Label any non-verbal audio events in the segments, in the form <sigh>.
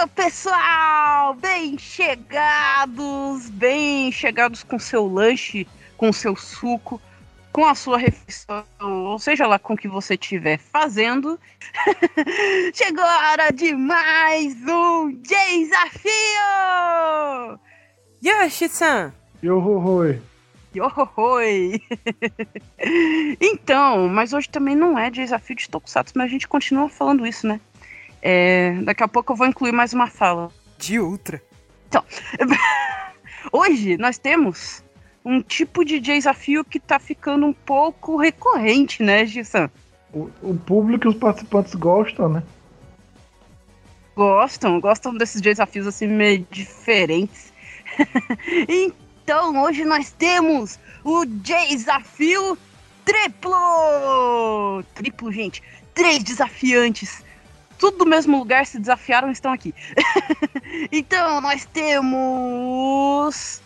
Então, pessoal, bem chegados, bem chegados com seu lanche, com seu suco, com a sua refeição, ou seja lá com o que você estiver fazendo. <laughs> Chegou a hora de mais um desafio! Yoshi-san! Yohohoi! Yohohoi! <laughs> então, mas hoje também não é desafio de Tokusatsu, mas a gente continua falando isso, né? É, daqui a pouco eu vou incluir mais uma fala. De outra. Então, <laughs> hoje nós temos um tipo de desafio que tá ficando um pouco recorrente, né, Gissan? O, o público e os participantes gostam, né? Gostam, gostam desses desafios assim meio diferentes. <laughs> então, hoje nós temos o desafio triplo! Triplo, gente. Três desafiantes tudo do mesmo lugar, se desafiaram estão aqui. <laughs> então, nós temos.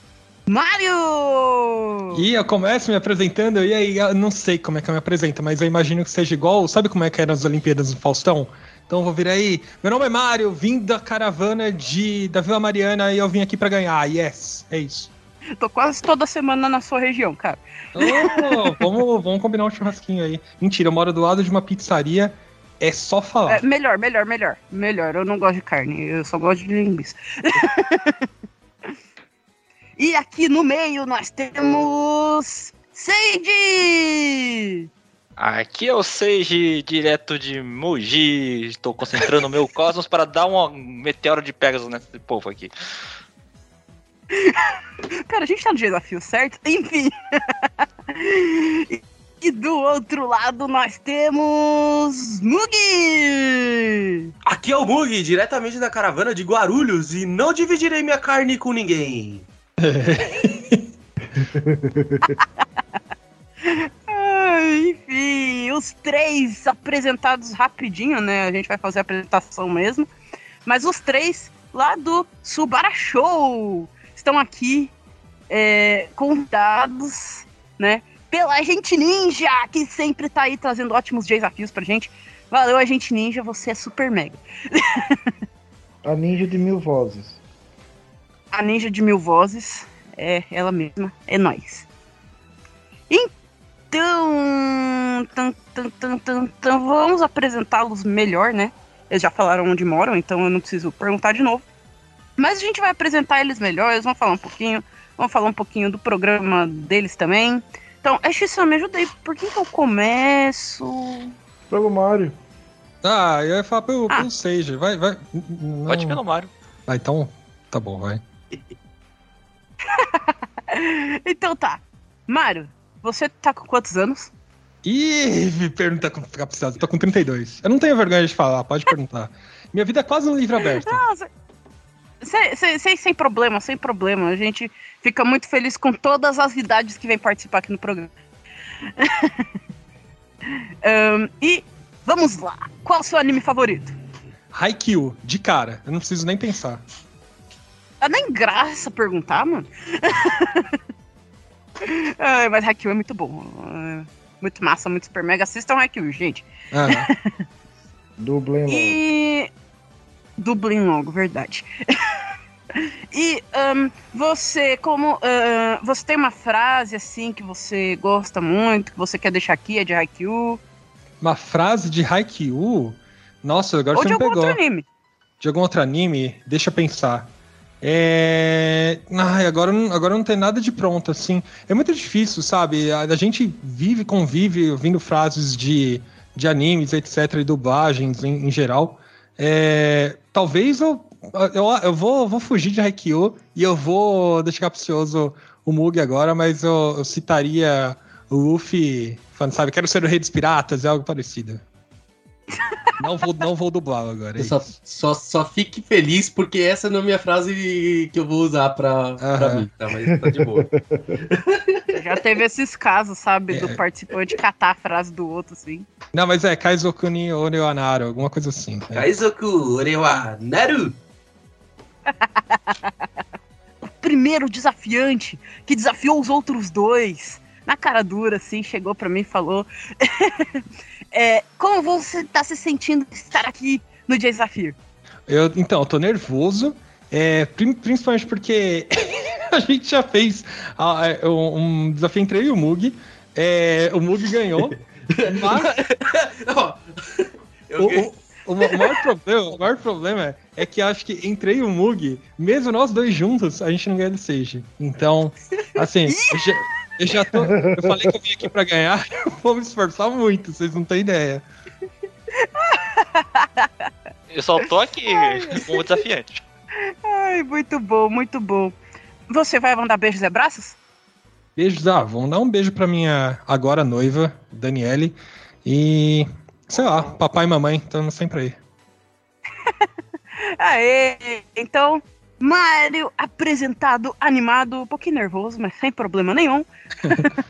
Mario! E eu começo me apresentando, e aí eu não sei como é que eu me apresento, mas eu imagino que seja igual. Sabe como é que eram as Olimpíadas do Faustão? Então eu vou vir aí. Meu nome é Mário, vim da caravana de da Vila Mariana e eu vim aqui para ganhar. Yes, é isso. Tô quase toda semana na sua região, cara. Oh, vamos, vamos combinar um churrasquinho aí. Mentira, eu moro do lado de uma pizzaria é só falar. É, melhor, melhor, melhor. Melhor. Eu não gosto de carne, eu só gosto de linguiça. <laughs> e aqui no meio nós temos. Seiji! Aqui é o Seiji, direto de Mogi. Estou concentrando o meu cosmos para dar um meteoro de Pegasus nesse povo aqui. <laughs> Cara, a gente tá no desafio, certo? Enfim. <laughs> E do outro lado nós temos. Mugi! Aqui é o Mugi, diretamente da caravana de Guarulhos, e não dividirei minha carne com ninguém. Enfim, os três apresentados rapidinho, né? A gente vai fazer a apresentação mesmo. Mas os três lá do Subara Show estão aqui é, convidados, né? Pela Agente Ninja, que sempre tá aí trazendo ótimos desafios pra gente. Valeu, Agente Ninja, você é super mega. A ninja de mil vozes. A ninja de mil vozes é ela mesma, é nós. Então, tan, tan, tan, tan, vamos apresentá-los melhor, né? Eles já falaram onde moram, então eu não preciso perguntar de novo. Mas a gente vai apresentar eles melhor, eles vão falar um pouquinho, vão falar um pouquinho do programa deles também. Então, X, me ajuda aí. Por que, que eu começo? Pelo Mario. Ah, eu ia falar pelo, ah. pelo Sage. Vai, vai. Não... Pode pelo Mario. Ah, então. Tá bom, vai. <laughs> então tá. Mario, você tá com quantos anos? Ih, me pergunta com capacidade. Tô com 32. Eu não tenho vergonha de falar, pode perguntar. <laughs> Minha vida é quase um livro aberto. Nossa. Sem, sem, sem problema, sem problema. A gente fica muito feliz com todas as idades que vem participar aqui no programa. <laughs> um, e vamos lá. Qual o seu anime favorito? Haikyuu, de cara. Eu não preciso nem pensar. É nem graça perguntar, mano. <laughs> Ai, mas Haikyuu é muito bom. Muito massa, muito super mega. Assistam Haikyuu, gente. Ah, <laughs> Dublem logo. E... Dublem logo, verdade. E um, você, como. Uh, você tem uma frase assim que você gosta muito, que você quer deixar aqui, é de Haikyuu? Uma frase de Haikyuu? Nossa, agora Ou você de me pegou. algum outro anime. De algum outro anime? Deixa eu pensar. É. Ai, agora, agora não tem nada de pronto, assim. É muito difícil, sabe? A, a gente vive, convive ouvindo frases de, de animes, etc., e dublagens em, em geral. É, talvez eu eu, eu vou, vou fugir de Haikyuu e eu vou deixar capcioso o Mug agora, mas eu, eu citaria o Luffy falando, sabe, quero ser o rei dos piratas, é algo parecido. <laughs> não, vou, não vou dublar agora. É só, só, só, fique feliz porque essa não é a minha frase que eu vou usar pra, uhum. pra mim, tá? Mas tá de boa. <laughs> Já teve esses casos, sabe, é. do participante catar a frase do outro, assim. Não, mas é Kaizoku ni Oreoanaru, alguma coisa assim. É. Kaizoku Oreoanaru? O primeiro desafiante que desafiou os outros dois. Na cara dura, assim, chegou para mim e falou: <laughs> é, Como você tá se sentindo estar aqui no desafio? Eu, então, eu tô nervoso, é, principalmente porque <laughs> a gente já fez uh, um desafio entre eu e o Mug. É, o Mug ganhou. <laughs> mas... o, o, o, maior problema, o maior problema é que acho que entre eu e o Mug, mesmo nós dois juntos, a gente não ganha do Sage. Então, assim, eu já, eu já tô. Eu falei que eu vim aqui pra ganhar, <laughs> eu vou me esforçar muito, vocês não têm ideia. Eu só tô aqui <laughs> como desafiante. Ai, muito bom, muito bom. Você vai mandar beijos e abraços? Beijos, ah, vamos dar um beijo pra minha agora noiva, Daniele. E, sei lá, papai e mamãe, estamos sempre aí. <laughs> Aê! Então, Mário apresentado, animado, um pouquinho nervoso, mas sem problema nenhum. <laughs>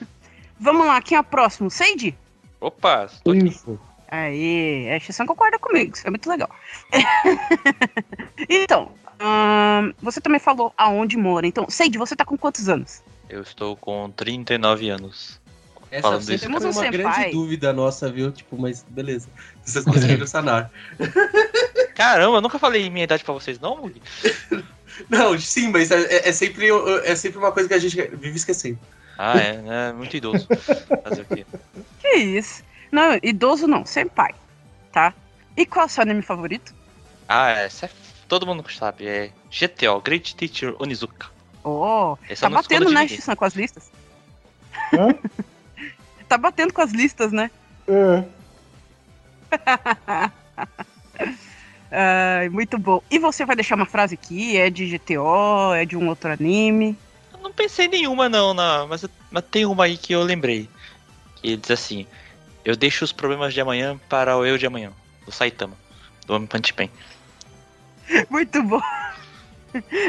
Vamos lá, quem é o próximo? Seide? Opa, estou aqui. Isso. Aí, a Xissan concorda comigo, isso é muito legal. <laughs> então, hum, você também falou aonde mora. Então, Seide, você tá com quantos anos? Eu estou com 39 anos. Essa Falando isso, foi Temos um uma grande senpai. dúvida nossa, viu? Tipo, mas beleza. Vocês <laughs> conseguiram sanar. <laughs> Caramba, eu nunca falei minha idade pra vocês, não, Mug? <laughs> Não, sim, mas é, é- é sempre, é sempre uma coisa que a gente vive esquecendo. Ah, é, né? Muito idoso. Fazer o quê? Que isso? Não, idoso não, senpai, tá? E qual é o seu anime favorito? Ah, essa é. Todo mundo sabe, é GTO, Great Teacher Onizuka. Oh, tá eu não escolho batendo, né. Xissan, com as listas? Hã? Tá batendo com as listas, né? É. <laughs> Ai, muito bom. E você vai deixar uma frase aqui? É de GTO? É de um outro anime? Eu não pensei em nenhuma, não, na, mas, mas tem uma aí que eu lembrei. Que diz assim: Eu deixo os problemas de amanhã para o eu de amanhã. Do Saitama, do One Punch Man. <laughs> Muito bom.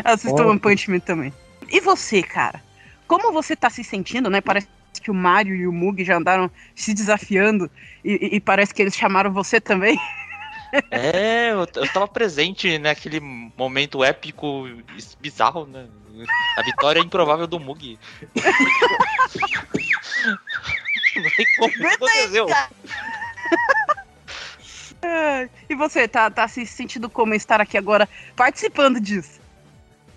Assista Ótimo. One Punch Man também. E você, cara? Como você tá se sentindo, né? Parece que o Mario e o Mug já andaram se desafiando e, e- parece que eles chamaram você também. É, eu, eu tava presente naquele momento épico, bizarro, né? A vitória improvável do Mug. Não tem como isso aconteceu. Ai, E você, tá, tá se sentindo como estar aqui agora participando disso?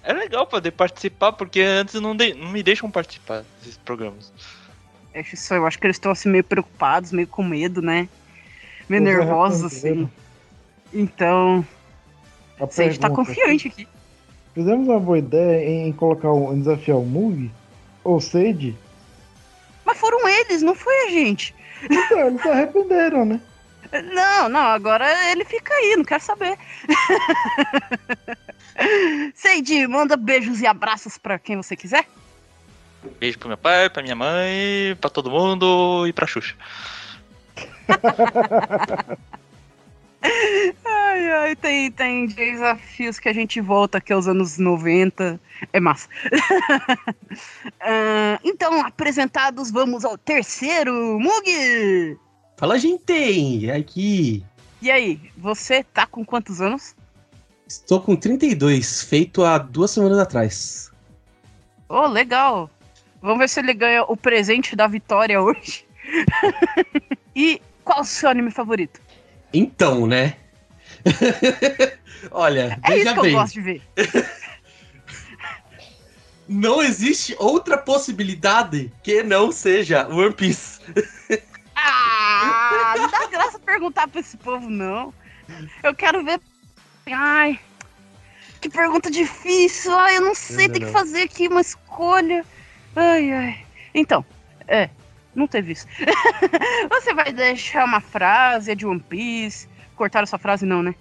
É legal poder participar, porque antes não, de- não me deixam participar desses programas. É isso, eu acho que eles estão assim meio preocupados, meio com medo, né? Meio nervosos, assim. Então, A a gente tá confiante aqui. Fizemos uma boa ideia em colocar um, em desafiar o Mug ou Sage? Mas foram eles, não foi a gente. Então, eles se arrependeram, né? <laughs> Não, não, agora ele fica aí, não quer saber. <laughs> Seidi, manda beijos e abraços pra quem você quiser. Beijo pro meu pai, pra minha mãe, pra todo mundo e pra Xuxa. <laughs> Ai, ai, tem, tem desafios que a gente volta aqui aos anos 90. É massa. <laughs> Ah, então, apresentados, vamos ao terceiro, Mug! Fala, gente! Aqui. E aí, você tá com quantos anos? Estou com 32, feito há duas semanas atrás. Oh, legal. Vamos ver se ele ganha o presente da vitória hoje. <laughs> e qual o seu anime favorito? Então, né? <laughs> Olha, É veja isso que bem. eu gosto de ver. <laughs> Não existe outra possibilidade que não seja One Piece. Ah, não dá graça perguntar pra esse povo, não. Eu quero ver. Ai, que pergunta difícil. Ai, eu não sei, Não, tem que fazer aqui uma escolha. Ai, ai. Então, é, não teve isso. <laughs> Você vai deixar uma frase de One Piece? Cortaram sua frase, não, né?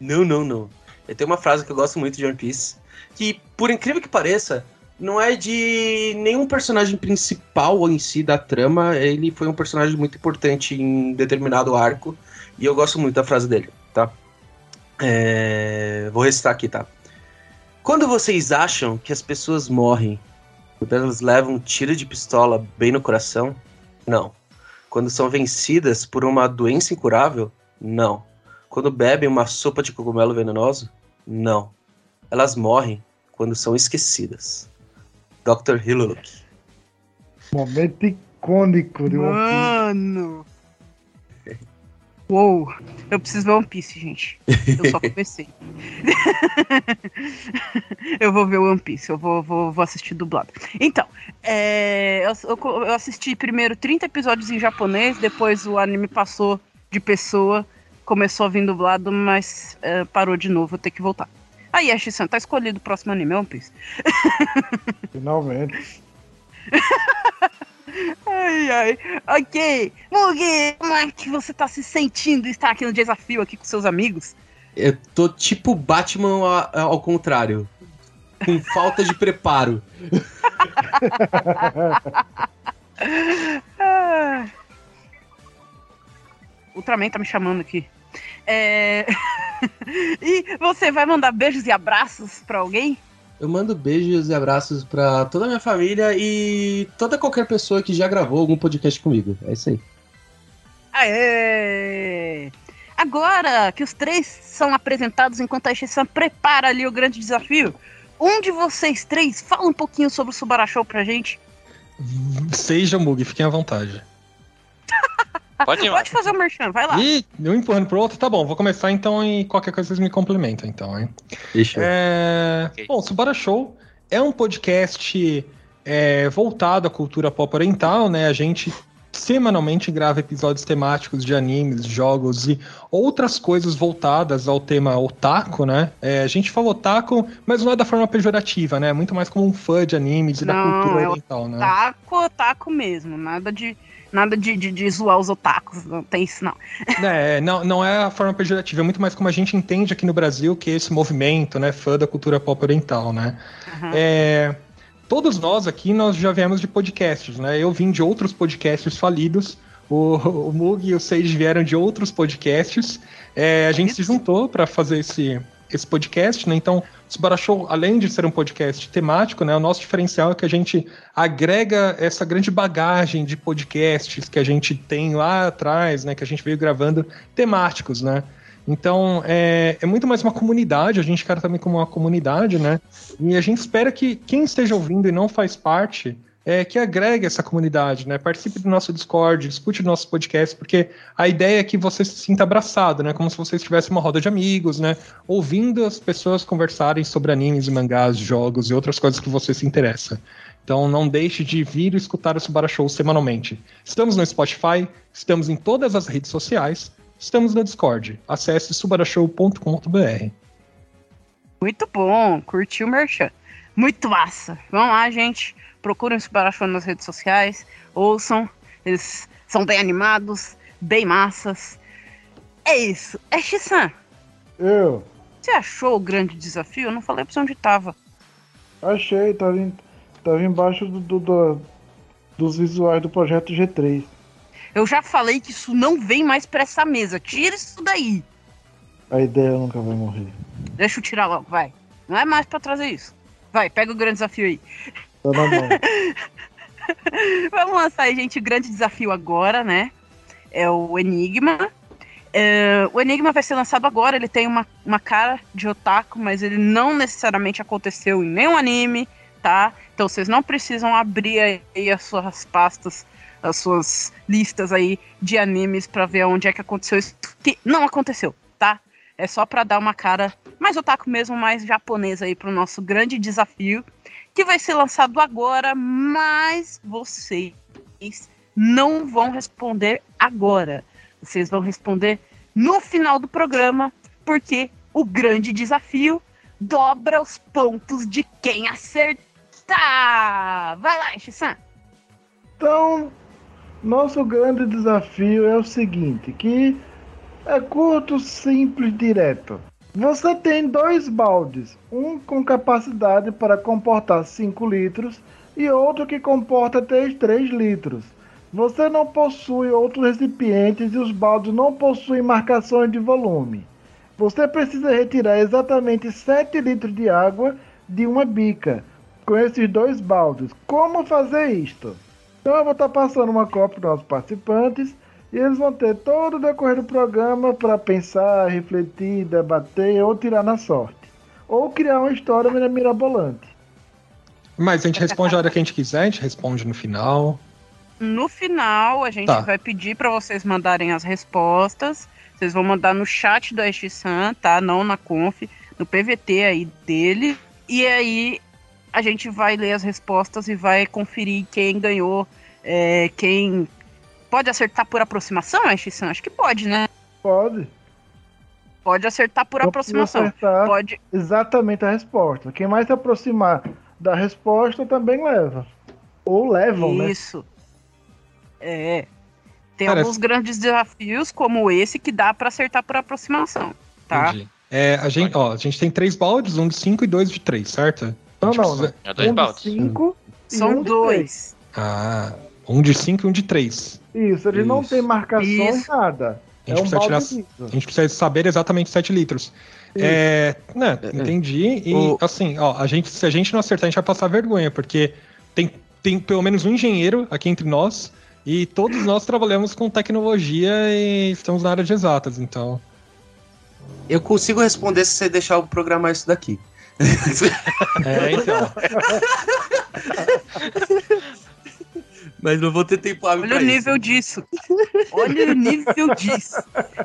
Não, não, não. Eu tenho uma frase que eu gosto muito de One Piece, que, por incrível que pareça, não é de nenhum personagem principal em si da trama. Ele foi um personagem muito importante em determinado arco, e eu gosto muito da frase dele, tá? É, Vou recitar aqui, tá? Quando vocês acham que as pessoas morrem quando elas levam um tiro de pistola bem no coração, não. Quando são vencidas por uma doença incurável, não. Quando bebem uma sopa de cogumelo venenoso? Não. Elas morrem quando são esquecidas. Dr. Hillock. Momento icônico de. Mano. Uou, eu preciso ver One Piece, gente. Eu só <laughs> comecei. <laughs> eu vou ver One Piece, eu vou, vou, vou assistir dublado. Então, é, eu, eu, assisti primeiro 30 episódios em japonês, depois o anime passou de pessoa, começou a vir dublado, mas é, parou de novo, eu tenho que voltar. Aí, Ashi-san, tá escolhido o próximo anime, One Piece. <laughs> Finalmente. Ai, ai. Ok. Mugi, como é que você tá se sentindo estar aqui no desafio aqui com seus amigos? Eu tô tipo Batman ao contrário. Com falta de preparo. <laughs> ah. Ultraman tá me chamando aqui. É... <laughs> e você vai mandar beijos e abraços para alguém? Eu mando beijos e abraços para toda a minha família e toda qualquer pessoa que já gravou algum podcast comigo. É isso aí. Aê! Agora que os três são apresentados enquanto a Xissan prepara ali o grande desafio, um de vocês três fala um pouquinho sobre o Subara Show pra gente. Seja Mug, fiquem à vontade. Pode, ir, Pode fazer o merchan, vai lá. E eu empurrando pro outro, tá bom, vou começar então e qualquer coisa vocês me complementam, então, hein? Deixa é... okay. Bom, Subara Show é um podcast é, voltado à cultura pop oriental, né? A gente semanalmente grava episódios temáticos de animes, jogos e outras coisas voltadas ao tema otaku, né? É, a gente fala otaku, mas não é da forma pejorativa, né? É muito mais como um fã de animes e não, da cultura é oriental, né? Otaku, otaku mesmo, nada de Nada de, de, de, zoar os otakus, não tem isso não. <laughs> É, não, não é a forma pejorativa, é muito mais como a gente entende aqui no Brasil que esse movimento, né, fã da cultura pop oriental, né. Uhum. É, todos nós aqui, nós já viemos de podcasts, né, eu vim de outros podcasts falidos, o, o Mug e o Sage vieram de outros podcasts, é, a gente se juntou para fazer esse, esse podcast, né? Então, o Subara Show, além de ser um podcast temático, né? O nosso diferencial é que a gente agrega essa grande bagagem de podcasts que a gente tem lá atrás, né? Que a gente veio gravando temáticos, né? Então, é, é muito mais uma comunidade, a gente quer também como uma comunidade, né? E a gente espera que quem esteja ouvindo e não faz parte é, que agregue essa comunidade, né? Participe do nosso Discord, escute nossos podcasts, porque a ideia é que você se sinta abraçado, né? Como se você estivesse uma roda de amigos, né? Ouvindo as pessoas conversarem sobre animes, mangás, jogos e outras coisas que você se interessa. Então não deixe de vir e escutar o Subara Show semanalmente. Estamos no Spotify, estamos em todas as redes sociais, estamos no Discord. Acesse subarashow.com.br. Muito bom, curtiu o merchan. Muito massa. Vamos lá, gente procurem os Barachon nas redes sociais, ouçam, eles são bem animados, bem massas. É isso. É Shisan. Eu. Você achou o grande desafio? Eu não falei pra você onde tava. Achei, tava, em, tava embaixo do, do, do, dos visuais do projeto G3. Eu já falei que isso não vem mais pra essa mesa. Tira isso daí. A ideia nunca vai morrer. Deixa eu tirar logo, vai. Não é mais pra trazer isso. Vai, pega o grande desafio aí. Tá na mão. <laughs> Vamos lançar gente, o grande desafio agora, né? É o Enigma. É, o Enigma vai ser lançado agora, ele tem uma, uma cara de otaku, mas ele não necessariamente aconteceu em nenhum anime, tá? Então vocês não precisam abrir aí as suas pastas, as suas listas aí de animes para ver onde é que aconteceu isso, que não aconteceu, tá? É só para dar uma cara mais otaku mesmo, mais japonesa aí pro nosso grande desafio que vai ser lançado agora, mas vocês não vão responder agora. Vocês vão responder no final do programa, porque o grande desafio dobra os pontos de quem acertar. Vai lá, Xissan. Então, nosso grande desafio é o seguinte, que é curto, simples, direto. Você tem dois baldes, um com capacidade para comportar 5 litros e outro que comporta até 3 litros. Você não possui outros recipientes e os baldes não possuem marcações de volume. Você precisa retirar exatamente 7 litros de água de uma bica com esses dois baldes. Como fazer isto? Então eu vou estar passando uma cópia para os participantes e eles vão ter todo o decorrer do programa para pensar, refletir, debater ou tirar na sorte. Ou criar uma história mirabolante. Mas a gente responde a hora que a gente quiser, a gente responde no final. No final, a gente Tá. vai pedir pra vocês mandarem as respostas. Vocês vão mandar no chat do Aishisan, tá? Não na conf, no PVT aí dele. E aí a gente vai ler as respostas e vai conferir quem ganhou, é, quem pode acertar por aproximação, Aishisan? Acho que pode, né? Pode. Pode acertar por Não precisa aproximação. acertar Pode. exatamente a resposta. Quem mais se aproximar da resposta também leva. Ou levam, né? Isso. É. Tem Cara, alguns grandes desafios, como esse, que dá pra acertar por aproximação. Tá? Entendi. É, a, gente, ó, a gente tem três baldes, um de cinco e dois de três, certo? Não, gente não, precisa- É dois um de baldes. cinco e São um de dois. Ah, um de cinco e um de três. três. Isso, ele não Isso. tem marcações, Isso. nada. A É gente um precisa tirar- A gente precisa saber exatamente 7 litros. É, né, É, é. entendi. E O- assim, ó, a gente, se a gente não acertar, a gente vai passar vergonha, porque tem, tem pelo menos um engenheiro aqui entre nós, e todos nós trabalhamos com tecnologia e estamos na área de exatas, então. Eu consigo responder se você deixar eu programar isso daqui. <laughs> É, então. <laughs> Mas não vou ter tempo hábil Olha o pra nível disso. Olha o nível disso.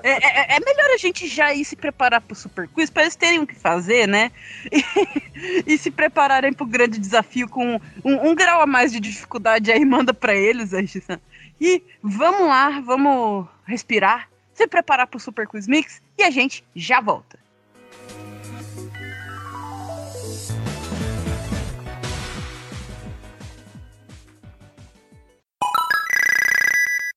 É, é- é melhor a gente já ir se preparar pro Super Quiz, para eles terem o que fazer, né? E, <laughs> e se prepararem pro grande desafio com um, um grau a mais de dificuldade aí, manda pra eles, Aishisan. E vamos lá, vamos respirar, se preparar pro Super Quiz Mix e a gente já volta.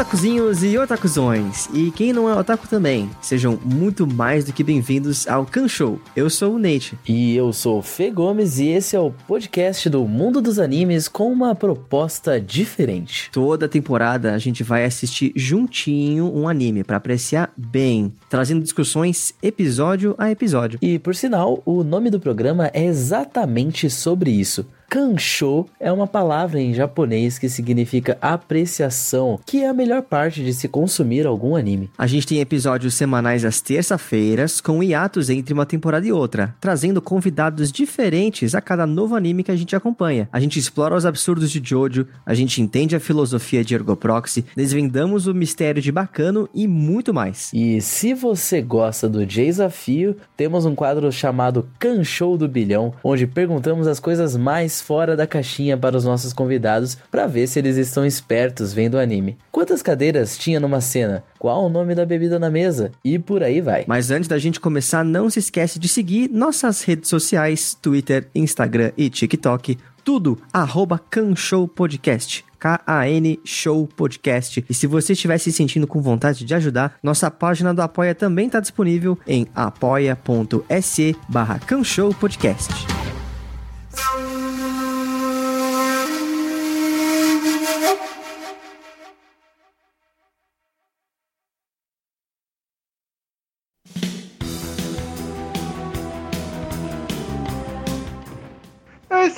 Otakuzinhos e otakuzões, e quem não é otaku também, sejam muito mais do que bem-vindos ao Kan Show. Eu sou o Nate. E eu sou o Fê Gomes e esse é o podcast do mundo dos animes com uma proposta diferente. Toda temporada a gente vai assistir juntinho um anime pra apreciar bem, trazendo discussões episódio a episódio. E por sinal, o nome do programa é exatamente sobre isso. Kansho é uma palavra em japonês que significa apreciação, que é a melhor parte de se consumir algum anime. A gente tem episódios semanais às terça-feiras, com hiatos entre uma temporada e outra, trazendo convidados diferentes a cada novo anime que a gente acompanha. A gente explora os absurdos de Jojo, a gente entende a filosofia de Ergoproxy, desvendamos o mistério de Bacano e muito mais. E se você gosta do desafio, temos um quadro chamado Canshow do Bilhão, onde perguntamos as coisas mais fora da caixinha para os nossos convidados para ver se eles estão espertos vendo o anime. Quantas cadeiras tinha numa cena? Qual o nome da bebida na mesa? E por aí vai. Mas antes da gente começar, não se esquece de seguir nossas redes sociais, Twitter, Instagram e TikTok, tudo arroba Canshow Podcast. K-A-N Show Podcast. E se você estiver se sentindo com vontade de ajudar, nossa página do Apoia também está disponível em apoia.se barra Canshow Podcast.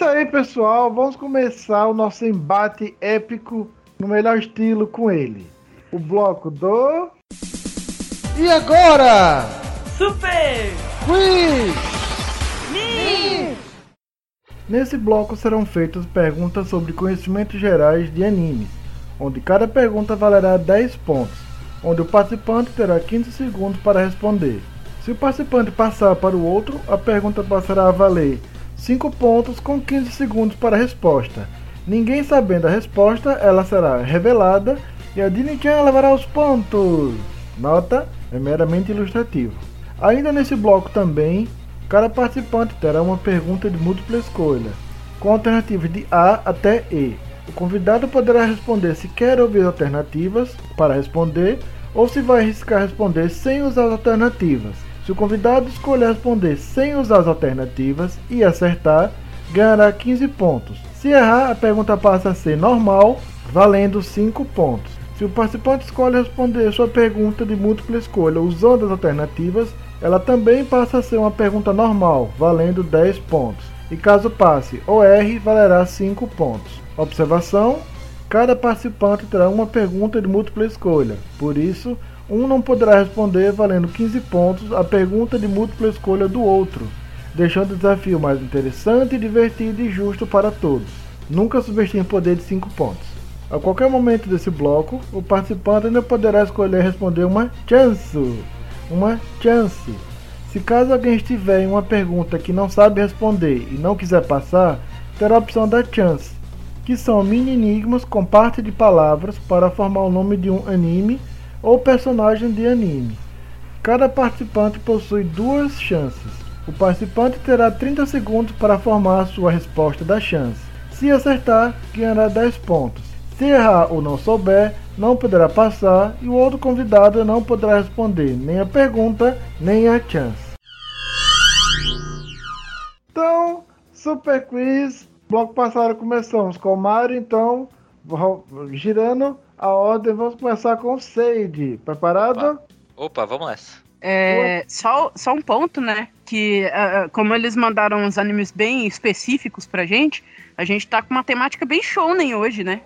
Isso aí, pessoal. Vamos começar o nosso embate épico no melhor estilo com ele. O bloco do. E agora? Super! Quiz! Nesse bloco serão feitas perguntas sobre conhecimentos gerais de animes, onde cada pergunta valerá 10 pontos, onde o participante terá 15 segundos para responder. Se o participante passar para o outro, a pergunta passará a valer 5 pontos com 15 segundos para a resposta. Ninguém sabendo a resposta, ela será revelada e a Dini-chan levará os pontos. Nota, é meramente ilustrativo. Ainda nesse bloco também, cada participante terá uma pergunta de múltipla escolha, com alternativas de A até E. O convidado poderá responder se quer ouvir alternativas para responder ou se vai arriscar responder sem usar as alternativas. Se o convidado escolher responder sem usar as alternativas e acertar, ganhará 15 pontos. Se errar, a pergunta passa a ser normal, valendo 5 pontos. Se o participante escolhe responder sua pergunta de múltipla escolha usando as alternativas, ela também passa a ser uma pergunta normal, valendo 10 pontos. E caso passe ou erre, valerá 5 pontos. Observação: cada participante terá uma pergunta de múltipla escolha. Por isso, um não poderá responder valendo 15 pontos a pergunta de múltipla escolha do outro, deixando o desafio mais interessante, divertido e justo para todos. Nunca subestime o poder de 5 pontos. A qualquer momento desse bloco, o participante ainda poderá escolher responder uma chance. Uma chance. Se caso alguém estiver em uma pergunta que não sabe responder e não quiser passar, terá a opção da chance, que são mini enigmas com parte de palavras para formar o nome de um anime ou personagem de anime. Cada participante possui duas chances. O participante terá 30 segundos para formar sua resposta da chance. Se acertar, ganhará 10 pontos. Se errar ou não souber, não poderá passar e o outro convidado não poderá responder nem a pergunta nem a chance. Então, Super Quiz, bloco passado começamos com o Mario, então, girando a ordem, vamos começar com o Sage. Preparado? Opa, Opa vamos nessa. É, só, só um ponto, né? Que uh, como eles mandaram uns animes bem específicos pra gente, a gente tá com uma temática bem shounen hoje, né?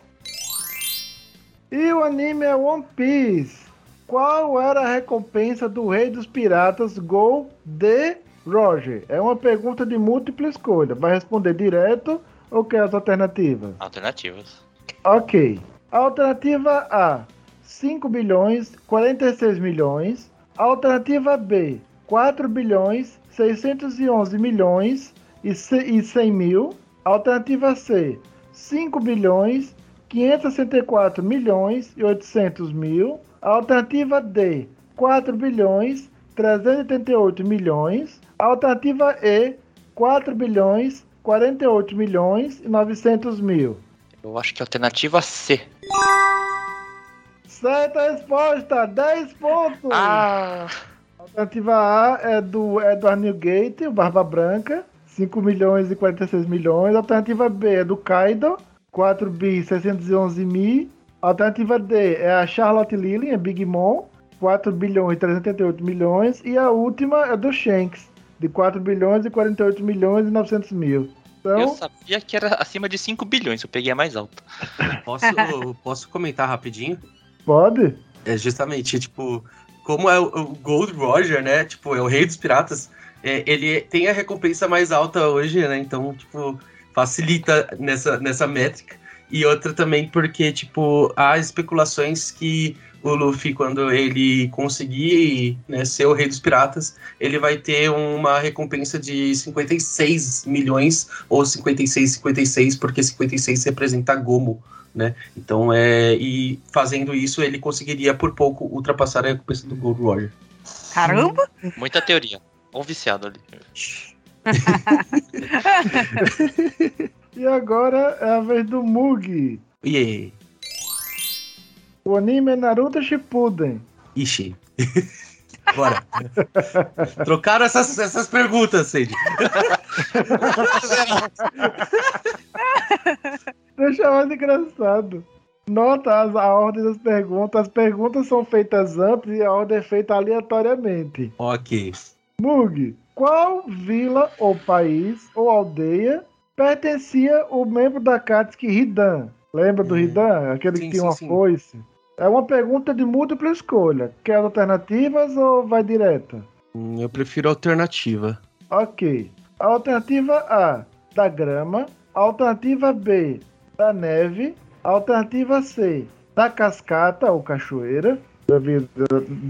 E o anime é One Piece. Qual era a recompensa do Rei dos Piratas Gol de Roger? É uma pergunta de múltipla escolha. Vai responder direto ou quer as alternativas? Alternativas. Ok. Alternativa A: 5 bilhões 46 milhões. Alternativa B: 4 bilhões 611 milhões e 100 mil. Alternativa C: 5 bilhões 564 milhões e 800 mil. Alternativa D: 4 bilhões 388 milhões. Alternativa E: 4 bilhões 48 milhões e 900 mil. Eu acho que é a alternativa C. Certa resposta, 10 pontos. Ah! Alternativa A é do Edward Newgate, o Barba Branca, 5 milhões e 46 milhões. Alternativa B é do Kaido, 4 bi 611 mil. Alternativa D é a Charlotte Lillian, é Big Mom, 4 bilhões e 388 milhões. E a última é do Shanks, de 4 bilhões e 48 milhões e 900 mil. Então, Eu sabia que era acima de 5 bilhões, eu peguei a mais alta. <laughs> Posso, posso comentar rapidinho? pode? É justamente, tipo, como é o, Gold Roger, né? Tipo, é o rei dos piratas. é, ele tem a recompensa mais alta hoje, né? Então, tipo, facilita nessa, nessa métrica. E outra também porque, tipo, há especulações que o Luffy, quando ele conseguir né, ser o rei dos piratas, ele vai ter uma recompensa de 56 milhões ou 56, 56, porque 56 representa Gomo, né? Então, é, e fazendo isso, ele conseguiria por pouco ultrapassar a recompensa do Gold Roger. Caramba! Muita teoria. Um viciado ali. <laughs> E agora é a vez do Mugi. Aí? O anime é Naruto Shippuden. Ixi. <laughs> Bora. Trocaram essas, essas perguntas, Sage. <laughs> Deixa mais engraçado. Nota a ordem das perguntas. As perguntas são feitas antes e a ordem é feita aleatoriamente. ok. Mug, qual vila ou país ou aldeia pertencia o membro da Katsuki Hidan? Lembra do Hum. Hidan? Aquele Sim, que tem sim, uma sim. foice? É uma pergunta de múltipla escolha. Quer alternativas ou vai direta? Hum, Eu prefiro alternativa. Ok. Alternativa A, da grama. Alternativa B, da neve. Alternativa C, da cascata ou cachoeira. Já vi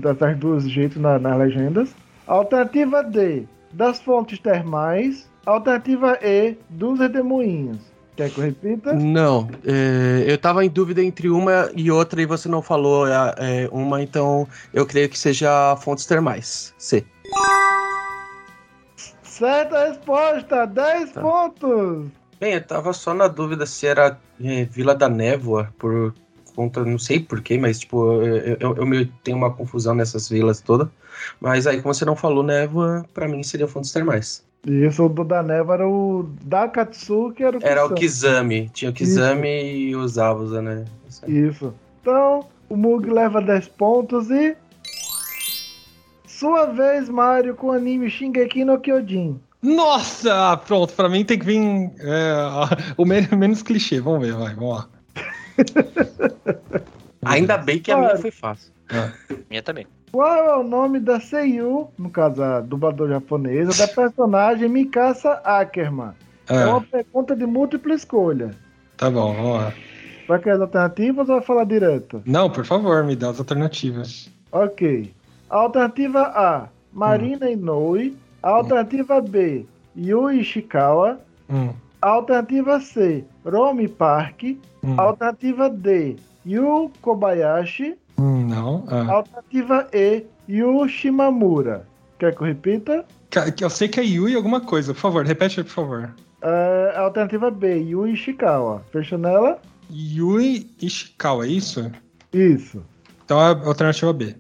da- das duas jeitos na- nas legendas. Alternativa D, das fontes termais. Alternativa E, dos redemoinhos. Quer que eu repita? Não, é, eu tava em dúvida entre uma e outra e você não falou é, é, uma, então eu creio que seja fontes termais. C. Certa resposta, 10 Tá. pontos. Bem, eu tava só na dúvida se era é, Vila da Névoa, por conta, não sei porquê, mas tipo, eu, eu, eu meio tenho uma confusão nessas vilas todas. Mas aí, como você não falou Névoa, pra mim seria fontes termais. Isso, o do da neve era o da Katsuki, era o Era o. Kizami, tinha o Kizami e os Zabuza, né? Isso. Isso. Então, o Mug leva 10 pontos e. Sua vez, Mario, com o anime Shingeki no Kyojin. Nossa! Pronto, pra mim tem que vir é, <laughs> o men- menos clichê. Vamos ver, vai, vamos lá. Ainda bem que a minha foi fácil. Minha também. Qual é o nome da Seiyu, no caso a dubladora japonesa, da personagem Mikasa Ackerman? É, É, uma pergunta de múltipla escolha. tá bom, vamos lá. Vai querer as alternativas ou vai falar direto? Não, por favor, me dá as alternativas. Ok. Alternativa A, Marina Inoue. Alternativa B, Yui Ishikawa. Hum, Alternativa C, Romi Park. hum, Alternativa D, Yu Kobayashi. Hum, não. ah. Alternativa E, Yu Shimamura. Quer que eu repita? Eu sei que é Yui alguma coisa. Por favor, repete aí, por favor. É, alternativa B, Yu Ishikawa. Fecha nela? Yui Ishikawa, é isso? Isso. Então é alternativa B.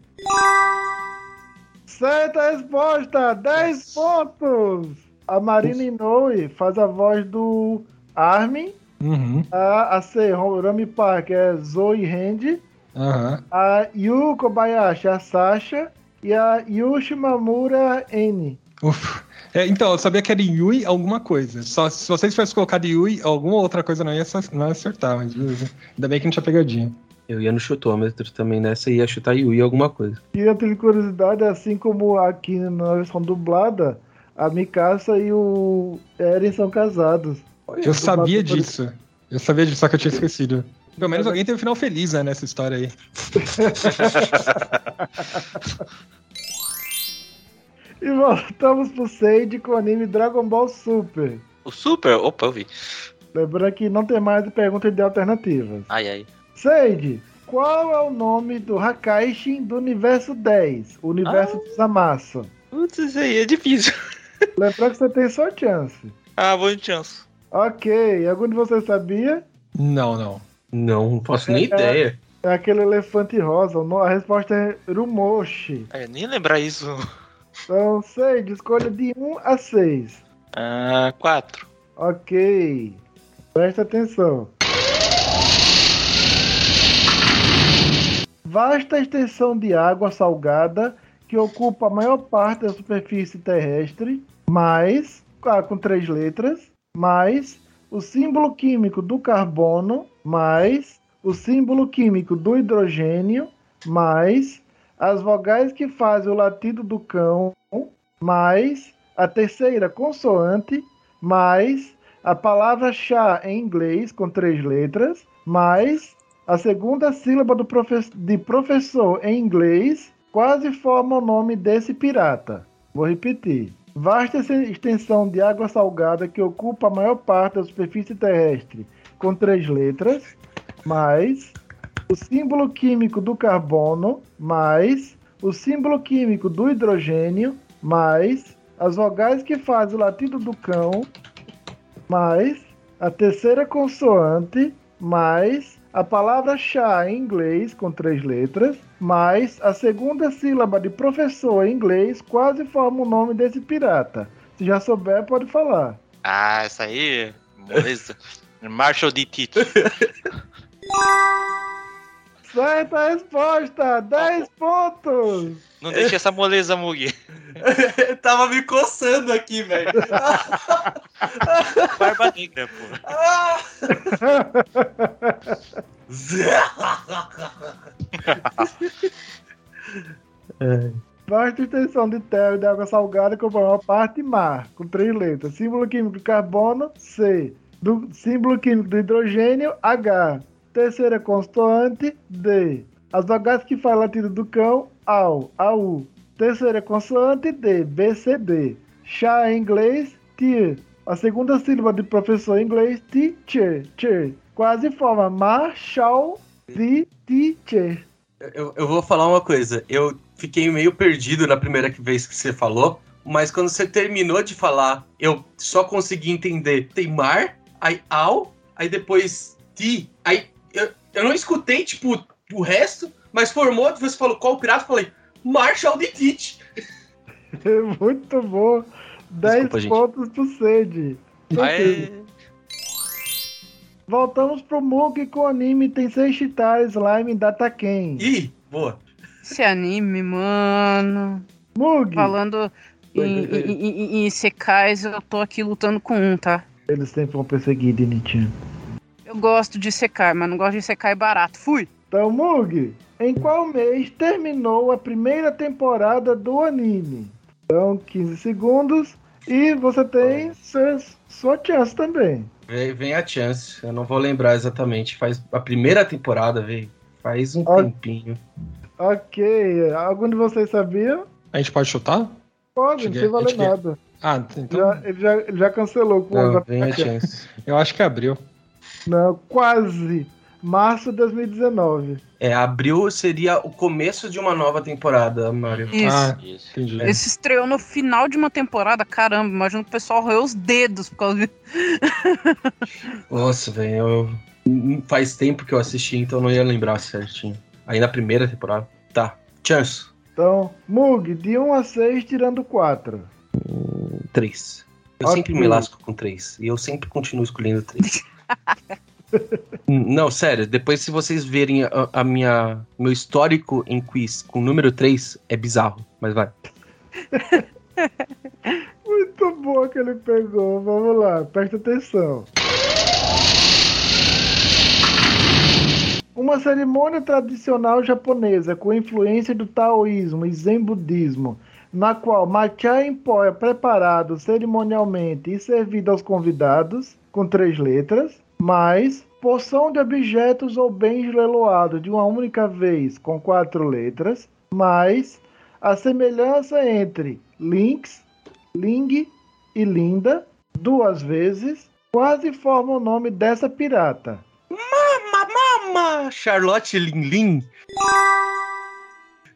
Certa resposta! 10 pontos! A Marina Inoue faz a voz do Armin. Uhum. A, a C, Romi Park, é Zoe Hand. Aham. A Yu Kobayashi, a Sasha. E a Yu Shimamura, N. Uf. É, então, eu sabia que era Yui alguma coisa. Só se vocês tivessem colocado Yui, alguma outra coisa não ia, não ia acertar, mas beleza. ainda bem que não tinha pegadinha. Eu ia no chutômetro também nessa e ia chutar Yui alguma coisa. E eu tenho curiosidade, assim como aqui na versão dublada, a Mikasa e o Eren são casados. Eu sabia disso. Eu sabia disso, só que eu tinha esquecido. Pelo menos alguém teve um final feliz, né, nessa história aí. <laughs> E voltamos pro Sage com o anime Dragon Ball Super. O Super? Opa, eu vi. Lembrando que não tem mais pergunta de alternativas. Ai, ai. Sage, qual é o nome do Hakaishi do universo 10? O universo Ah. dos Amassa. Putz, isso aí é difícil. <laughs> Lembrando que você tem sua chance. Ah, bom chance. Ok, algum de vocês sabia? Não, não. Não, não faço nem É, ideia. É aquele elefante rosa. A resposta é Rumoshi. Ah, eu nem lembrar isso. Então, Sage, escolha de 1 a 6. Ah, quatro. Ok. Presta atenção. Vasta extensão de água salgada que ocupa a maior parte da superfície terrestre, mais, ah, com três letras, mais o símbolo químico do carbono, mais o símbolo químico do hidrogênio, mais as vogais que fazem o latido do cão, mais a terceira consoante, mais a palavra chá em inglês com três letras, mais a segunda sílaba do profe- de professor em inglês, quase forma o nome desse pirata. Vou repetir. Vasta ex- extensão de água salgada que ocupa a maior parte da superfície terrestre, com três letras, mais o símbolo químico do carbono, mais o símbolo químico do hidrogênio, mais as vogais que fazem o latido do cão, mais a terceira consoante, mais a palavra chá em inglês com três letras, mais a segunda sílaba de professor em inglês quase forma o nome desse pirata. Se já souber, pode falar. Ah, essa aí. Moleza. <laughs> Marshall D. Tite. <laughs> Certa resposta! 10 pontos! Não deixe essa moleza, Mugi. <laughs> Tava me coçando aqui, velho. Barba negra, pô. Ah! Vasta extensão de terra e de água salgada com a maior parte mar, com três letras. Símbolo químico do carbono, C. Do símbolo químico do hidrogênio, H. Terceira consoante, D. As vogais que fazem latido do cão, AU, AU. Terceira consoante, D. B, C, D. Chá em inglês, T. A segunda sílaba de professor em inglês, teacher, cheer. Quase forma Marshall de teacher. Eu, eu vou falar uma coisa. Eu fiquei meio perdido na primeira vez que você falou, mas quando você terminou de falar, eu só consegui entender. Tem mar, aí ao, aí depois ti. Aí eu, eu não escutei, tipo, o resto, mas formou, depois você falou qual pirata, eu falei, Marshall de Tite. <laughs> Muito bom. 10 Desculpa, gente. pontos pro Sede. Aê. Voltamos pro Mug com o anime Tensei Shitara Slime Dataken. Ih, boa. Esse anime, mano. Mug, Falando em, secais, eu tô aqui lutando com um, tá? eles sempre vão perseguir Dinitin. Eu gosto de secar, mas não gosto de secar barato. Fui! Então, Mug, em qual mês terminou a primeira temporada do anime? Então, 15 segundos. E você tem seus, sua chance também. Vem, vem a chance. Eu não vou lembrar exatamente. Faz a primeira temporada, veio. Faz um Ó. tempinho. Ok. Algum de vocês sabia? A gente pode chutar? Pode, Cheguei- não vai valer cheguei. nada. Ah, então. Já, ele, já, ele já cancelou com Não, o vem a chance. Eu acho que abriu. Não, quase. Março de 2019. É, abril seria o começo de uma nova temporada, Mário. Isso. Ah, Isso. entendi. Esse estreou no final de uma temporada, caramba, imagina que o pessoal roeu os dedos por causa de... <laughs> Nossa, velho. eu- Faz tempo que eu assisti, então eu não ia lembrar certinho. Aí na primeira temporada. Tá. Chance. Então, Mug, de 1 a 6, tirando 4. Três. Eu Ok. sempre me lasco com três. E eu sempre continuo escolhendo três. <laughs> Não, sério, depois se vocês verem a, a minha meu histórico em quiz com número 3, é bizarro, mas vai. <laughs> Muito boa que ele pegou. Vamos lá, presta atenção. Uma cerimônia tradicional japonesa com influência do taoísmo e zen budismo, na qual matcha em pó é preparado cerimonialmente e servido aos convidados, com três letras, mais porção de objetos ou bens leiloados de uma única vez, com quatro letras, mais a semelhança entre links, Ling e Linda, duas vezes, quase forma o nome dessa pirata. Mama, mama! Charlotte Lin Lin.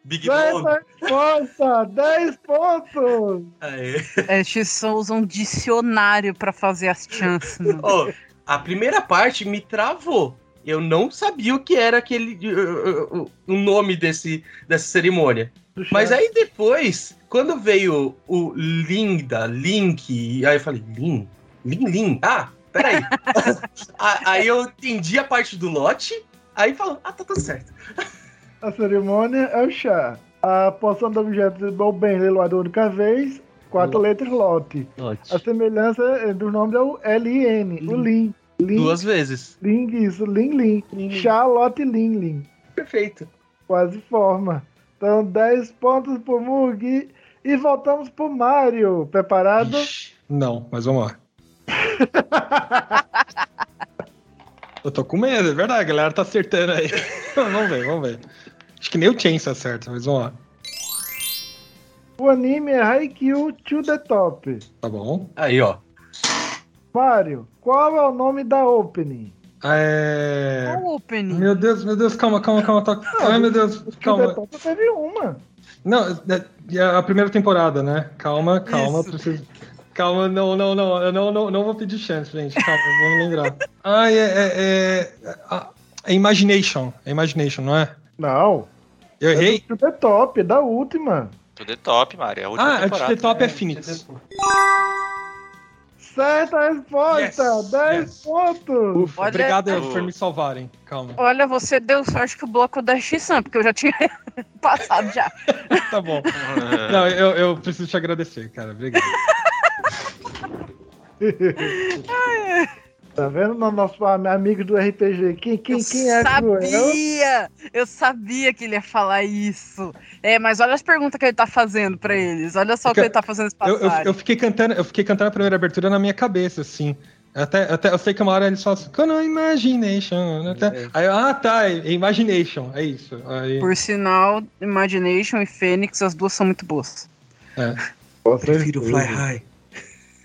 Big Mom. Resposta! 10 pontos! Aê. Estes são usam um dicionário pra fazer as chances. né? Ó, a primeira parte me travou. Eu não sabia o que era aquele uh, uh, uh, o nome desse, dessa cerimônia. Do Mas aí depois, quando veio o Linda, Link, aí eu falei, Lin? Lin, Lin? Ah, peraí. <laughs> <laughs> Aí eu entendi a parte do lote, aí falou, ah, tá tudo certo. A cerimônia é o chá. A porção de objetos ou bem leiloado única vez, quatro letras lote. A semelhança é do nome é o L-I-N, o Lin. Lin, Duas vezes. Ling, isso, Lin Lin. Lin. Charlotte Lin Lin. Perfeito. Quase forma. Então, 10 pontos pro Mugi. E voltamos pro Mario. Preparado? Ixi. Não, mas vamos lá. <laughs> Eu tô com medo, é verdade, a galera tá acertando aí. <laughs> vamos ver, vamos ver. Acho que nem o Chance acerta, mas vamos lá. O anime é Haikyuu to the Top. Tá bom. Aí, ó. Mario, qual é o nome da opening? É... Qual o opening? Meu Deus, meu Deus, calma, calma, calma. Tá... Ai, meu Deus, To the calma. Top teve uma. Não, é- é a primeira temporada, né? Calma, calma, Isso. preciso. Calma, não, não, não, eu não, não, não vou pedir chance, gente. Calma, vamos lembrar. Ai, <laughs> é. É, é, é, é Imagination. É Imagination, não é? Não. Eu É errei? To the Top, é da última. Tudo é top, Mario. É a última Ah, temporada. de top é Phoenix. Certa resposta! Yes, 10 yes. pontos! Ufa, Olha- obrigado por me salvarem. Calma. Olha, você deu sorte que o bloco da X-Sam, porque eu já tinha <laughs> passado já. Tá bom. <laughs> Não, eu, eu preciso te agradecer, cara. Obrigado. <laughs> Tá vendo no nosso am- amigo do RPG? Quem, quem, eu quem é cruel? sabia! Eu sabia que ele ia falar isso. É, mas olha as perguntas que ele tá fazendo pra eles. Olha só o que ele tá fazendo Eu, eu, eu fiquei cantando, eu fiquei cantando a primeira abertura na minha cabeça, assim. Até, até eu sei que uma hora eles falam assim, "Quando Imagination. né?" Até- Aí, eu, ah, tá, é Imagination, é isso. Aí, Por sinal, Imagination e Fênix, as duas são muito boas. é. Prefiro Fly High.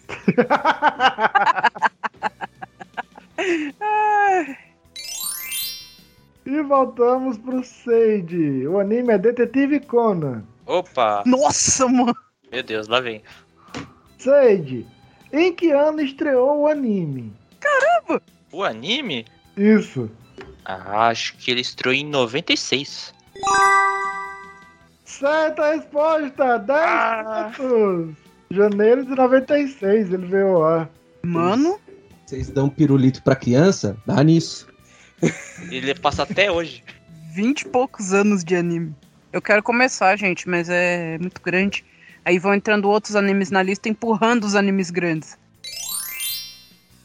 <laughs> E voltamos pro Sage. O anime é Detetive Conan. Opa! Nossa, mano! Meu Deus, lá vem. Sage, em que ano estreou o anime? O anime? Isso. Ah, acho que ele estreou em 96. Certa resposta! 10 Ah. pontos! Janeiro de 96 ele veio ao ar. Mano, Vocês dão pirulito pra criança? Dá nisso. Ele passa até hoje. 20 e poucos anos de anime. Eu quero começar, gente, mas é muito grande. Aí vão entrando outros animes na lista, empurrando os animes grandes.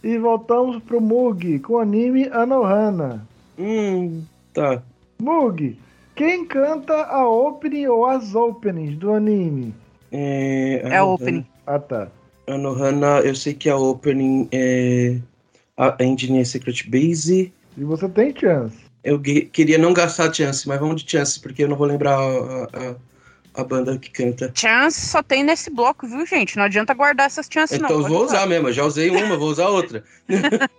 E voltamos pro Mug com o anime Anohana. Hum, tá. Mug, quem canta a opening ou as openings do anime? É, É o opening. Ah, tá. Anohana, eu sei que a opening é. A engine é Secret Base. E você tem chance. Eu que- queria não gastar chance, mas vamos de chance, porque eu não vou lembrar a, a, a banda que canta. Chance só tem nesse bloco, viu, gente? Não adianta guardar essas chances, Então não. eu Pode vou usar. usar mesmo, eu já usei uma, vou usar outra. <laughs>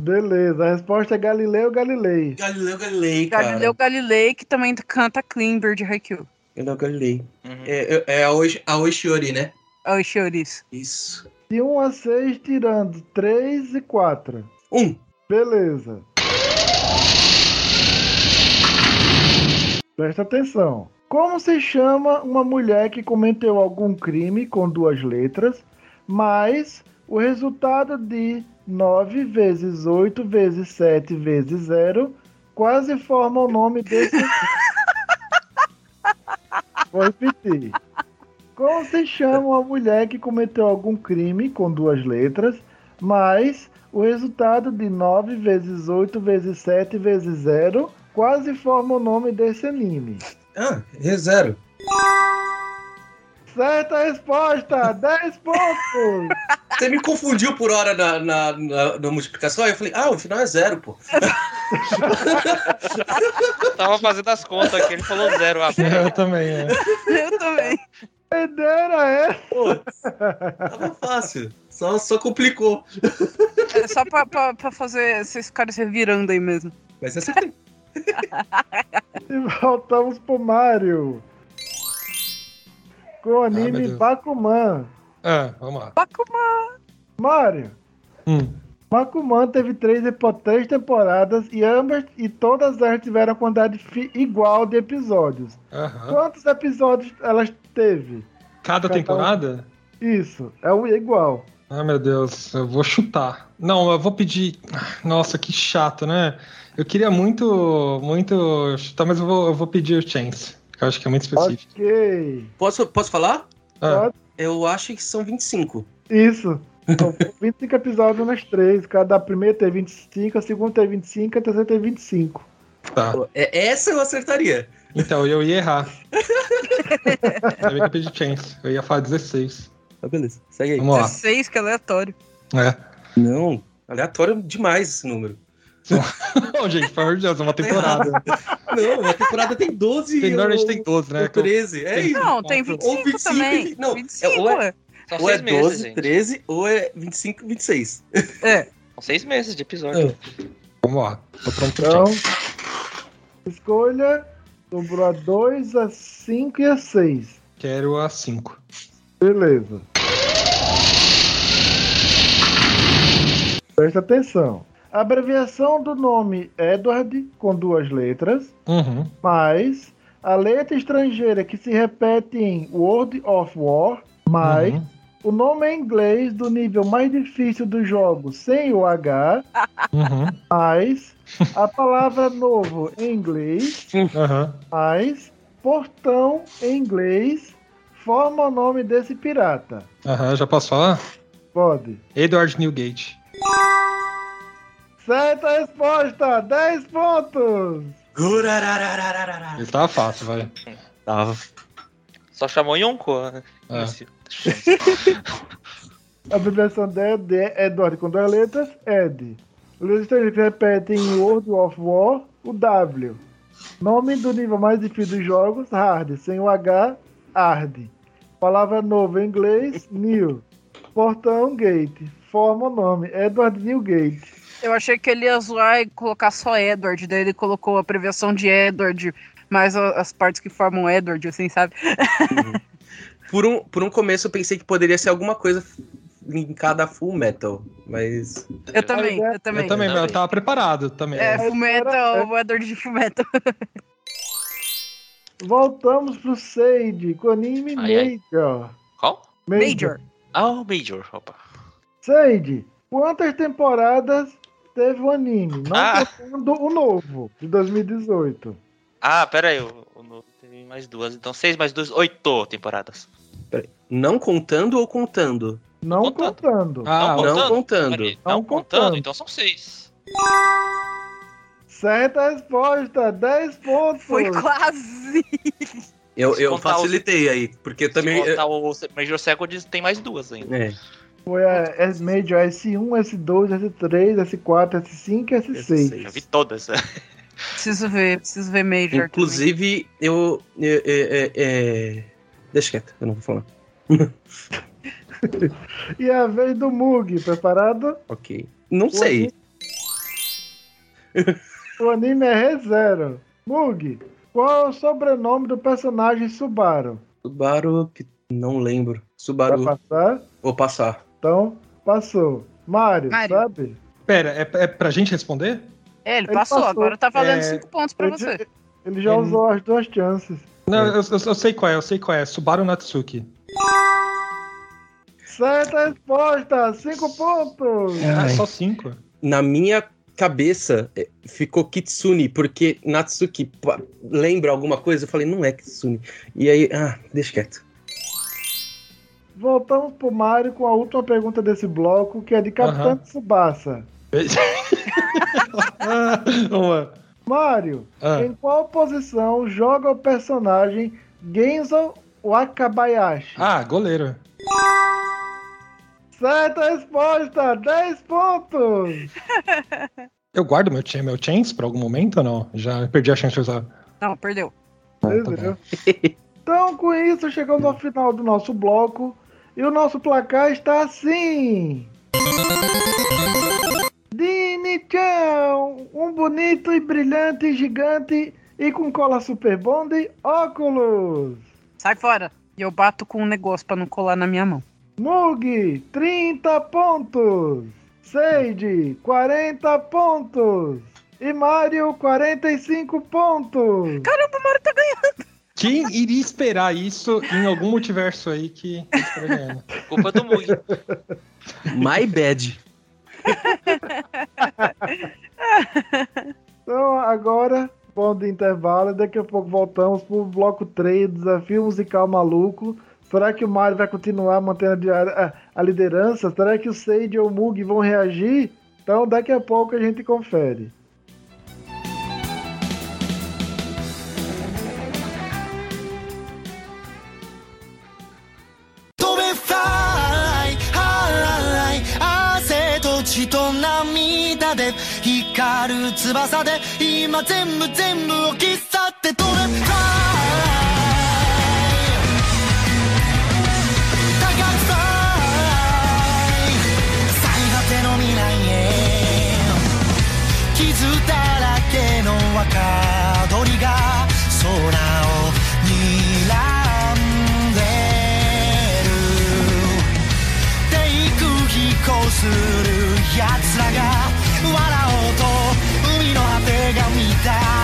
Beleza, a resposta é Galileu Galilei. Galileu Galilei, cara. Galileu Galilei, que também canta Climber de Haikyuu. Galileu Galilei. Uhum. É, é a, Oishi, a Oishiori, né? Oi, Chouriço. Isso. De 1 a 6, tirando 3 e 4. Um. Beleza. Presta atenção. Como se chama uma mulher que cometeu algum crime com duas letras, mas o resultado de 9 vezes 8 vezes 7 vezes 0 quase forma o nome desse. <laughs> Vou repetir. Como se chama uma mulher que cometeu algum crime com duas letras, mas o resultado de 9 vezes 8 vezes 7 vezes 0 quase forma o nome desse anime? Ah, é zero. Certa resposta! <laughs> 10 pontos! Você me confundiu por hora na, na, na, na multiplicação, aí eu falei, ah, o final é zero, pô. <laughs> Tava fazendo as contas aqui, ele falou zero. Ah, Eu também, é. <laughs> Eu também. Pedera é! Tava fácil. Só, só complicou. É só pra, pra, pra fazer vocês ficarem se revirando aí mesmo. Mas você acertei. E voltamos pro Mario. Com o Ah, anime Deus. Bakuman. Ah, vamos lá. Bakuman. Mario, Hum. Bakuman teve três, três temporadas e ambas e todas elas tiveram quantidade igual de episódios. Aham. Quantos episódios elas teve? Cada temporada? Isso, é o igual. Ah, meu Deus, eu vou chutar. Não, eu vou pedir. Nossa, que chato, né? Eu queria muito, muito chutar, mas eu vou, eu vou pedir o Chance. Que eu acho que é muito específico. Ok. Posso, posso falar? Ah. Eu acho que são 25. Isso. Então, 25 episódios nas três. Cada primeira tem 25, a segunda tem 25, a terceira tem 25. tá. É, essa eu acertaria. Então, eu ia errar. <laughs> eu ia pedir Chance. Eu ia falar 16. Tá, beleza. Segue aí. Vamos lá. 16, que é aleatório. É. Não, aleatório demais esse número. <laughs> Não, gente, pelo amor de Deus, é uma temporada. Não, a temporada tem 12 Tem, ou- tem 12, né? ou 13. É isso. Não, tem Ou 25 25, também. não, 25, é- ou é-. São Ou é seis meses, 12, gente. 13, ou é 25, 26. É. São seis meses de episódio. Vamos lá. Tô pronto pro Então, escolha. Sobrou a 2, a 5 e a 6. Quero a 5. Beleza. Presta atenção. A abreviação do nome Edward, com duas letras, Uhum. mais a letra estrangeira que se repete em World of War, mais Uhum. O nome em inglês do nível mais difícil do jogo sem o H, Uhum. mais a palavra novo em inglês, Aham. mais portão em inglês, forma o nome desse pirata. Aham, já posso falar? Pode. Edward Newgate. Certa resposta! 10 pontos! Ele tava fácil, vai. Tava. Só chamou Yonko, né? É. <laughs> A abreviação de Ed é Edward com duas letras, Ed. Os estrangeiros que repetem em World of War, o W. Nome do nível mais difícil dos jogos, Hard. Sem o H, Hard. Palavra nova em inglês, New. Portão, Gate. Forma o nome, Edward Newgate. Eu achei que ele ia zoar e colocar só Edward, daí ele colocou a abreviação de Edward, mais as partes que formam Edward, assim, sabe? <laughs> Por um, por um começo eu pensei que poderia ser alguma coisa linkada a Full Metal, mas. Eu também, eu também. Eu também, mas eu tava preparado também. É, Fullmetal, o Edward de Fullmetal. <laughs> Voltamos pro Sage, com o anime Ai, ai. Major. Qual? Major. Ah, o Major. Opa. Sage, quantas temporadas teve o anime? Não Ah. contando o novo, de 2018. Ah, pera aí. O, O novo teve mais duas. Então, seis mais duas, oito temporadas. Não contando ou contando? Não Contando. contando. Ah, Não não contando. Não Não contando, contando. então são seis. Certa resposta, 10 pontos. Foi quase. Eu, eu facilitei aí, porque eu também. Contar o Major Second, tem mais duas ainda. É, Foi a S Major S1, S2, S3, S4, S5 e S6. Eu vi todas. <laughs> Preciso ver, preciso ver Major. Inclusive, eu. é, é, é, é, Deixa quieto, eu não vou falar. <laughs> E a vez do Mug, preparado? Ok. Não sei. O anime é ReZero. Mug, qual é o sobrenome do personagem Subaru? Subaru, que não lembro. Vai Subaru. passar? Vou passar. Então, passou. Mario, Mario. sabe? Pera, é, é pra gente responder? É, ele, Ele passou, passou. agora tá valendo É, 5 pontos pra Ele, você. ele já Ele- usou as duas chances. Não, eu, eu- eu sei qual é, eu sei qual é. Subaru Natsuki. Certa resposta, 5 pontos. Ah, Ai. só cinco. Na minha cabeça é, ficou Kitsune, porque Natsuki pa- lembra alguma coisa. Eu falei, não é Kitsune. E aí, ah, deixa quieto. Voltamos pro Mario com a última pergunta desse bloco, que é de Capitão Aham. Tsubasa. <laughs> Ah, Uma. Mario, Ah. em qual posição joga o personagem Genzo Wakabayashi? Ah, goleiro. Certa resposta, 10 pontos. <laughs> Eu guardo meu, meu chance pra algum momento ou não? Já perdi a chance de usar. Não, perdeu. Ah, tá bom. Então, com isso, chegamos ao final do nosso bloco. E o nosso placar está assim. Dini-chan, um bonito e brilhante gigante e com cola super bond óculos. Sai fora. E eu bato com um negócio pra não colar na minha mão. Mug, 30 pontos. Sage, 40 pontos. E Mario, 45 pontos. Caramba, o Mario tá ganhando. Quem iria esperar isso em algum multiverso aí que que estaria ganhando? Culpa do Mug. My bad. <laughs> Então, agora, bom de intervalo. Daqui a pouco voltamos pro bloco 3, desafio musical maluco. Será que o Mario vai continuar mantendo a, a- a liderança? Será que o Sage e o Mug vão reagir? Então, daqui a pouco a gente confere. 血と涙で光る翼で今全部全部を切っ去ってどれする奴らが笑おうと海の果てが見た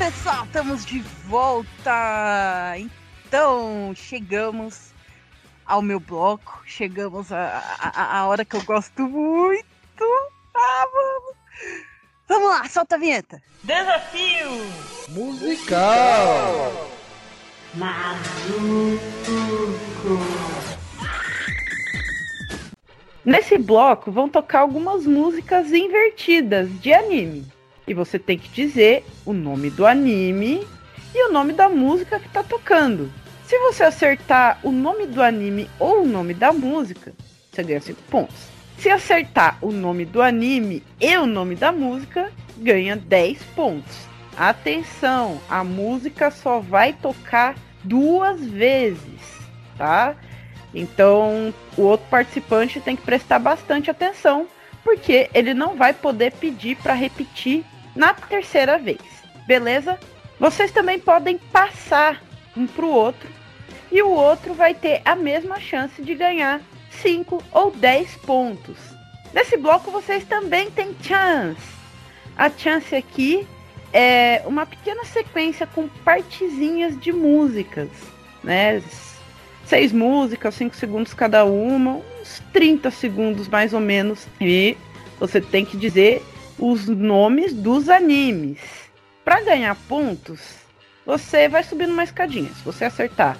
pessoal, estamos de volta. Então, chegamos ao meu bloco. Chegamos a, a, a hora que eu gosto muito. Ah, vamos. Vamos lá, solta a vinheta. Musical! Nesse bloco vão tocar algumas músicas invertidas de anime. E você tem que dizer o nome do anime e o nome da música que tá tocando. Se você acertar o nome do anime ou o nome da música, você ganha 5 pontos. Se acertar o nome do anime e o nome da música, ganha 10 pontos. Atenção, a música só vai tocar duas vezes, tá? Então, o outro participante tem que prestar bastante atenção, porque ele não vai poder pedir para repetir na terceira vez. Beleza? Vocês também podem passar um para o outro e o outro vai ter a mesma chance de ganhar 5 ou 10 pontos. Nesse bloco vocês também têm chance. A chance aqui é uma pequena sequência com partezinhas de músicas, né? Seis músicas, cinco segundos cada uma, uns 30 segundos mais ou menos. E você tem que dizer os nomes dos animes. Para ganhar pontos, você vai subindo uma escadinha. Se você acertar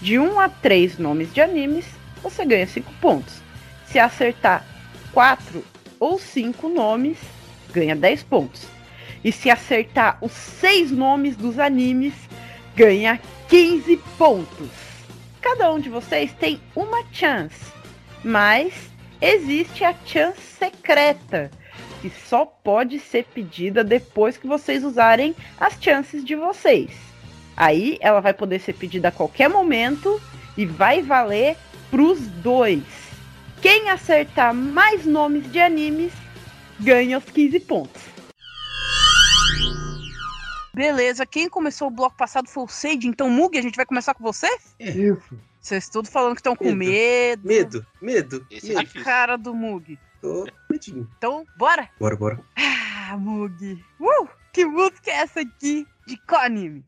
de 1 a 3 nomes de animes, você ganha 5 pontos. Se acertar 4 ou 5 nomes, ganha 10 pontos. E se acertar os 6 nomes dos animes, ganha 15 pontos. Cada um de vocês tem uma chance, mas existe a chance secreta, que só pode ser pedida depois que vocês usarem as chances de vocês. Aí ela vai poder ser pedida a qualquer momento e vai valer pros dois. Quem acertar mais nomes de animes ganha os 15 pontos. Beleza, quem começou o bloco passado foi o Sage, então Mug, a gente vai começar com você? Isso. Vocês todos falando que estão com Medo. medo. Medo, medo. Esse é A cara do Mug. Tô medinho. Então, bora! Bora, bora. Ah, Mug. Uh, que música é essa aqui de qual anime?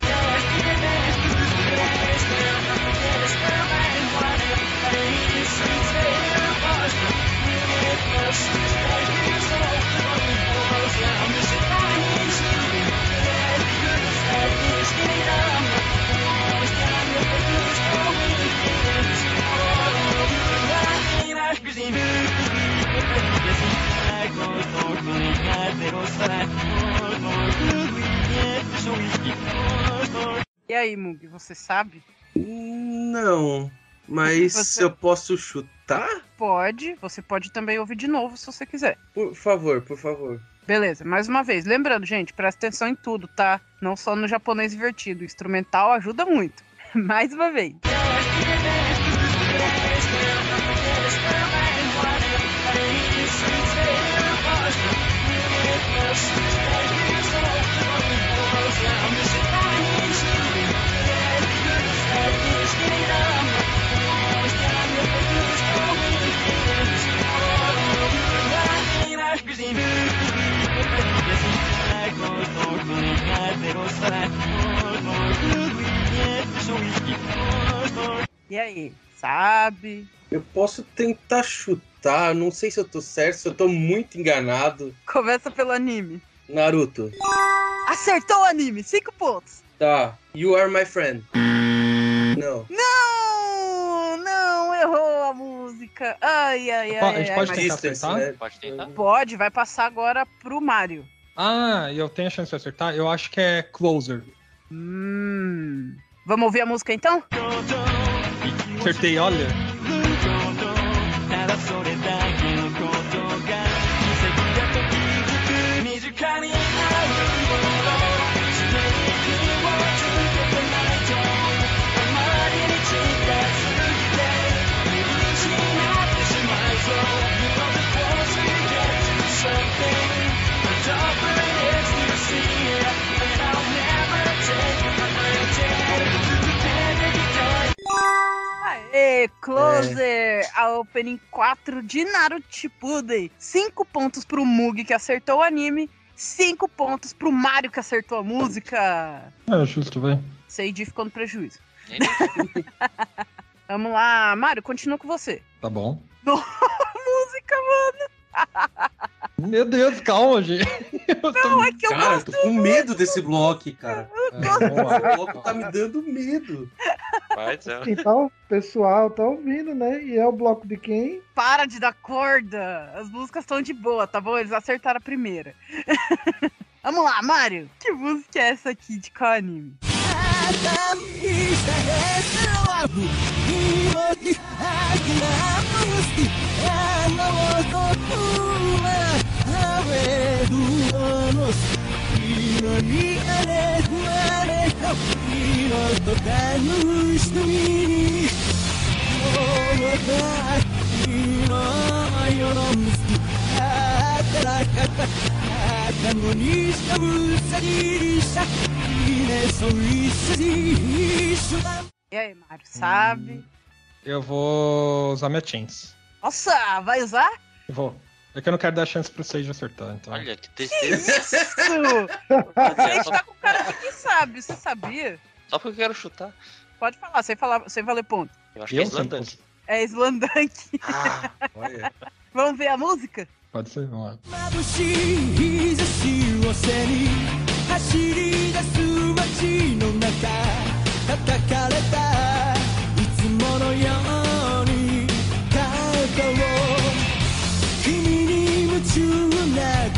E aí, Mug, você sabe? Não, mas Você- eu posso chutar? Pode, você pode também ouvir de novo se você quiser. Por favor, por favor. Beleza, mais uma vez. Lembrando, gente, presta atenção em tudo, tá? Não só no japonês invertido. O instrumental ajuda muito. <laughs> Mais uma vez. E aí, sabe? Eu posso tentar chutar, não sei se eu tô certo, se eu tô muito enganado. Começa pelo anime. Naruto. Acertou o anime, cinco pontos. Tá. You are my friend. Não. Não, não, errou a música. Ai, ai, ai. A gente ai, pode mas- tentar acertar? né? Pode tentar. Pode, vai passar agora pro Mario. Ah, e eu tenho a chance de acertar? Eu acho que é Closer. Hum. Vamos ouvir a música então? Acertei, olha. Aê, Closer! A Opening 4 de Naruto Shippuden. 5 pontos pro Mug, que acertou o anime. 5 pontos pro Mario, que acertou a música. É justo, vai. Seiji ficou no prejuízo. <laughs> Vamos lá, Mario, continua com você. Tá bom. <laughs> Música, mano. <laughs> Meu Deus, calma, gente. <laughs> Eu tô... Não, é que eu Cara, eu gosto. tô com medo desse bloco, cara. É. Esse bloco tá me dando medo. Mas é. Então, o pessoal tá ouvindo, né? E é o bloco de quem? Para de dar corda. As músicas estão de boa, tá bom? Eles acertaram a primeira. <laughs> Vamos lá, Mario. Que música é essa aqui de qual anime?「E aí, Mário, sabe? Eu vou usar minha chance. Nossa, vai usar? Vou. É que eu não quero dar chance pro Sage acertar, então. Olha, que tristeza. Isso! A gente tá com cara de que sabe, você sabia? Só porque eu quero chutar. Pode falar, sem, falar, sem valer ponto. Eu acho que é Eu Slandunk. sempre. É Slandank. Ah, olha. <laughs> Vamos ver a música? Pode ser, vamos lá. 眩しい日差しを背に走り出す街の中叩かれたいつものよう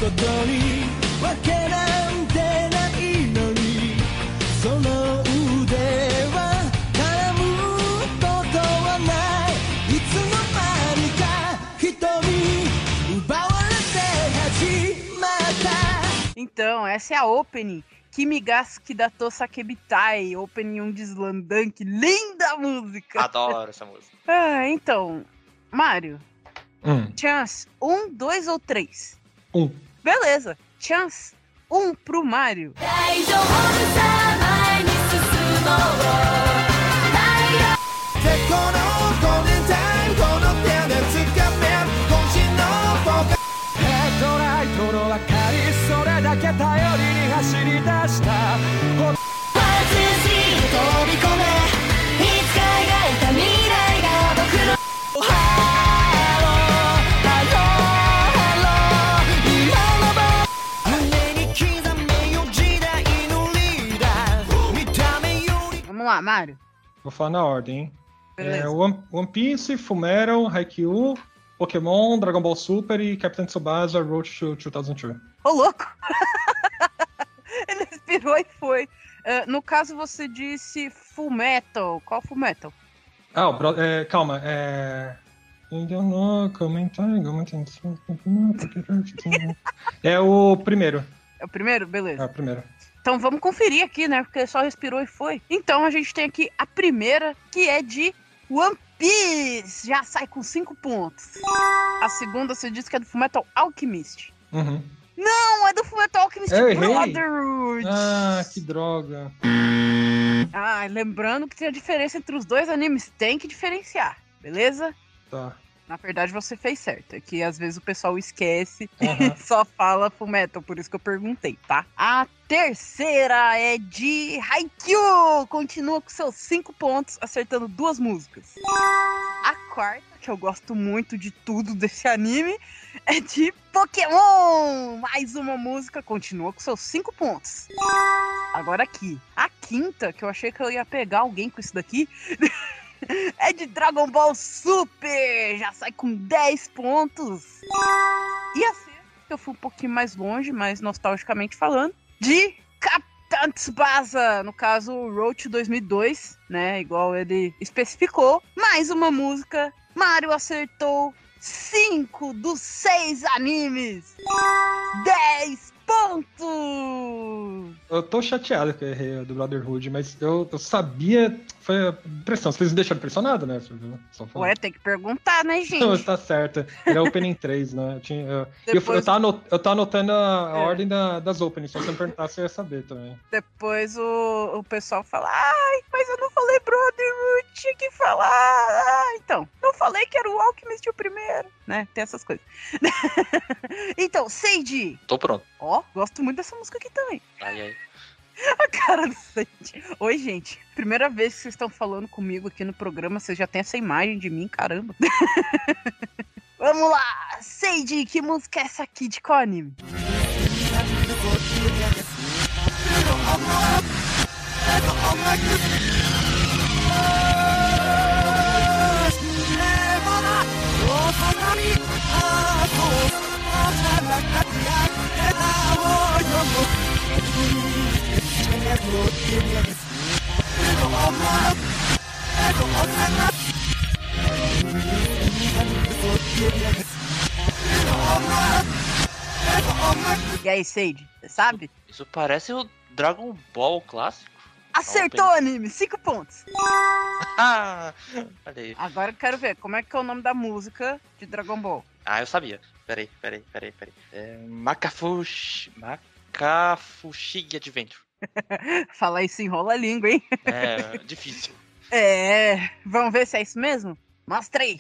ことにわけなんてないのにその腕は絡むことはないいつの間にか瞳奪われて始まった Então, essa é a opening. Kimigaski da Tosakebitai, opening 1 de Slandank. Linda música! Adoro essa música. <laughs> Ah, então, Mário, Hum, chance, um, dois ou três? um. Beleza, chance, um pro Mário. 大 Vamos lá, Mário. Vou falar na ordem, hein? Beleza. É, One, One Piece, Fullmetal, Haikyuu, Pokémon, Dragon Ball Super e Captain Tsubasa Road to 2002. Ô, louco! <laughs> Ele respirou e foi. Ah, no caso, você disse Full Metal. Qual Full Metal? Ah, bro- é, calma, é... É o primeiro. É o primeiro? É Beleza. o primeiro. Então vamos conferir aqui, né? Porque só respirou e foi. Então a gente tem aqui a primeira, que é de One Piece. Já sai com 5 pontos. A segunda você disse que é do Fullmetal Alchemist. Uhum. Não, é do Fullmetal Alchemist Eu. Brotherhood. Ah, que droga. Ah, lembrando que tem a diferença entre os dois animes. Tem que diferenciar, beleza? Tá. Na verdade, você fez certo. É que às vezes o pessoal esquece Aham. <laughs> e só fala Fullmetal, por isso que eu perguntei, tá? A terceira é de Haikyuu! Continua com seus cinco pontos, acertando duas músicas. A quarta, que eu gosto muito de tudo desse anime, é de Pokémon! Mais uma música, continua com seus cinco pontos. Agora aqui, a quinta, que eu achei que eu ia pegar alguém com isso daqui, <laughs> <laughs> é de Dragon Ball Super! Já sai com 10 pontos. E a sexta, que eu fui um pouquinho mais longe, mais nostalgicamente falando, de Capitão Tsubasa, no caso Road to 2002, né, igual ele especificou. Mais uma música, Mario acertou 5 dos 6 animes. 10 pontos! Eu tô chateado que eu errei a do Brotherhood, mas eu, eu sabia. Foi a impressão. Vocês me deixaram impressionado, né? Só. Ué, tem que perguntar, né, Não, <laughs> gente? tá certo. Era opening <laughs> 3, né? Eu, tinha, eu, Depois- eu, tava anot- eu tava anotando a, a É. ordem da- das openings, só se eu me perguntasse eu ia saber também. Depois o, o pessoal fala, ai, mas eu não falei Brotherhood, tinha que falar. Ah, então, não falei que era o Alchemist o primeiro, né? Tem essas coisas. <laughs> então, Sage, Tô pronto. ó, gosto muito dessa música aqui também. Ai, ai. <laughs> A cara do Sandy. Oi, gente. Primeira vez que vocês estão falando comigo aqui no programa, vocês já têm essa imagem de mim, caramba. <laughs> Vamos lá! Sandy, que música é essa aqui de Cone? <laughs> E aí, Sage, sabe? Isso parece o Dragon Ball clássico. Acertou, anime! 5 pontos! <laughs> Ah, olha aí. Agora eu quero ver como é que é o nome da música de Dragon Ball. Ah, eu sabia. Peraí, peraí, peraí, peraí. É, Makafushi... Makafushigi Adventure. <laughs> Falar isso enrola a língua, hein? É difícil. É. Vamos ver se é isso mesmo? Mostra aí.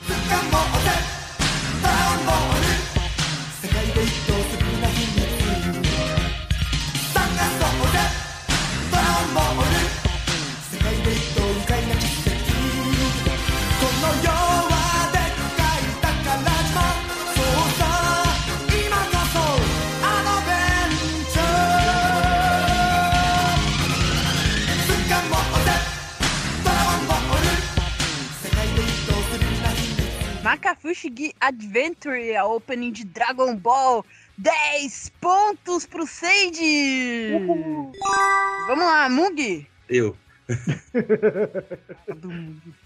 Makafushigi Adventure, a opening de Dragon Ball. 10 pontos pro Sage! Vamos lá, Mug. Eu.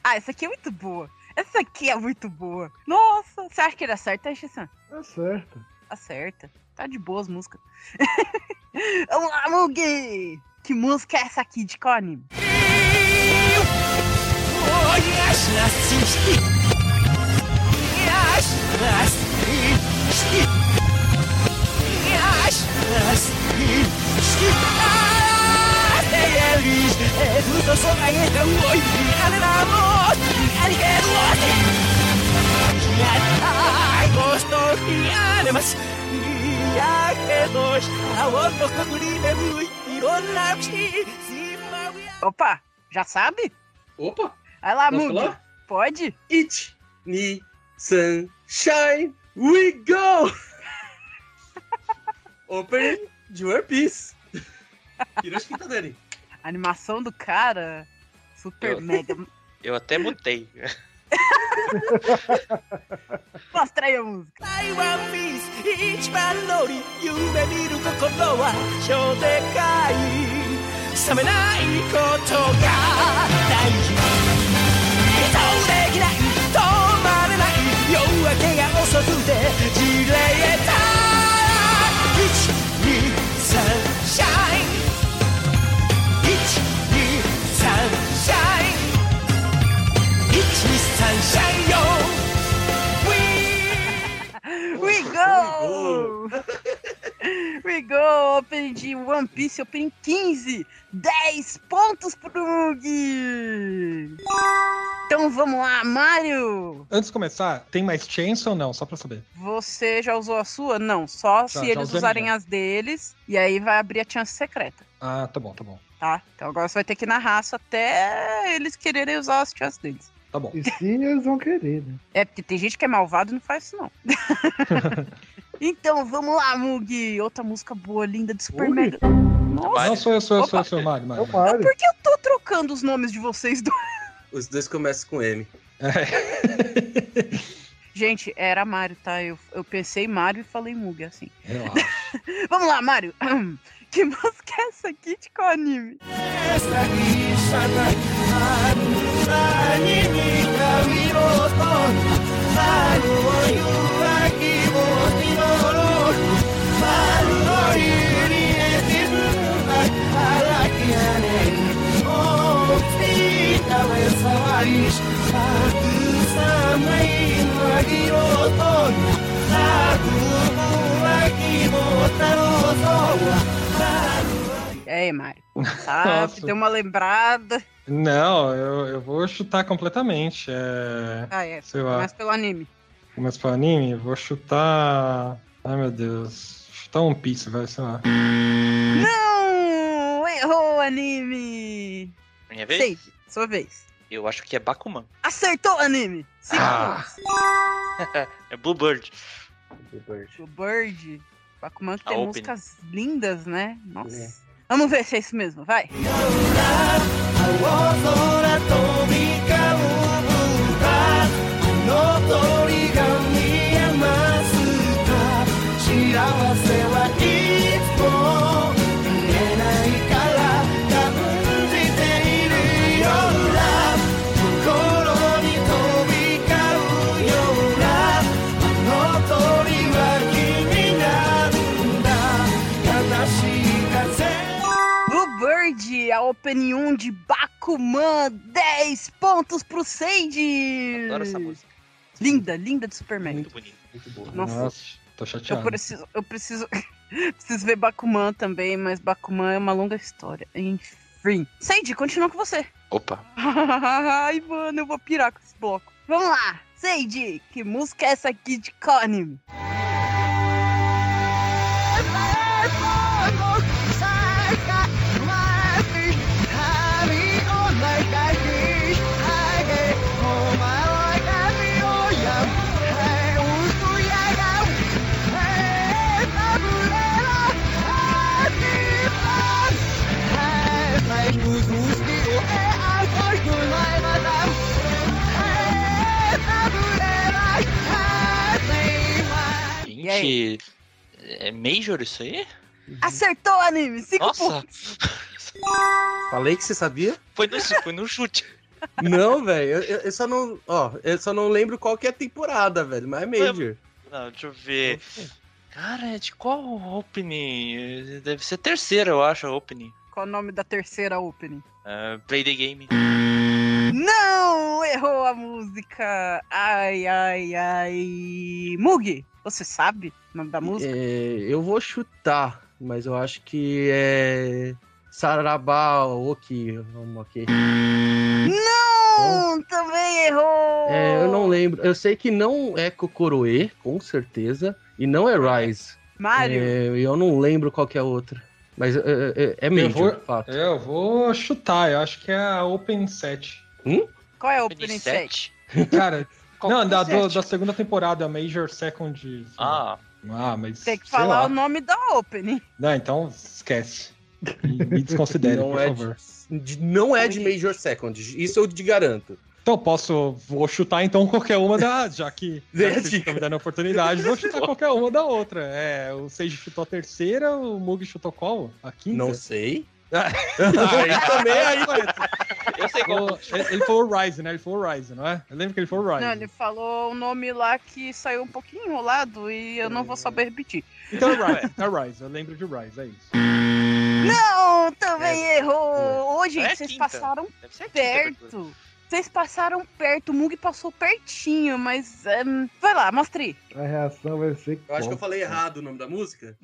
Ah, essa aqui é muito boa. Essa aqui é muito boa. Nossa, você acha que ele acerta, Xissan? Tá certo. Acerta. Tá de boas músicas. <laughs> Vamos lá, Mug! Que música é essa aqui de qual anime? Opa, já sabe? Opa, Vai lá, Posso Mug. falar? Pode? it, ni, sunshine, we go! <laughs> Opening de One Piece. Hiroshi Kitadani. A animação do cara, super Eu- mega. <laughs> Eu até mutei. <laughs> Mostra aí a música. 台湾ピース一番乗り夢見る心は超でかい冷めないことが大事そうできない止まれない 夜明けが遅くてじれた123シャイン123シャイン123シャインよ We go! We go! Open de One Piece, Open 15! 10 pontos pro Mug! Então vamos lá, Mario! Antes de começar, tem mais chance ou não? Só pra saber. Você já usou a sua? Não, só se já eles usarem já. as deles. E aí vai abrir a chance secreta, Ah, tá bom, tá bom. tá? Então agora você vai ter que ir na raça até eles quererem usar as chances deles. Tá bom. E se eles vão querer, né? É, porque tem gente que é malvado e não faz isso, não. <laughs> então, vamos lá, Mug. Outra música boa, linda, de Super Mug? Mega. Nossa, Não, sou eu, sou eu, sou eu, sou eu, Mário, É Mário. o Mario. por que eu tô trocando os nomes de vocês dois? Os dois começam com M. <laughs> Gente, era Mario, tá? Eu, eu pensei Mario e falei Mug, assim. Relaxa. <laughs> Vamos lá, Mario. <clears throat> Que música é essa aqui de qual anime? E Sabe? Deu uma lembrada. Não, eu, eu vou chutar completamente. É... Ah, é. Sei lá. Começa pelo anime. Começa pelo anime, vou chutar. Ai meu Deus. Chutar um Piece, vai, sei lá. Não! Errou o anime! Minha vez? Sei, sua vez. Eu acho que é Bakuman. Acertou o anime! Cinco Ah. <laughs> É Bluebird. O Bird. Bakuman que A tem opening. músicas lindas, né? Nossa. É. Vamos ver se é isso mesmo, vai. Opening 1 de Bakuman. 10 pontos pro Sage. Adoro essa música. Linda, linda de Superman. Muito bonita. Muito boa. Nossa. tô Eu chateado. preciso, eu preciso, <laughs> preciso ver Bakuman também, mas Bakuman é uma longa história. Enfim. Sage, continua com você. Opa. <laughs> Ai, mano, eu vou pirar com esse bloco. Vamos lá, Sage, que música é essa aqui de Conan? Gente, é Major isso aí? Acertou, anime, cinco Nossa, pontos. Falei que você sabia? foi no, foi no chute. Não, velho. Eu, eu- só não. Ó, eu só não lembro qual que é a temporada, velho. Mas é Major. Não, deixa eu ver. Cara, é de qual opening? Deve ser terceira, eu acho, a opening. Qual o nome da terceira opening? Uh, Play the Game. Não, errou a música. Ai, ai, ai. Mugi, você sabe o nome da música? É, eu vou chutar, mas eu acho que é. Sarabá Oki. ok. Não, também errou. É, eu não lembro. Eu sei que não é Kokoroe, com certeza. E não é Rise. Mario, É, eu não lembro qual que é a outra. Mas é, é, é Major, vou- de fato. Eu vou chutar, eu acho que é a Open 7. qual é o Opening opening 7? 7? Cara, Qual não, é da, o do- da segunda temporada, Major Second. Ah, Ah, mas. Tem que falar lá. o nome da opening. Não, então esquece. Me desconsidere, Não por é, favor. de, não é de Major Second. Isso eu te garanto. Então posso. Vou chutar então qualquer uma da. Já que <laughs> vocês dica. estão me dando a oportunidade, vou chutar qualquer uma da outra. É, o Seiji chutou a terceira, o Mug chutou qual? A quinta? Não sei. Aí também, aí. eu sei qual. O- ele falou Rise, né? Ele falou Rise, não é? Eu lembro que ele falou Rise. Não, ele falou o nome lá que saiu um pouquinho enrolado e eu não vou saber repetir. Então é Rise, é Rise, eu lembro de Rise, é isso. Não, também errou. Ô, gente, É vocês quinta. passaram perto. Vocês passaram perto, o Mug passou pertinho, mas. ehm, vai lá, mostre. A reação vai ser. Eu acho que eu falei errado o nome da música.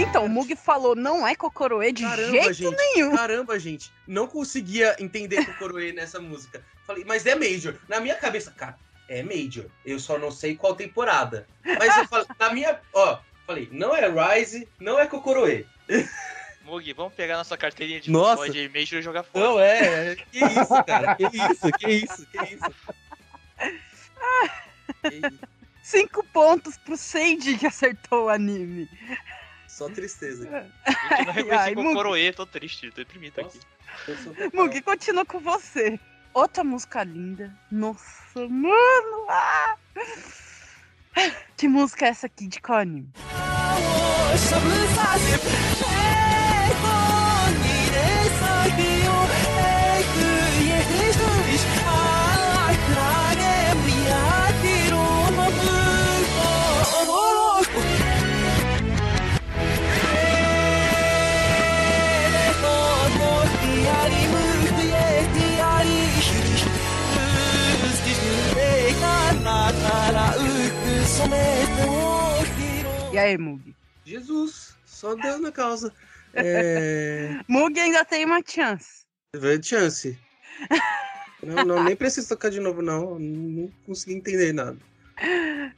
Então, o Mug falou, não é Kokoroe de Caramba, jeito gente. nenhum. Caramba, gente. Não conseguia entender Kokoroe <laughs> nessa música. Falei, mas é Major. Na minha cabeça, cara, é Major. Eu só não sei qual temporada. Mas eu falei, na minha. Ó, falei, não é Rise, não é Kokoroe. <laughs> Mug, vamos pegar nossa carteirinha de Nossa. de Major e jogar fora. Não é. Que isso, cara? Que isso, que isso, que isso. Que <laughs> isso. Cinco pontos pro Sage que acertou o anime. Só tristeza. Eu não reconheci com Mug. Coroê, tô triste, tô deprimido aqui. Eu sou- Mug, continua com você. Outra música linda. Nossa, mano. ah! Que música é essa aqui de qual E aí, Mug? Jesus, só Deus na causa. <laughs> É. Mug ainda tem uma chance. Chance. Não, não, nem preciso tocar de novo, não. Não consegui entender nada.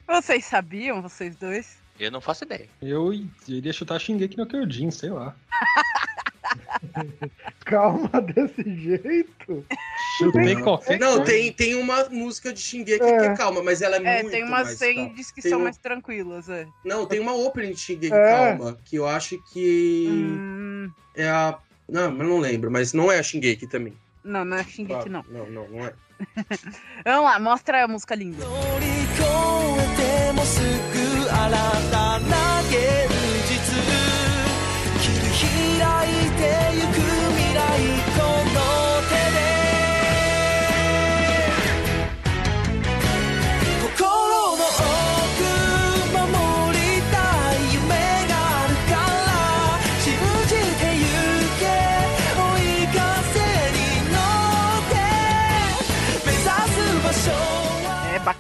Vocês sabiam, vocês dois? Eu não faço ideia. Eu iria chutar Shingeki no Kyojin, sei lá. <laughs> <laughs> Calma desse jeito. Chutei qualquer Não, tem, tem uma música de Shingeki que É. é calma, mas ela é, É, muito tem umas mais sem calma. diz que Tem são um- mais tranquilas, é. Não, tem uma opening de Shingeki É. calma, que eu acho que Hum, é a Não, mas não lembro, mas não é a Shingeki também. Não, não é Shingeki, não. Não, não, não é. <laughs> Vamos lá, mostra a música linda.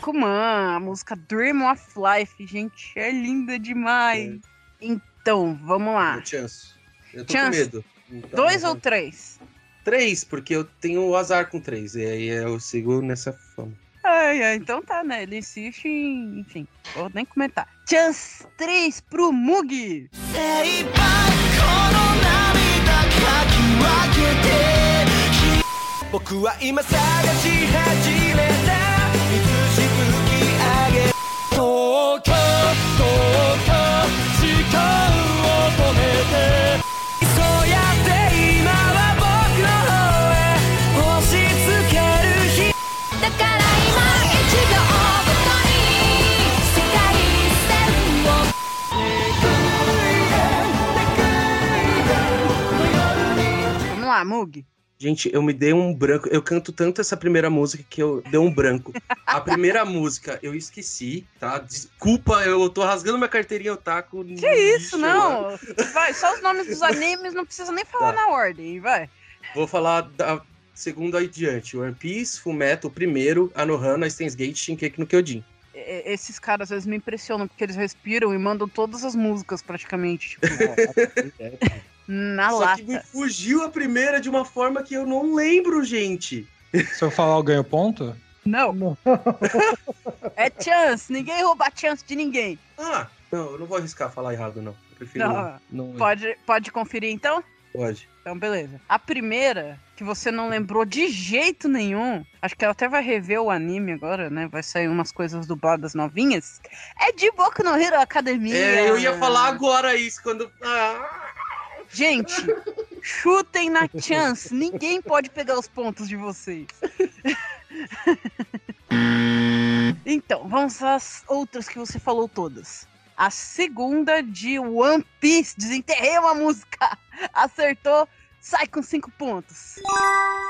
は É Bakuman, a música Dream of Life. Gente, é linda demais. Então, vamos lá. Chance. Eu tô Chance. com medo. Então, Dois ou três? Três, porque eu tenho o azar com três. E aí eu sigo nessa fama. Ai, ai, então tá, né? Ele insiste em. Enfim, vou nem comentar. Chance 3 pro Mugi. 精 lá, Mugi. Gente, eu me dei um branco. Eu canto tanto essa primeira música que eu dei um branco. A primeira música eu esqueci, tá? Desculpa, eu tô rasgando minha carteirinha otaku. Que isso, não? Vai, só os nomes dos animes, não precisa nem falar Tá. na ordem, vai. Vou falar da segunda aí diante. One Piece, Fullmetal, o primeiro, Anohana, Steins Gate, Shinkeki no Kyojin. E- Esses caras às vezes me impressionam, porque eles respiram e mandam todas as músicas praticamente, tipo, na Só que me lata. fugiu a primeira de uma forma que eu não lembro, gente. <laughs> Se eu falar, eu ganho ponto? Não. <laughs> É chance, ninguém rouba a chance de ninguém. Ah, não, eu não vou arriscar falar errado, não. Eu prefiro Não. não. Pode, pode conferir então? Pode. Então, beleza. A primeira, que você não lembrou de jeito nenhum, acho que ela até vai rever o anime agora, né? Vai sair umas coisas dubladas novinhas. É de Boku no Hero Academia. É, eu ia falar agora isso quando. Ah, Gente, chutem na chance. Ninguém pode pegar os pontos de vocês. <laughs> então, vamos às outras que você falou todas. A segunda de One Piece. Desenterrei uma música. Acertou. Sai com cinco pontos.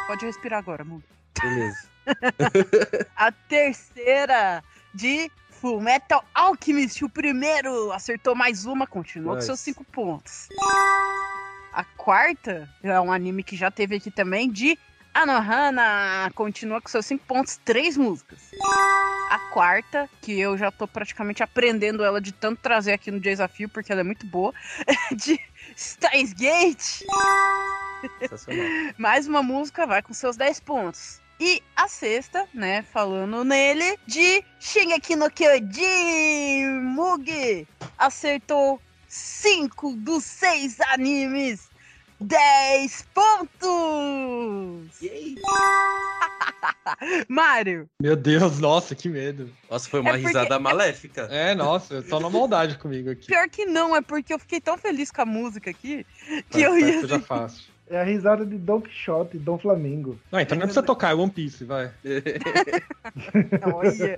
Pode respirar agora, mundo. beleza. <laughs> A terceira de Full Metal Alchemist. O primeiro acertou mais uma, continua com Nice. seus cinco pontos. A quarta é um anime que já teve aqui também de Anohana. Continua com seus cinco pontos, três músicas. A quarta, que eu já tô praticamente aprendendo ela de tanto trazer aqui no desafio, porque ela é muito boa, <laughs> de Steins Gate. <laughs> Mais uma música vai com seus 10 pontos. E a sexta, né, falando nele, de Shingeki no Kyojin, Mugi, acertou 5 dos 6 animes, 10 pontos! Yay. <laughs> Mário, Meu Deus, nossa, que medo. Nossa, foi uma É porque- risada maléfica. É, nossa, só na maldade comigo aqui. pior que não, é porque eu fiquei tão feliz com a música aqui, que Tá, eu ia... seja fácil. É a risada de Don Quixote, Dom Flamingo. Não, então não precisa tocar, é One Piece, vai. <laughs> Olha,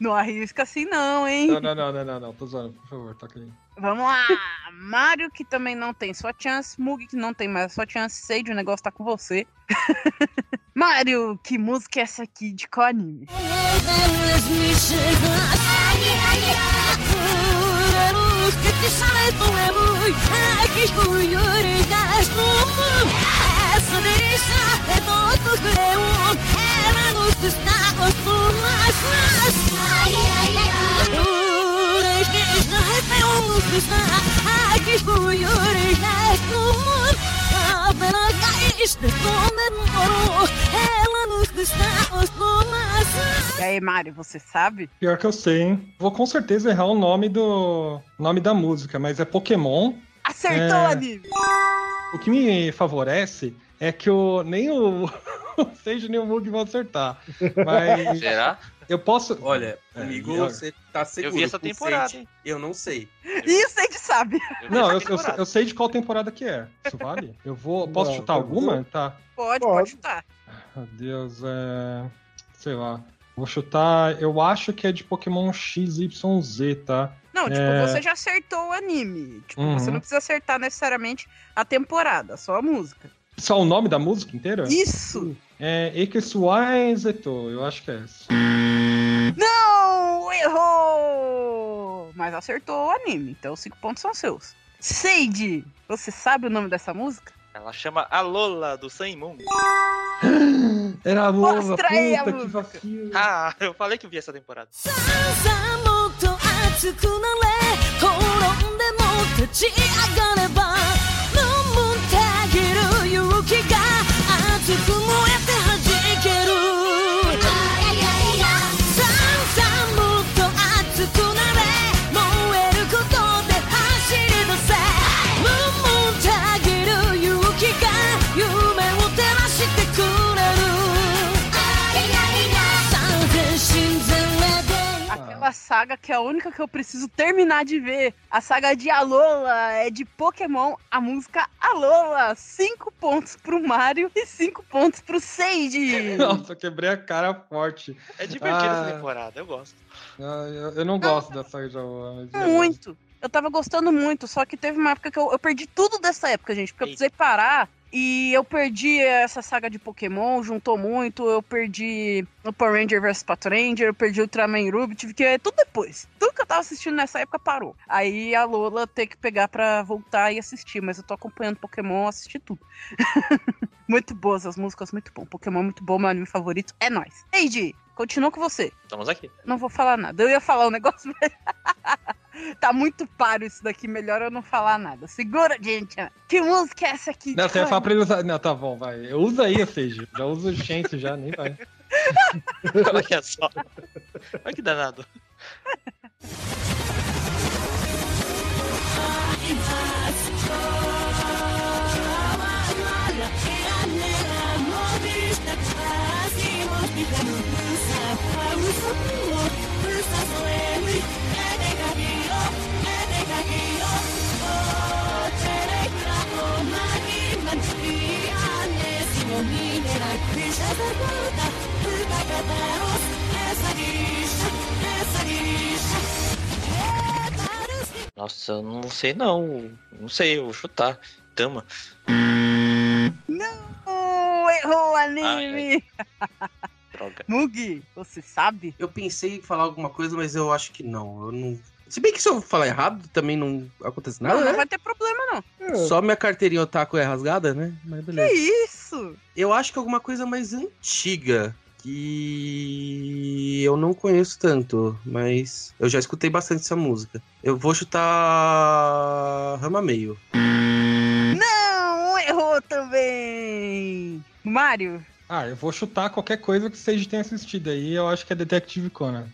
não arrisca assim não, hein? Não, não, não, não, não, não, tô zoando, por favor, toca aí. Vamos lá! Mario, que também não tem sua chance. Mug, que não tem mais sua chance. Sage, o negócio tá com você. <laughs> Mario, que música é essa aqui? De qual anime? los que te salen nuevos, aquí señores, como sonrisa de todos leos eran los destacados por las más. Ay, ay, Mas, que no es peor los que está aquí cuyores ya es A Pero caíste con el moro, e aí, Mario, você sabe? Pior que eu sei, hein? Vou com certeza errar o nome do. nome da música, mas é Pokémon. Acertou É. o anime! O que me favorece é que o, nem <laughs> o, Sage nem o Mug vão acertar. Mas Será? eu posso. Olha, É, amigo, eu- você tá seguro. Eu vi essa temporada, Sage, hein? Eu não sei. E o Sage sabe. Eu Não, eu, eu, eu sei de qual temporada que é. Isso vale? Eu vou. Posso Não, chutar eu alguma? Tá. Pode, Pode. pode chutar. Deus, é. Sei lá. Vou chutar. Eu acho que é de Pokémon XYZ, tá? Não, tipo, É. você já acertou o anime. Tipo, Uhum. você não precisa acertar necessariamente a temporada, só a música. Só o nome da música inteira? Isso! É Ekeswai Zeto, eu acho que é essa. Não! Errou! Mas acertou o anime, então os cinco pontos são seus. Sage, você sabe o nome dessa música? Ela chama a Lola do Sun Moon. <gasps> Era a Lola, Mostra aí a puta que música. vacilo. Ah, eu falei que vi essa temporada. さ saga que é a única que eu preciso terminar de ver. A saga de Alola é de Pokémon, a música Alola. Cinco pontos pro Mario e cinco pontos pro Sage. <laughs> Nossa, eu quebrei a cara forte. É divertida Ah. essa temporada, eu gosto. Ah, Eu, eu não gosto dessa Jawa. mas beleza. Muito. Eu tava gostando muito, só que teve uma época que eu, eu perdi tudo dessa época, gente, porque eu Eita. precisei parar e eu perdi essa saga de Pokémon, juntou muito, eu perdi o Power Ranger vs Pato Ranger, eu perdi o Ultraman Ruby, tive que ver tudo depois. Tudo que eu tava assistindo nessa época parou. Aí a Lola tem que pegar pra voltar e assistir, mas eu tô acompanhando Pokémon, assisti tudo. <laughs> muito boas as músicas, muito bom. Pokémon muito bom, meu anime favorito, é nóis. Eiji, continua com você. Estamos aqui. Não vou falar nada. Eu ia falar um negócio, mas. <laughs> tá muito paro isso daqui. Melhor eu não falar nada. Segura, gente. Que música é essa aqui? Não, você ia falar pra ele usar. Não, tá bom, vai. Eu uso aí, Sage. Já uso o Chance já, nem vai. <laughs> Olha só. Olha que danado. Sei não. Não sei, eu vou chutar. Tama. Não, errou o anime. <laughs> Droga. Mugi, você sabe? Eu pensei em falar alguma coisa, mas eu acho que não. Eu não. Se bem que se eu falar errado, também não acontece nada, não né? vai ter problema, não. É, Só minha carteirinha otaku é rasgada, né? Mas Que beleza. isso? Eu acho que alguma coisa mais antiga. Que eu não conheço tanto, mas eu já escutei bastante essa música. Eu vou chutar Rama Meio. Não, errou também. Mario, Ah, eu vou chutar qualquer coisa que o Sage tenha assistido aí. Eu acho que é Detective Conan.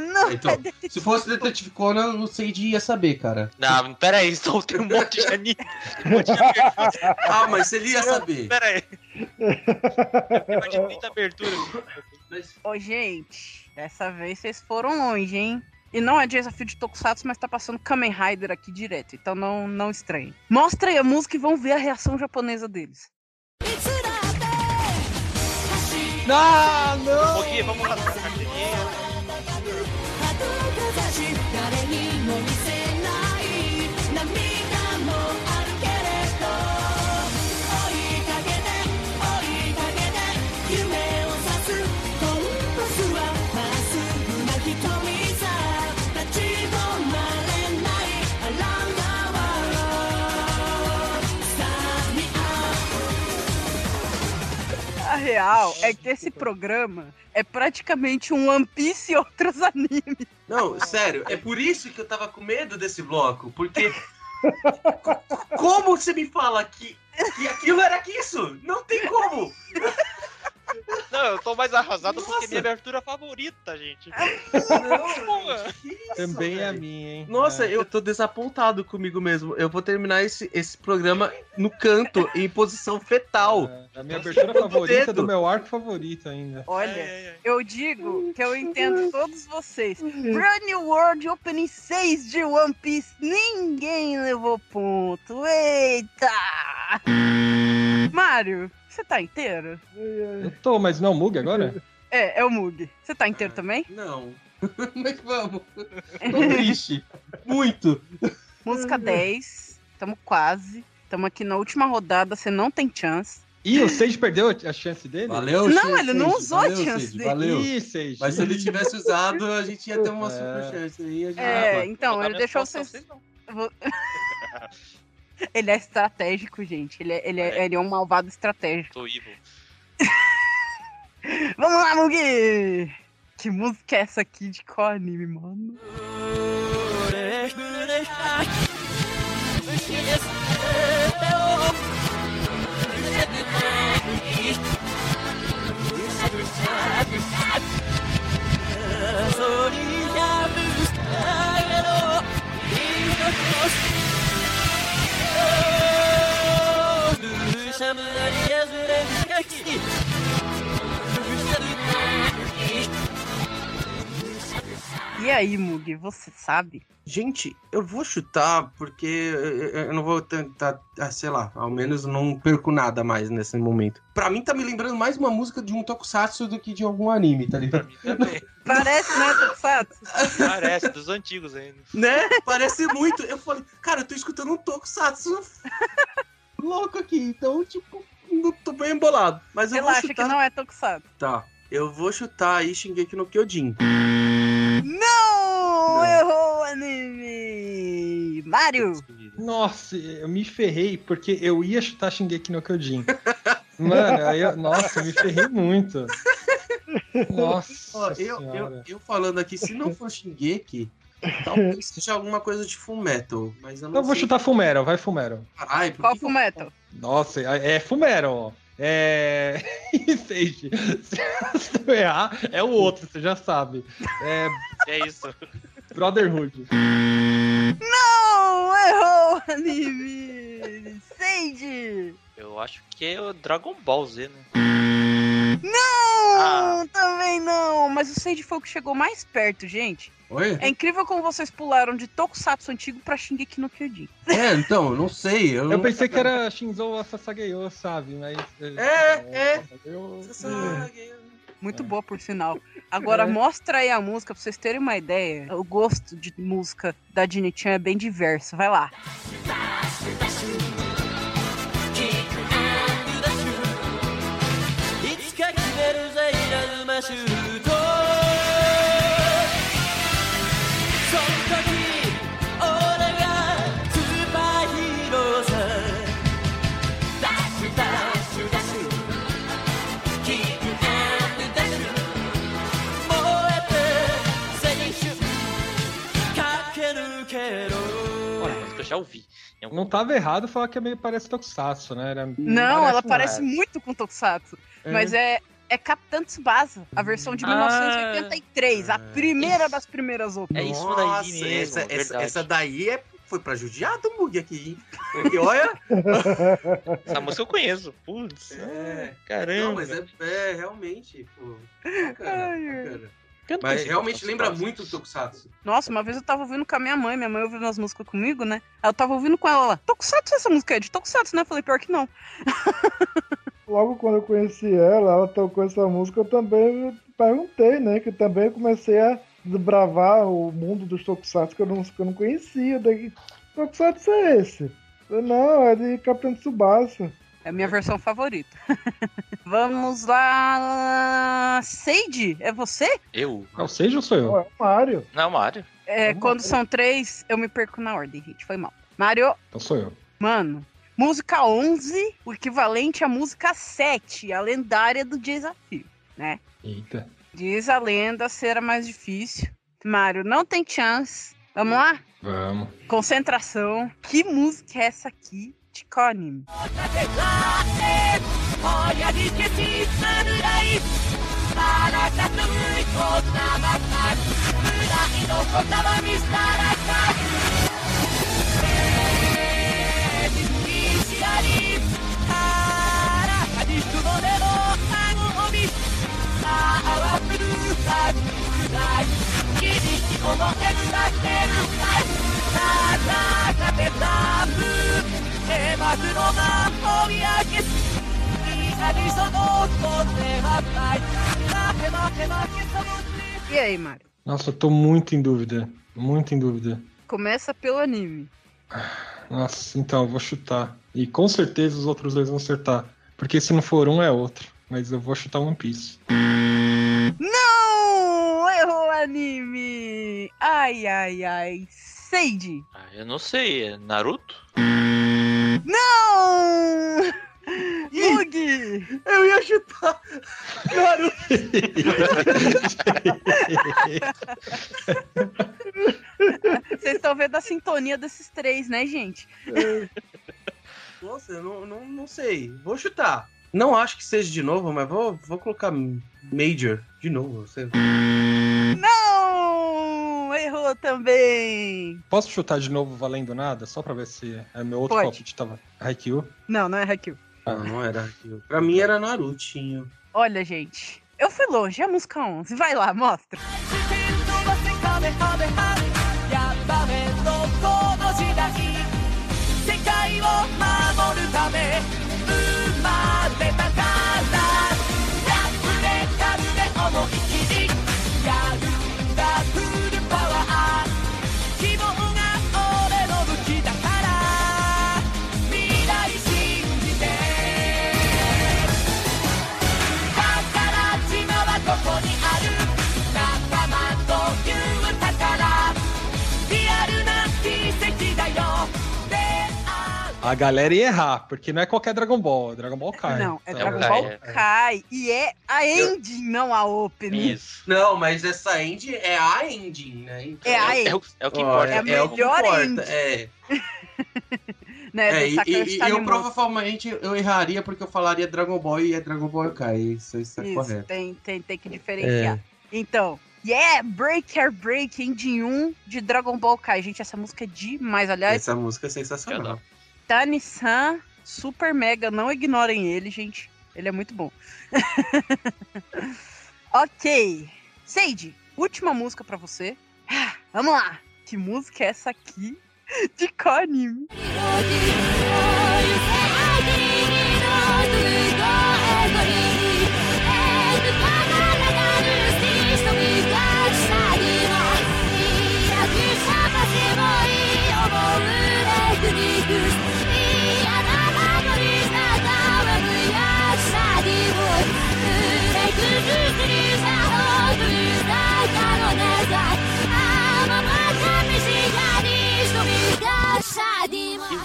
Não, não. Então, se fosse Detetive Conan, eu não sei de ia saber, cara. Não, pera aí, <laughs> só tem um monte de anime. Ah, mas ele ia saber. Pera aí. Tem mais de 30 aberturas. Ô, gente, dessa vez vocês foram longe, hein? E não é desafio de Tokusatsu, mas tá passando Kamen Rider aqui direto, então não, não estranhe. Mostra aí a música e vão ver a reação japonesa deles. Ah, não! Mogi, vamos lá. Real é que esse programa é praticamente um One Piece e outros <laughs> animes. Não, sério, é por isso que eu tava com medo desse bloco, porque. <laughs> co- como você me fala que, que aquilo era isso? Não tem como! Não, eu tô mais arrasado porque é minha abertura favorita, gente. Porra. Também é a minha, hein? Nossa, É. eu tô desapontado comigo mesmo. Eu vou terminar esse, esse programa no canto, em posição fetal. É, a minha abertura favorita dedo. do meu arco favorito ainda. Olha, ai. eu digo que eu entendo todos vocês. Brand New World Opening 6 de One Piece. Ninguém levou ponto. Eita! Mário, você tá inteiro? Eu tô, mas não, Mug agora? É, é o Mug. Você tá inteiro também? Não. <laughs> Mas vamos. Tô triste. Muito. Música 10. Tamo quase. Tamo aqui na última rodada. Você não tem chance. Ih, o Sage perdeu a chance dele? Valeu, Não, Sage, ele não Sage, usou a valeu, chance Sage, dele. Valeu. Ih, Sage. Mas se ele tivesse usado, a gente ia ter uma É. super chance aí. A gente... É, Ah, então, ele deixou vocês. não. <laughs> Ele é estratégico, gente. Ele é, ele é, ele é um malvado estratégico. Tô evil. <laughs> Vamos lá, Mugi! Que música é essa aqui de qual anime, mano? E aí, Mugi, você sabe? Gente, eu vou chutar porque eu- eu não vou tentar, ah, sei lá, ao menos não perco nada mais nesse momento. Pra mim tá me lembrando mais uma música de um tokusatsu do que de algum anime, tá ligado? <laughs> Parece, né, Tokusatsu? Parece, dos antigos ainda. né? Parece muito. Eu falei, cara, eu tô escutando um tokusatsu louco aqui, então, tipo, não tô bem embolado. Mas eu Relaxa vou que chutar. não é Tokusatsu. Tá, eu vou chutar aí Shingeki no Kyojin. Não! Não. Errou o anime! Mario! Nossa, eu me ferrei porque eu ia chutar Shingeki no Kyojin. Mano, aí eu, nossa, eu me ferrei muito. <laughs> Nossa Ó, eu, eu, eu falando aqui, se não for Shingeki, talvez seja alguma coisa de Full Metal, mas eu não Eu vou sei. chutar Fumero, vai Fumero. Caralho, por Qual que que eu- Fullmetal? Nossa, é Fumero, ó. É. <laughs> Sage, se eu errar, é o outro, você já sabe. É É isso. Brotherhood. Não! Errou o anime! Sage! Eu acho que é o Dragon Ball Z, né? Não! Ah. Também não! Mas o Sage foi o que chegou mais perto, gente. Oi? É incrível como vocês pularam de Tokusatsu antigo pra Shingeki no Kyojin. É, então, eu não sei. Eu, Eu pensei que era Shinzo Sasageyo, sabe? Mas. É, é. Eu... Muito É. boa, por sinal. Agora, É. mostra aí a música pra vocês terem uma ideia. O gosto de música da Dini-chan é bem diverso. Vai lá. Olha, mas que eu já ouvi. Não tava errado falar que é meio parece Tokusatsu, né? Era- Não, ela um parece nada. muito com Tokusatsu. É. Mas é, é Capitã Tsubasa, a versão de Ah. 1983. A primeira das primeiras É opas. isso Nossa, daí mesmo, essa, essa, essa daí é, foi pra judiar do Mug aqui, hein? Porque olha. <laughs> Essa música eu conheço. Putz, É. caramba. Não, mas é, é realmente. Pô, bacana, Ai, bacana. Mas realmente lembra muito o Tokusatsu. Nossa, uma vez eu tava ouvindo com a minha mãe, minha mãe ouvindo as músicas comigo, né? Aí Eu tava ouvindo com ela lá. Tokusatsu essa música é de Tokusatsu, né? Eu falei, pior que não. <laughs> Logo quando eu conheci ela, ela tocou essa música, eu também perguntei, né? Que também comecei a desbravar o mundo dos Tokusatsu que eu não, que eu não conhecia. Daí, que Tokusatsu é esse? Eu, não, é de Capitão Tsubasa. É a minha versão favorita. <laughs> Vamos lá. Sage, é você? Eu? Não, seja ou sou eu? É o Mario. Não, Mário. É, Vamos quando lá. são três, eu me perco na ordem, gente. Foi mal. Mario, Então sou eu. mano. Música 11, o equivalente à música 7, a lendária do desafio, né? Eita. Diz a lenda ser a mais difícil. Mário, não tem chance. Vamos lá? Vamos. Concentração. Que música é essa aqui de E aí, Mário? Nossa, eu tô muito em dúvida. Muito em dúvida. Começa pelo anime. Nossa, então, eu vou chutar. E com certeza os outros dois vão acertar. Porque se não for um, é outro. Mas eu vou chutar One Piece. Não! Errou o anime! Ai, ai, ai. Seide! Ah, eu não sei, é Naruto? Não! <laughs> Mugi! Eu ia chutar Naruto. Vocês estão vendo a sintonia desses três, né, gente? Nossa, eu não, não, não sei. Vou chutar. Não acho que seja de novo, mas vou, vou colocar Major de novo. Sei. Não! Errou também! Posso chutar de novo valendo nada? Só pra ver se é meu outro palpite tava. Haikyuu. Não, não é Haikyuu. Não, não era aquilo. Pra mim era Narutinho. Olha, gente, eu fui longe, é a música 11. Vai lá, mostra. A galera ia errar, porque não é qualquer Dragon Ball, é Dragon Ball Kai. Não, é Então, Dragon Kai, Ball é. Kai. E é a ending, não a opening. Isso. Não, mas essa ending é a ending, né? Então, É a É, ending. o, é o que importa. é a é o que melhor importa. ending. É, <laughs> Né, é, e, e- e eu provavelmente eu erraria porque eu falaria Dragon Ball e é Dragon Ball Kai. Isso, isso é Isso, correto. tem, tem, tem que diferenciar. Então, yeah, Break Your Break, ending 1 de Dragon Ball Kai. Gente, essa música é demais. Aliás, Essa música é sensacional. Tani-san, super mega, não ignorem ele, gente. Ele é muito bom. <laughs> ok. Seide, última música pra você. Ah, Vamos lá. Que música é essa aqui? <laughs> De qual?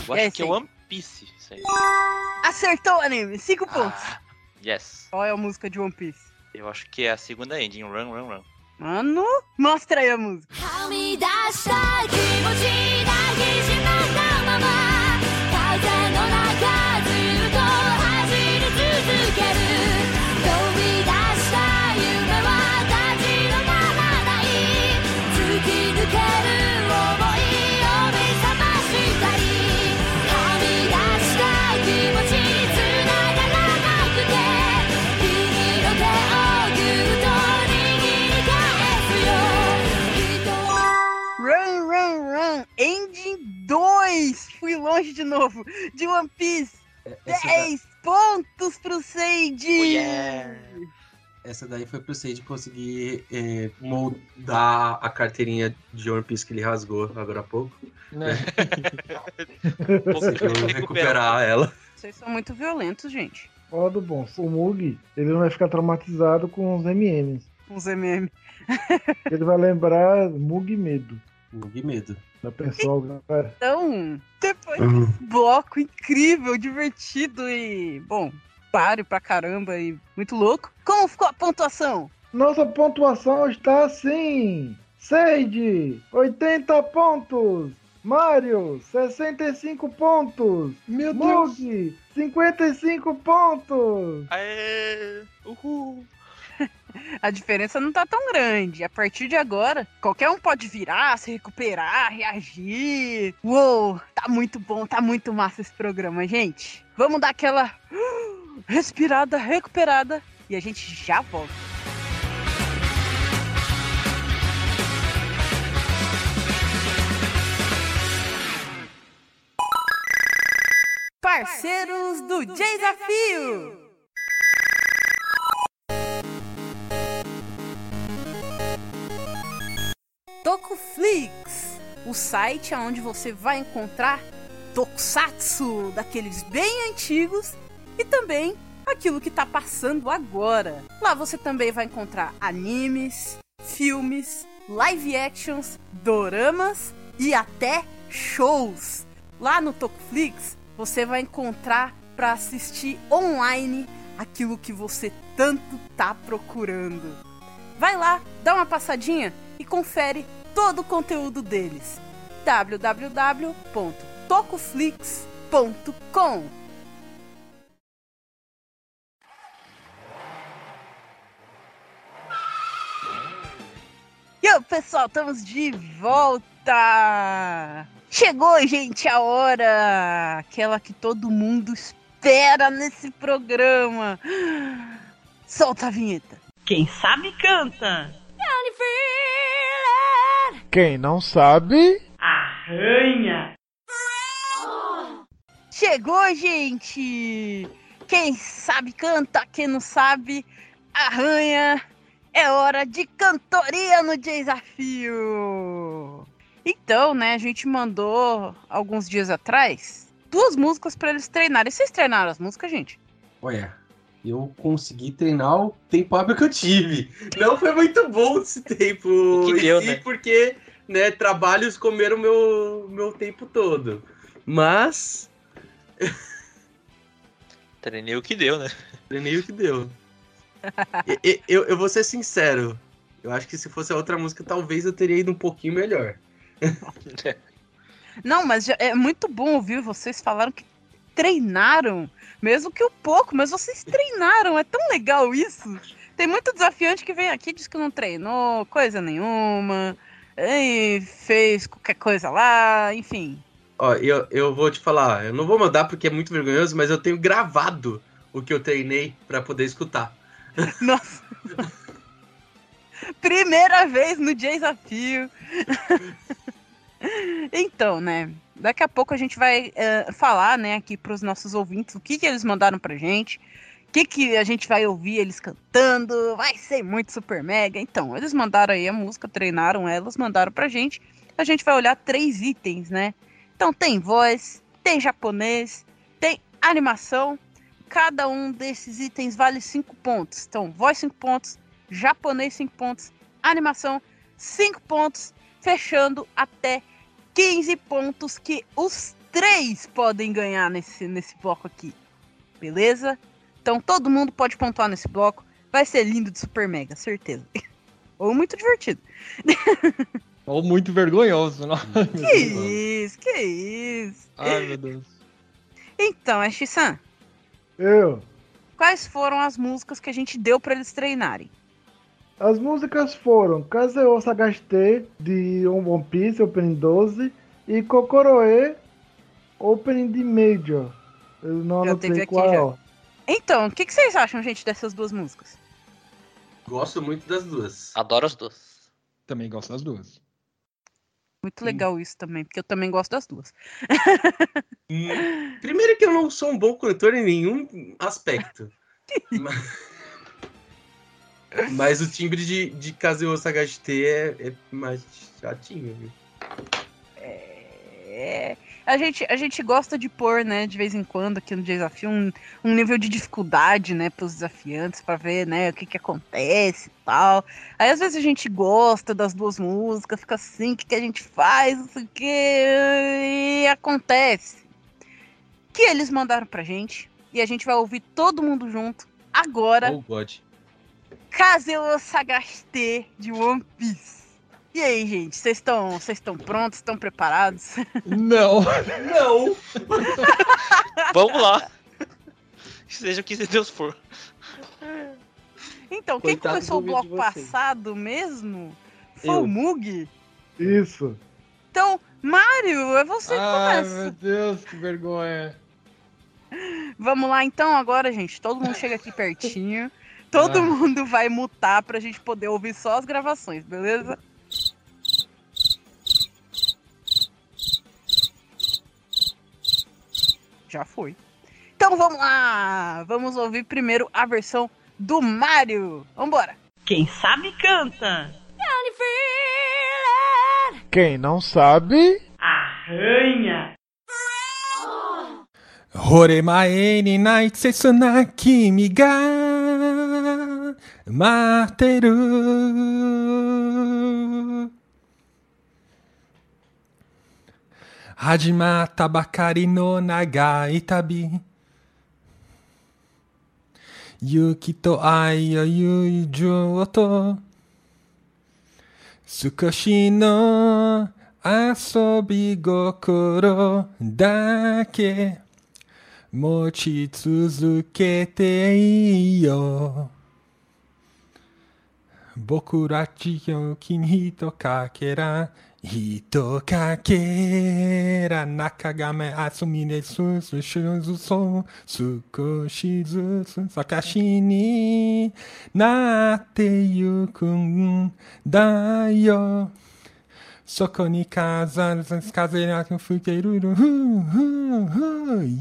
Eu É acho que é esse aí. One Piece. Isso aí. Acertou o anime, 5 pontos. Ah, yes. Qual é a música de One Piece? Eu acho que é a segunda ending. Run, run, run. Mano, mostra aí a música. Fui longe de novo. De One Piece. Essa, da- 10 pontos pro. Oh, yeah. Essa daí foi pro Sage conseguir é, moldar a carteirinha de One Piece que ele rasgou agora há pouco. Né? <laughs> Conseguiu recuperar ela. Vocês são muito violentos, gente. Ó do bom, o Mug, ele não vai ficar traumatizado com os MMs. Os MM. <laughs> Ele vai lembrar Mug Medo. Que medo. Da pessoa, cara. Então, depois desse bloco incrível, divertido e, bom, páreo pra caramba e muito louco. Como ficou a pontuação? Nossa pontuação está assim: Sage, 80 pontos. Mario, 65 pontos. Meu Deus! Mug, 55 pontos. Aê! Uhul! <laughs> a diferença não tá tão grande. A partir de agora, qualquer um pode virar, se recuperar, reagir. Uou, tá muito bom, tá muito massa esse programa, gente. Vamos dar aquela respirada, recuperada e a gente já volta. Parceiros do Desafio! Tokuflix, o site onde você vai encontrar tokusatsu daqueles bem antigos e também aquilo que tá passando agora. Lá você também vai encontrar animes, filmes, live actions, doramas e até shows. Lá no Tokuflix você vai encontrar para assistir online aquilo que você tanto tá procurando. Vai lá, dá uma passadinha e confere todo o conteúdo deles. www.tocoflix.com Pessoal, estamos de volta! Chegou, gente, a hora! Aquela que todo mundo espera nesse programa! Solta a vinheta! Quem sabe canta! Quem não sabe, Arranha! Chegou, gente! Quem sabe canta, quem não sabe, arranha! É hora de cantoria no desafio! Então, né, a gente mandou alguns dias atrás duas músicas pra eles treinarem. Vocês treinaram as músicas, gente? Olha, eu consegui treinar o tempo hábil que eu tive. Não foi muito bom esse tempo. <laughs> Que em deu, si, né? Porque, né, trabalhos comeram meu, meu tempo todo. Mas, Treinei o que deu, né? treinei o que deu. Eu, eu vou ser sincero. Eu acho que se fosse a outra música, talvez eu teria ido um pouquinho melhor. <laughs> Não, mas já- é muito bom ouvir vocês falaram que treinaram, mesmo que um pouco, mas vocês treinaram, é tão legal isso. Tem muito desafiante que vem aqui e diz que não treinou, coisa nenhuma, e fez qualquer coisa lá, enfim. Ó, eu, eu vou te falar, eu não vou mandar porque é muito vergonhoso, mas eu tenho gravado o que eu treinei pra poder escutar. <laughs> Nossa. Primeira vez no desafio. <laughs> então, né? Daqui a pouco a gente vai eh, falar, né, aqui pros nossos ouvintes o que, que eles mandaram pra gente. O que, que a gente vai ouvir eles cantando. Vai ser muito super mega. Então, eles mandaram aí a música, treinaram elas, mandaram pra gente. A gente vai olhar três itens, né? Então tem voz, tem japonês, tem animação. Cada um desses itens vale cinco pontos. Então, voz 5 pontos, japonês 5 pontos, animação 5 pontos, fechando até 15 pontos que os três podem ganhar nesse, nesse bloco aqui. Beleza? Então todo mundo pode pontuar nesse bloco. Vai ser lindo de super mega, certeza. <laughs> Ou muito divertido. <laughs> Ou muito vergonhoso. Não? Que isso, que isso. Ai, meu Deus. Então, Ashi-san, eu. quais foram as músicas que a gente deu pra eles treinarem? As músicas foram Kazeo Sagashite, de One Piece, Opening 12, e Kokoroe, Opening de Major. Eu não Já teve anotei aqui qual. já. ó. Então, o que, que vocês acham, gente, dessas duas músicas? Gosto muito das duas. Adoro as duas. Também gosto das duas. Muito legal isso também, porque eu também gosto das duas. Hum, Primeiro que eu não sou um bom cantor em nenhum aspecto. <laughs> mas, mas o timbre de, de Kazuo Sagashite é, é mais chatinho, viu? É, a gente, a gente gosta de pôr, né, de vez em quando aqui no desafio um, um nível de dificuldade, né, pros desafiantes pra ver, né, o que que acontece e tal. Aí às vezes a gente gosta das duas músicas, fica assim, o que que a gente faz, não sei o que, e acontece. Que eles mandaram pra gente e a gente vai ouvir todo mundo junto agora. Oh, God. Kazeo Sagashite de One Piece. E aí, gente, vocês estão vocês estão prontos? Estão preparados? Não. Não! <laughs> Vamos lá. Seja o que Deus for. Então, quem Coitado começou o bloco passado mesmo foi Eu. o Mug. Isso. Então, Mário, é você que Ai, começa. meu Deus, que vergonha. Vamos lá então agora, gente. Todo mundo chega aqui pertinho. Todo Ah. mundo vai mutar pra gente poder ouvir só as gravações, beleza? Já foi. Então vamos lá! Vamos ouvir primeiro a versão do Mario. Vambora! Quem sabe canta. Quem não sabe, Arranha. Horemae ni naitsetsu na kimi ga materu 始まったばかりの長い旅。勇気と愛や友情と。少しの遊び心だけ。持ち続けていいよ。僕ら地域に一かけら一かけら中亀遊みですすしずそう少しずつ探しになってゆくんだよ。Soconicasa, caseirato, futeiruru,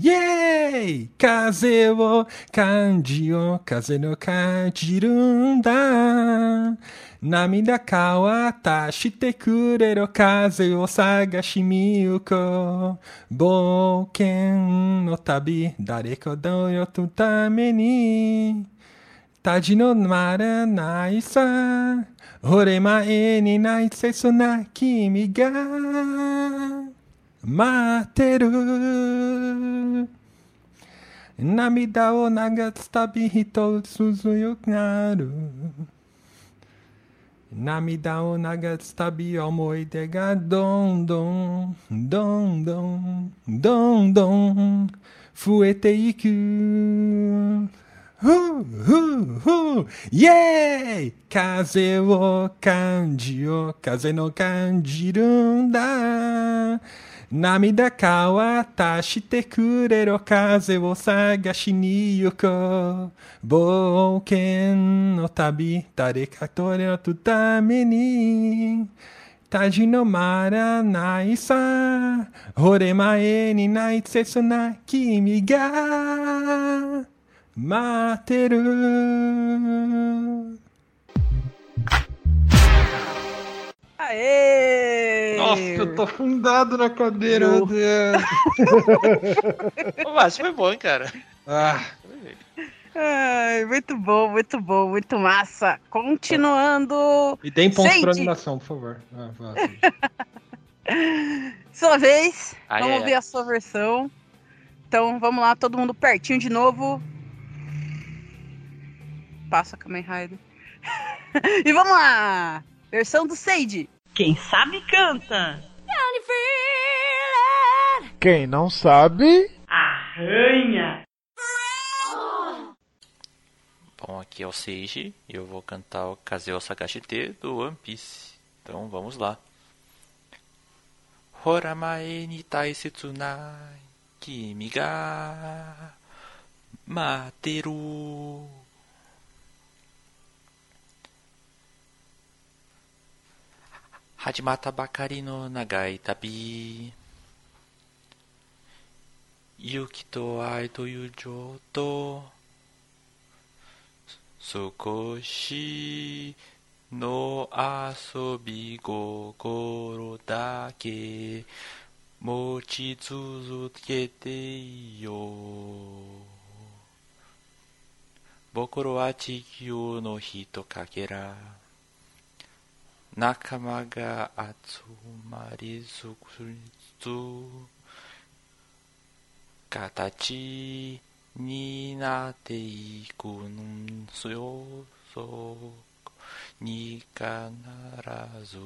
yay! Kaze wo kanji o kaze no kajirun da. Namida kawatashi te kurero kaze o sagashi miyuko. Boken no tabi dareko doyo tu tame ni. Taji no mara nai sa. 俺前にない切な君が待ってる。涙を流すたび一つ強くなる。涙を流すたび思い出がどんどんどんどんどんどん増えていく。Huh, huh, huh. Yeah! Kaze wo kanji o kaze no kanjirun. Namida kawatashi te kurero kaze wo sagashi ni yuko. Bonken no tabi tarekatore no tutame ni. Taji no mara naisa. Horemae ni naitsetsu na kimi ga. Materu. Aê! Nossa, eu tô afundado na cadeira, meu Deus. <laughs> Mas foi bom, hein, cara. Ah. Ai, muito bom, muito bom, muito massa. Continuando. E deem pontos pra animação, por favor. Ah, sua vez. Ah, vamos é. ver a sua versão. Então vamos lá, todo mundo pertinho de novo. Passa Kamen Rider. <laughs> e vamos lá! Versão do Sage. Quem sabe canta. quem não sabe, Arranha. Bom, aqui é o Seiji e eu vou cantar o Kazeo Sagashite do One Piece. Então vamos lá. Horamae ni taisetsu na kimi ga materu. 始まったばかりの長い旅。勇気と愛と友情と少しの遊び心だけ持ち続けていよ僕らは地球の人かけら仲間が集まり作る形になっていくんすよ。そこに必ず。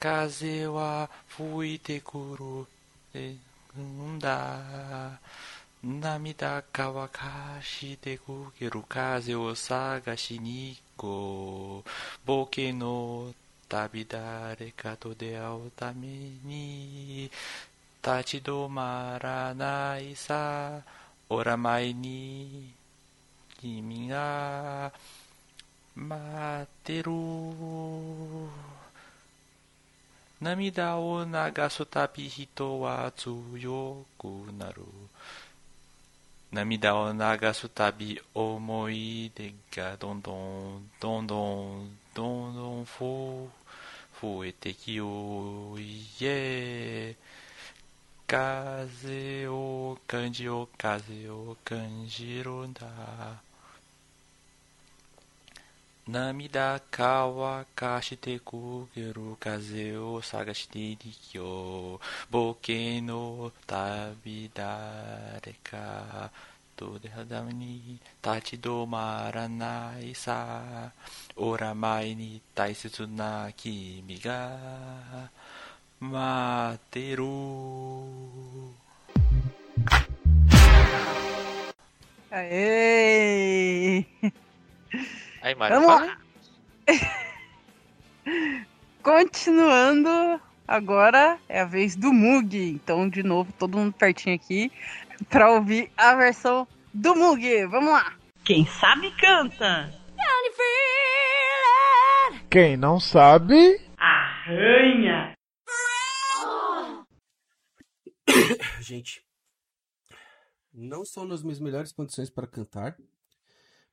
風は吹いてくる。んだ。涙乾かしてくける風を探しに行こう。冒険の旅誰かと出会うために立ち止まらないさ。おら前に君が待ってる。涙を流すたび人は強くなる。涙を流すたび思い出がどんどんどんどんどんどん増えてきよういえ風を感じよう風を感じるんだ 涙乾かしてくける風を探していきよう冒険の旅誰かと出会うために立ち止まらないさおら前に大切な君が待ってるAê! <laughs> Aí, Mário, Vamos fala. lá. <laughs> Continuando, agora é a vez do Mug. Então, de novo, todo mundo pertinho aqui pra ouvir a versão do Mug. Vamos lá. Quem sabe canta. Quem não sabe, Arranha. <coughs> Gente, não estou nas minhas melhores condições para cantar,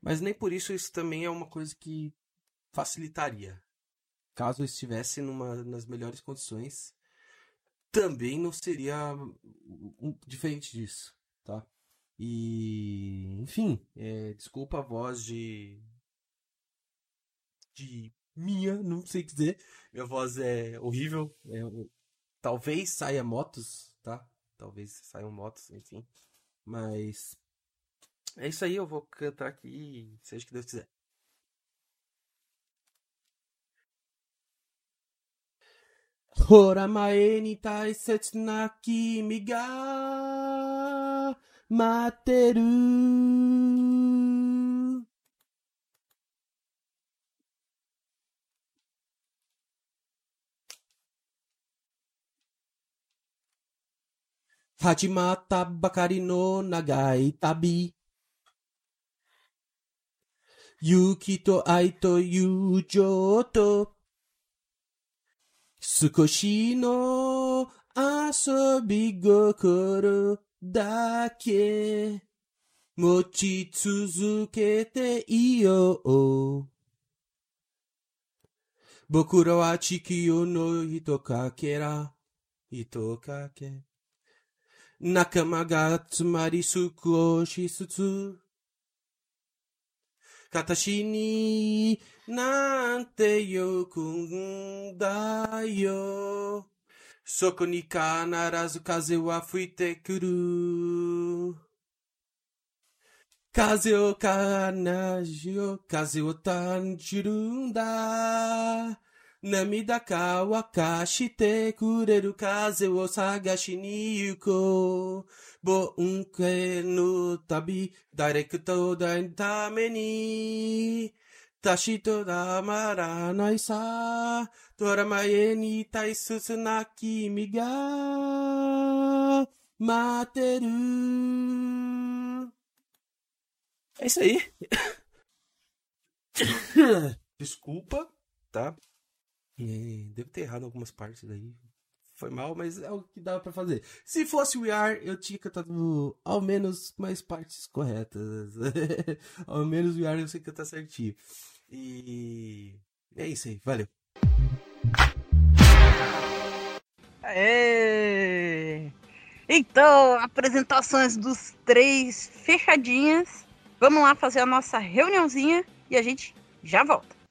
mas nem por isso isso também é uma coisa que facilitaria. Caso estivesse numa, nas melhores condições, também não seria diferente disso, tá? E, enfim, é, desculpa a voz de. de minha, não sei dizer. Minha voz é horrível. é, talvez saia motos, tá? Talvez saiam motos, enfim. Mas. É isso aí, eu vou cantar aqui, seja o que Deus quiser. Hora mae ni taisetsu na kimi ga matteru. Hajimata bakari no nagai tabi. Yuki to ai to yujo to 少しの遊び心だけ持ち続けていよう。僕らは地球の一かけら、一かけ。仲間が集まり少しずつ、Tatashi ni nante yoku da yo. Soko ni kanarazu kaze wa fuite kuru. Kaze o kanaji o kaze o tanjiru da. Namidaka wakashite kureru kaze wo sagashi ni yuko. Bo unke no tabi directo da tame ni. Tashito da maranai sa. Toramae ni tai susuna kimi ga. Materu. É isso aí. <coughs> Desculpa, tá? É, devo ter errado algumas partes daí. Foi mal, mas é o que dava pra fazer. Se fosse o IR, eu tinha cantado ao menos mais partes corretas. <laughs> ao menos o IR eu sei cantar certinho. E é isso aí, valeu. Aê! Então, apresentações dos três fechadinhas. Vamos lá fazer a nossa reuniãozinha e a gente já volta.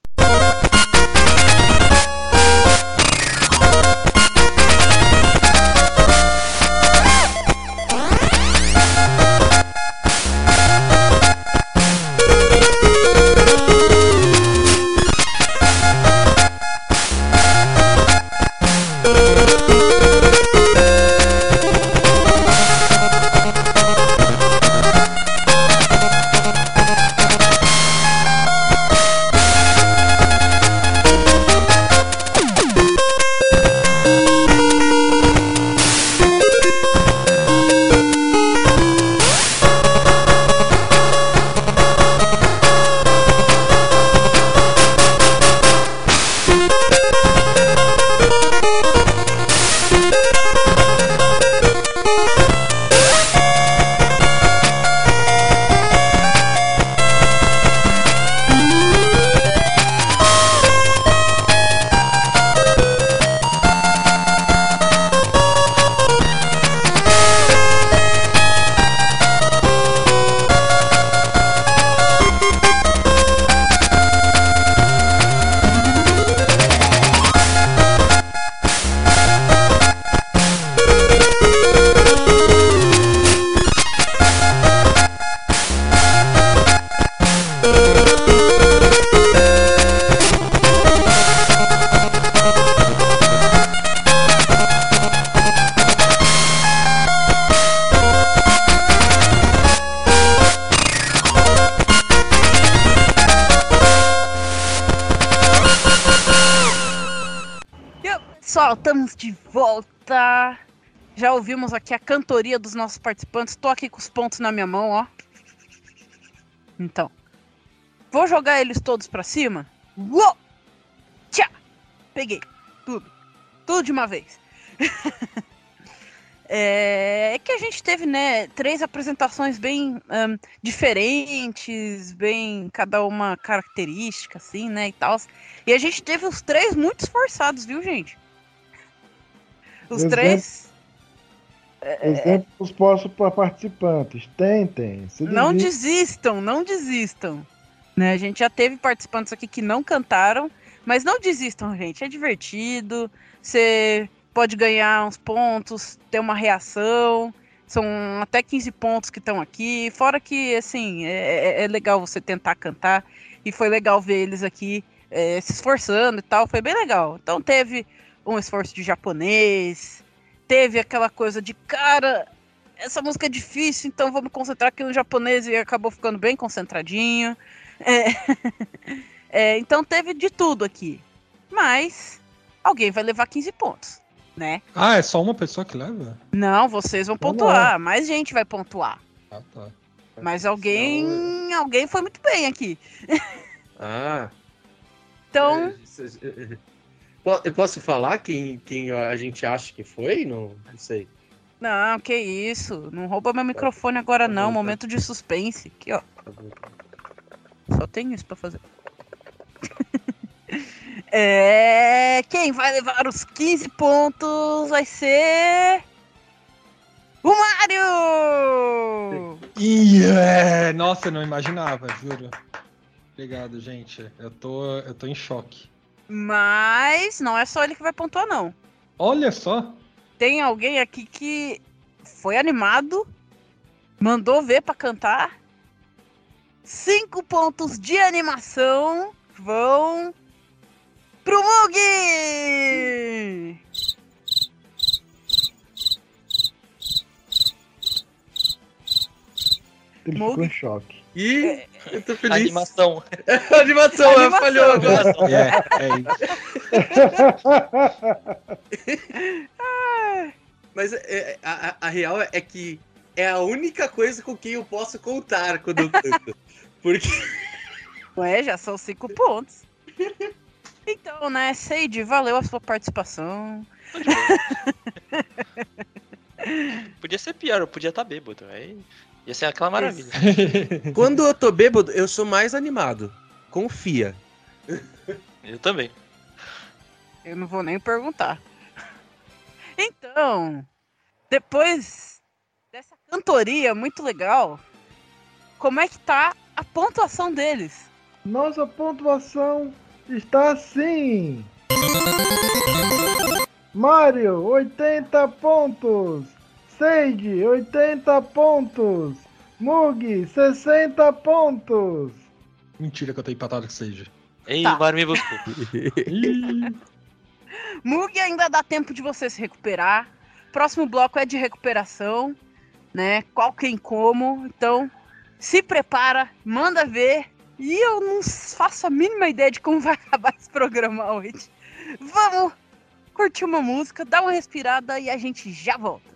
Ouvimos aqui a cantoria dos nossos participantes. Tô aqui com os pontos na minha mão, ó. Então, vou jogar eles todos pra cima. Uou! Tchá! Peguei. Tudo. Tudo de uma vez. <laughs> é, é que a gente teve, né, três apresentações bem ahn, diferentes, bem cada uma característica, assim, né, e tal. E a gente teve os três muito esforçados, viu, gente? Os Exemplo- três Exemplos postos para participantes. Tentem. Se não desistam, não desistam. Né, a gente já teve participantes aqui que não cantaram, mas não desistam, gente. É divertido. Você pode ganhar uns pontos, ter uma reação. São até 15 pontos que estão aqui. Fora que, assim, é, é- é legal você tentar cantar. E foi legal ver eles aqui é, se esforçando e tal. Foi bem legal. Então teve um esforço de japonês. Teve aquela coisa de, cara, essa música é difícil, então vou me concentrar aqui no japonês e acabou ficando bem concentradinho. É, <laughs> é, então teve de tudo aqui. Mas alguém vai levar 15 pontos, né? Ah, é só uma pessoa que leva? Não, vocês vão Vamos pontuar, mais gente vai pontuar. Ah, tá. Mas alguém, alguém foi muito bem aqui. Ah. Então, é, é, é. Eu posso falar quem, quem a gente acha que foi? Não, não sei. não, que isso. Não rouba meu microfone agora Tá não, bom, tá. momento de suspense. Aqui, ó. Tá. Só tenho isso pra fazer. <laughs> é, quem vai levar os 15 pontos vai ser. O Mário! Ih, é, nossa, eu não imaginava, juro. Obrigado, gente. Eu tô, eu tô em choque. Mas não é só ele que vai pontuar, não. Olha só. Tem alguém aqui que foi animado, mandou ver pra cantar. Cinco pontos de animação vão pro Mugi! Ele ficou em choque. Ih, eu tô feliz. Animação. A <laughs> animação, ela Animação. falhou agora. É, é isso. <laughs> Mas é, a, a- a real é que é a única coisa com quem eu posso contar quando eu canto. Porque <laughs> Ué, já são cinco pontos. Então, né, Seide, valeu a sua participação. Podia ser pior, eu podia estar bêbado. Aí ia ser aquela maravilha. <laughs> quando eu tô bêbado, eu sou mais animado. Confia. <laughs> Eu também. Eu não vou nem perguntar. Então, depois dessa cantoria muito legal, como é que tá a pontuação deles? Nossa pontuação está assim. Mario, 80 pontos. Sage, 80 pontos. Mug, 60 pontos. Mentira que eu tô empatado que seja. Ei, Tá. o Mário me buscou. <laughs> Mug ainda dá tempo de você se recuperar. Próximo bloco é de recuperação, né? Qual quem como. Então, se prepara, manda ver. E eu não faço a mínima ideia de como <laughs> vai acabar esse programa hoje. Vamos curtir uma música, dar uma respirada e a gente já volta.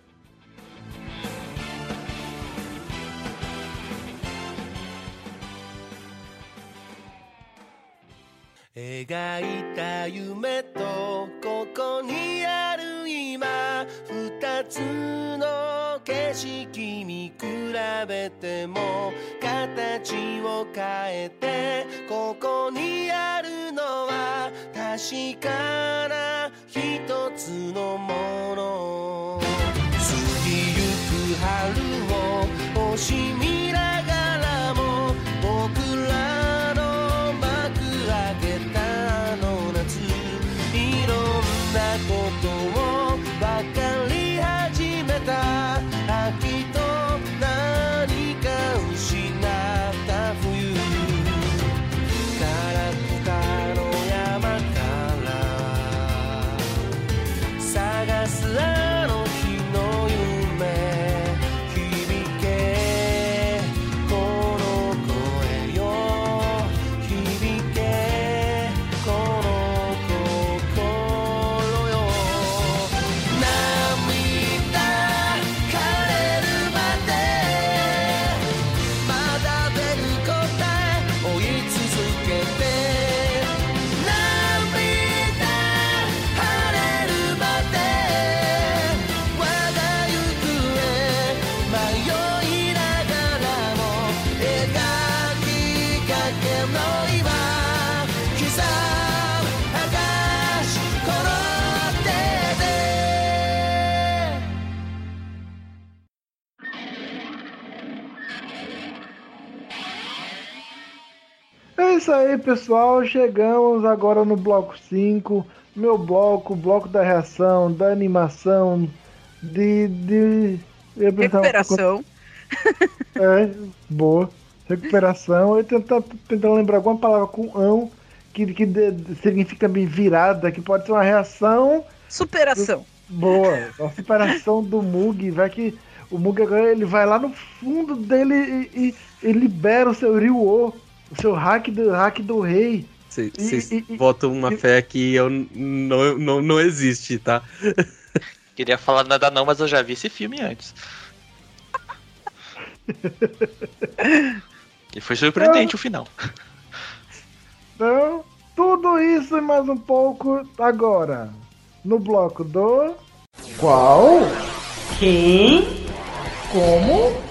描いた夢とここにある今二つの景色見比べても形を変えてここにあるのは確かな一つのもの。過ぎゆく春を惜しみながら isso aí, pessoal. Chegamos agora no bloco 5. Meu bloco, bloco da reação, da animação, de. de Recuperação. <laughs> É, boa. Recuperação. Eu tentar tentando lembrar alguma palavra com ão que, que de- significa bem virada, que pode ser uma reação Superação. boa. A superação do Mug. Vai que o Mug agora ele vai lá no fundo dele e, e- e libera o seu Ryu, o seu hack do, hack do rei. Vocês E- e- botam uma fé que eu não, não, não existe, tá? <laughs> Queria falar nada não, mas eu já vi esse filme antes. <laughs> E foi surpreendente o final. Então, tudo isso e mais um pouco agora. No bloco do. Qual? Quem? Como?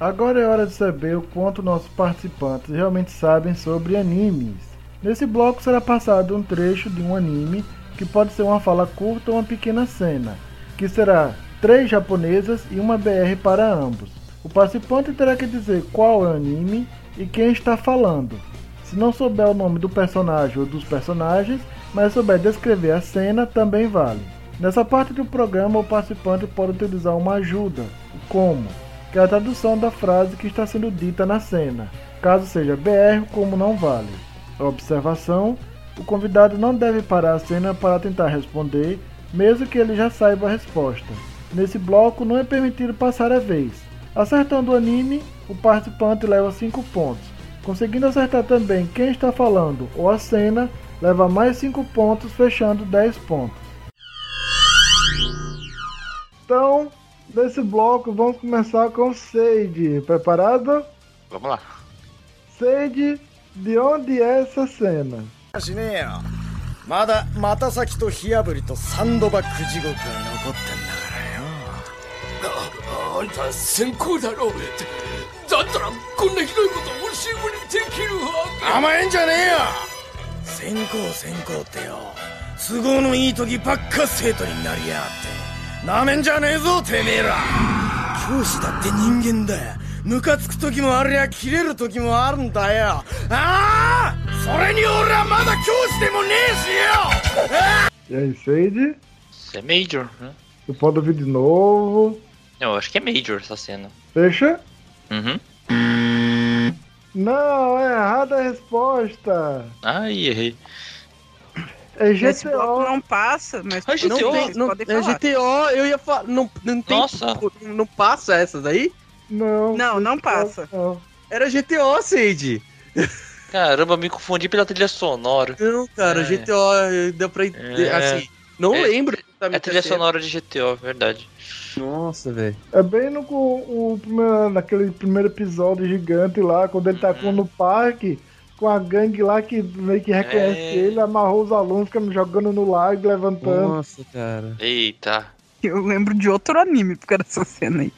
Agora é hora de saber o quanto nossos participantes realmente sabem sobre animes. Nesse bloco será passado um trecho de um anime, que pode ser uma fala curta ou uma pequena cena, que será três japonesas e uma BR para ambos. O participante terá que dizer qual é o anime e quem está falando. Se não souber o nome do personagem ou dos personagens, mas souber descrever a cena, também vale. Nessa parte do programa, o participante pode utilizar uma ajuda, como, que é a tradução da frase que está sendo dita na cena. Caso seja BR, como não vale. Observação: o convidado não deve parar a cena para tentar responder, mesmo que ele já saiba a resposta. Nesse bloco, não é permitido passar a vez. Acertando o anime, o participante leva 5 pontos. Conseguindo acertar também quem está falando ou a cena, leva mais 5 pontos, fechando 10 pontos. Então, nesse bloco, vamos começar com Sage. Preparado? Vamos lá. Sage, de onde é essa cena? しねえよまだ又崎と火炙りとサンドバッグ地獄が残ってんだからよああんた先行だろだったらこんなひどいことをすぐにできるわけ甘えんじゃねえよ先行先行ってよ都合のいい時ばっか生徒になりやがって なめんじゃねえぞてめえら教師だって人間だよムカつく時もありゃ切れる時もあるんだよああそれに俺はまだ教師でもねえしよ E aí, Sage? Isso é Major, né? Você pode ouvir de novo. Não, eu acho que é Major essa cena. Fecha? Uhum. Não, é errada a resposta. Ai, errei. É Esse bloco GTO. não passa, mas vocês GTO? Não, podem é falar. GTO, eu ia falar. Não, não tem. Nossa. Não passa essas aí? Não. Não, não passa. Não. Era GTO, Sage. Caramba, me confundi pela trilha sonora. Não, cara, É. GTO deu pra. É. Assim, não É- lembro. É exatamente a trilha sonora de GTO, verdade. Nossa, velho. É bem no com o primeiro, naquele primeiro episódio gigante lá, quando ele tá com, no parque, com a gangue lá que meio que reconhece É. ele, amarrou os alunos, ficando jogando no lago, levantando. Nossa, cara. Eita. Eu lembro de outro anime por causa dessa cena aí.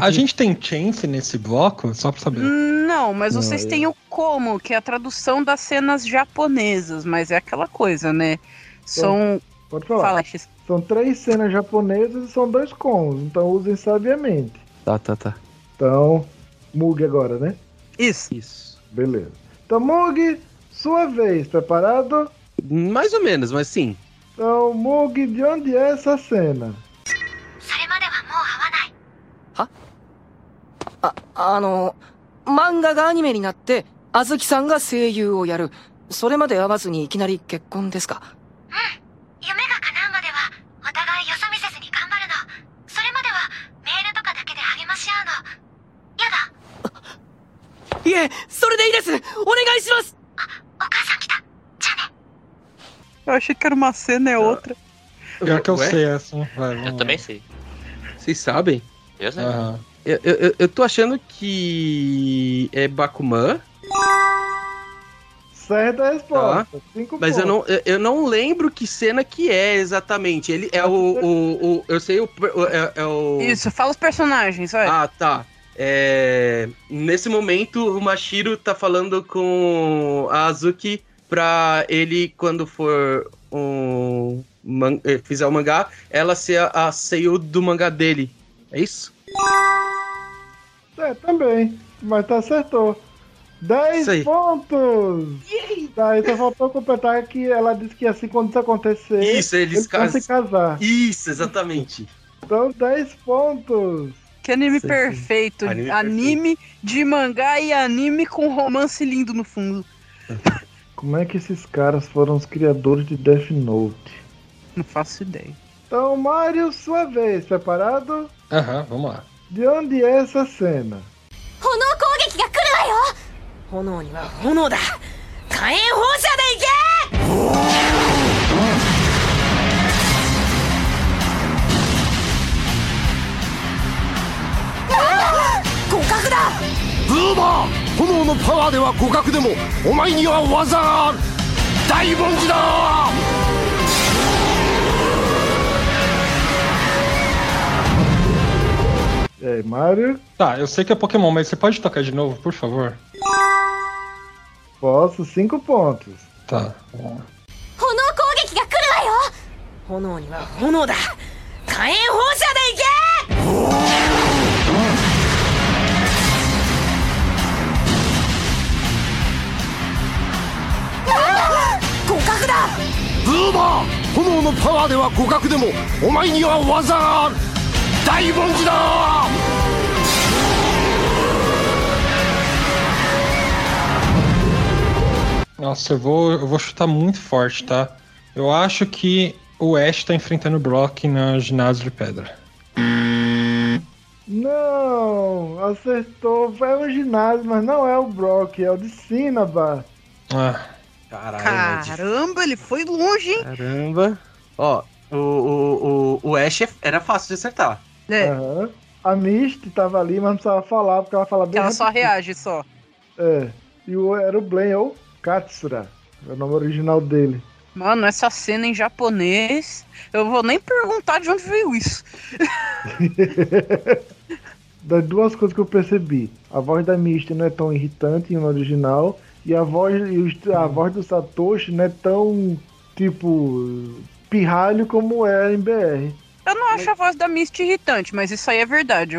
A gente tem chance nesse bloco, só pra saber. Não, mas Não, vocês eu- têm o como, que é a tradução das cenas japonesas, mas é aquela coisa, né? São. Pode falar. Fala, X. São três cenas japonesas e são dois cons, então usem sabiamente. Tá, tá, tá. Então, Mug agora, né? Isso. Isso. Beleza. Então, Mug, sua vez, preparado? Mais ou menos, mas sim. Então, Mug, de onde é essa cena? それまではもう会わないあ、あの、漫画がアニメになって、あずきさんが声優をやる。それまで会わずにいきなり結婚ですか夢が叶いえ、それでいいですお願いしますお母さん来たじゃあね Eu achei que era uma cena, é outra. Pior que eu Ué? sei essa. Vai, vamos Eu lá. também sei. Vocês sabem? Eu sei. Aham. Eu, eu, eu- eu tô achando que é Bakuman, Certa a resposta. Cinco mas eu pontos. não, eu, eu não lembro que cena que é exatamente. Ele é o. o, o- eu sei o. o- É, é o. Isso, fala os personagens, vai. Ah, tá. É, nesse momento, o Mashiro tá falando com a Azuki pra ele, quando for um, man- eh, fizer o mangá, ela ser a, a seiyuu do mangá dele. É isso? É, também. Mas tá acertou. 10 Isso aí. pontos! Tá, só faltou completar que ela disse que assim, quando isso acontecer, Isso, eles vão casam. se casar. Isso, exatamente. Então, 10 pontos! Que anime Sim, sim. perfeito. Anime Anime, de mangá e anime com romance lindo no fundo. <laughs> Como é que esses caras foram os criadores de Death Note? Não faço ideia. Então, Mario, sua vez, preparado? Aham, vamos lá. De onde é essa cena? 炎攻撃が来るわよ炎には炎だ火炎放射でいけ ブーバー炎のパワーでは互角でもお前には技がある大文字だ E aí, Mario? Tá, eu sei que é Pokémon, mas você pode tocar de novo, por favor? Posso, 5 pontos. Tá, vamos lá. 炎攻撃が来るわよ炎には炎だ火炎放射でいけ ーバー炎のパワーでは互角でもお前には技がある大文字だ Nossa, eu vou, eu vou chutar muito forte, tá? Eu acho que o Ash tá enfrentando o Brock na ginásio de pedra. Não, acertou. É um ginásio, mas não é o Brock, é o de Cinnabar. Ah, Caralho, Caramba, ele foi longe, hein? Caramba. Ó, o, o, o, o Ash é- era fácil de acertar. É, Aham. A Misty tava ali, mas não precisava falar, porque ela fala bem ela só rapidinho. reage só. É. E o, era o Blaine, ou Katsura. É o nome original dele. Mano, essa cena em japonês, eu vou nem perguntar de onde veio isso. <laughs> Das duas coisas que eu percebi. A voz da Misty não é tão irritante no original. E a voz, a voz do Satoshi não é tão, tipo, pirralho como é em BR. Eu não acho a voz da Misty irritante, mas isso aí é verdade.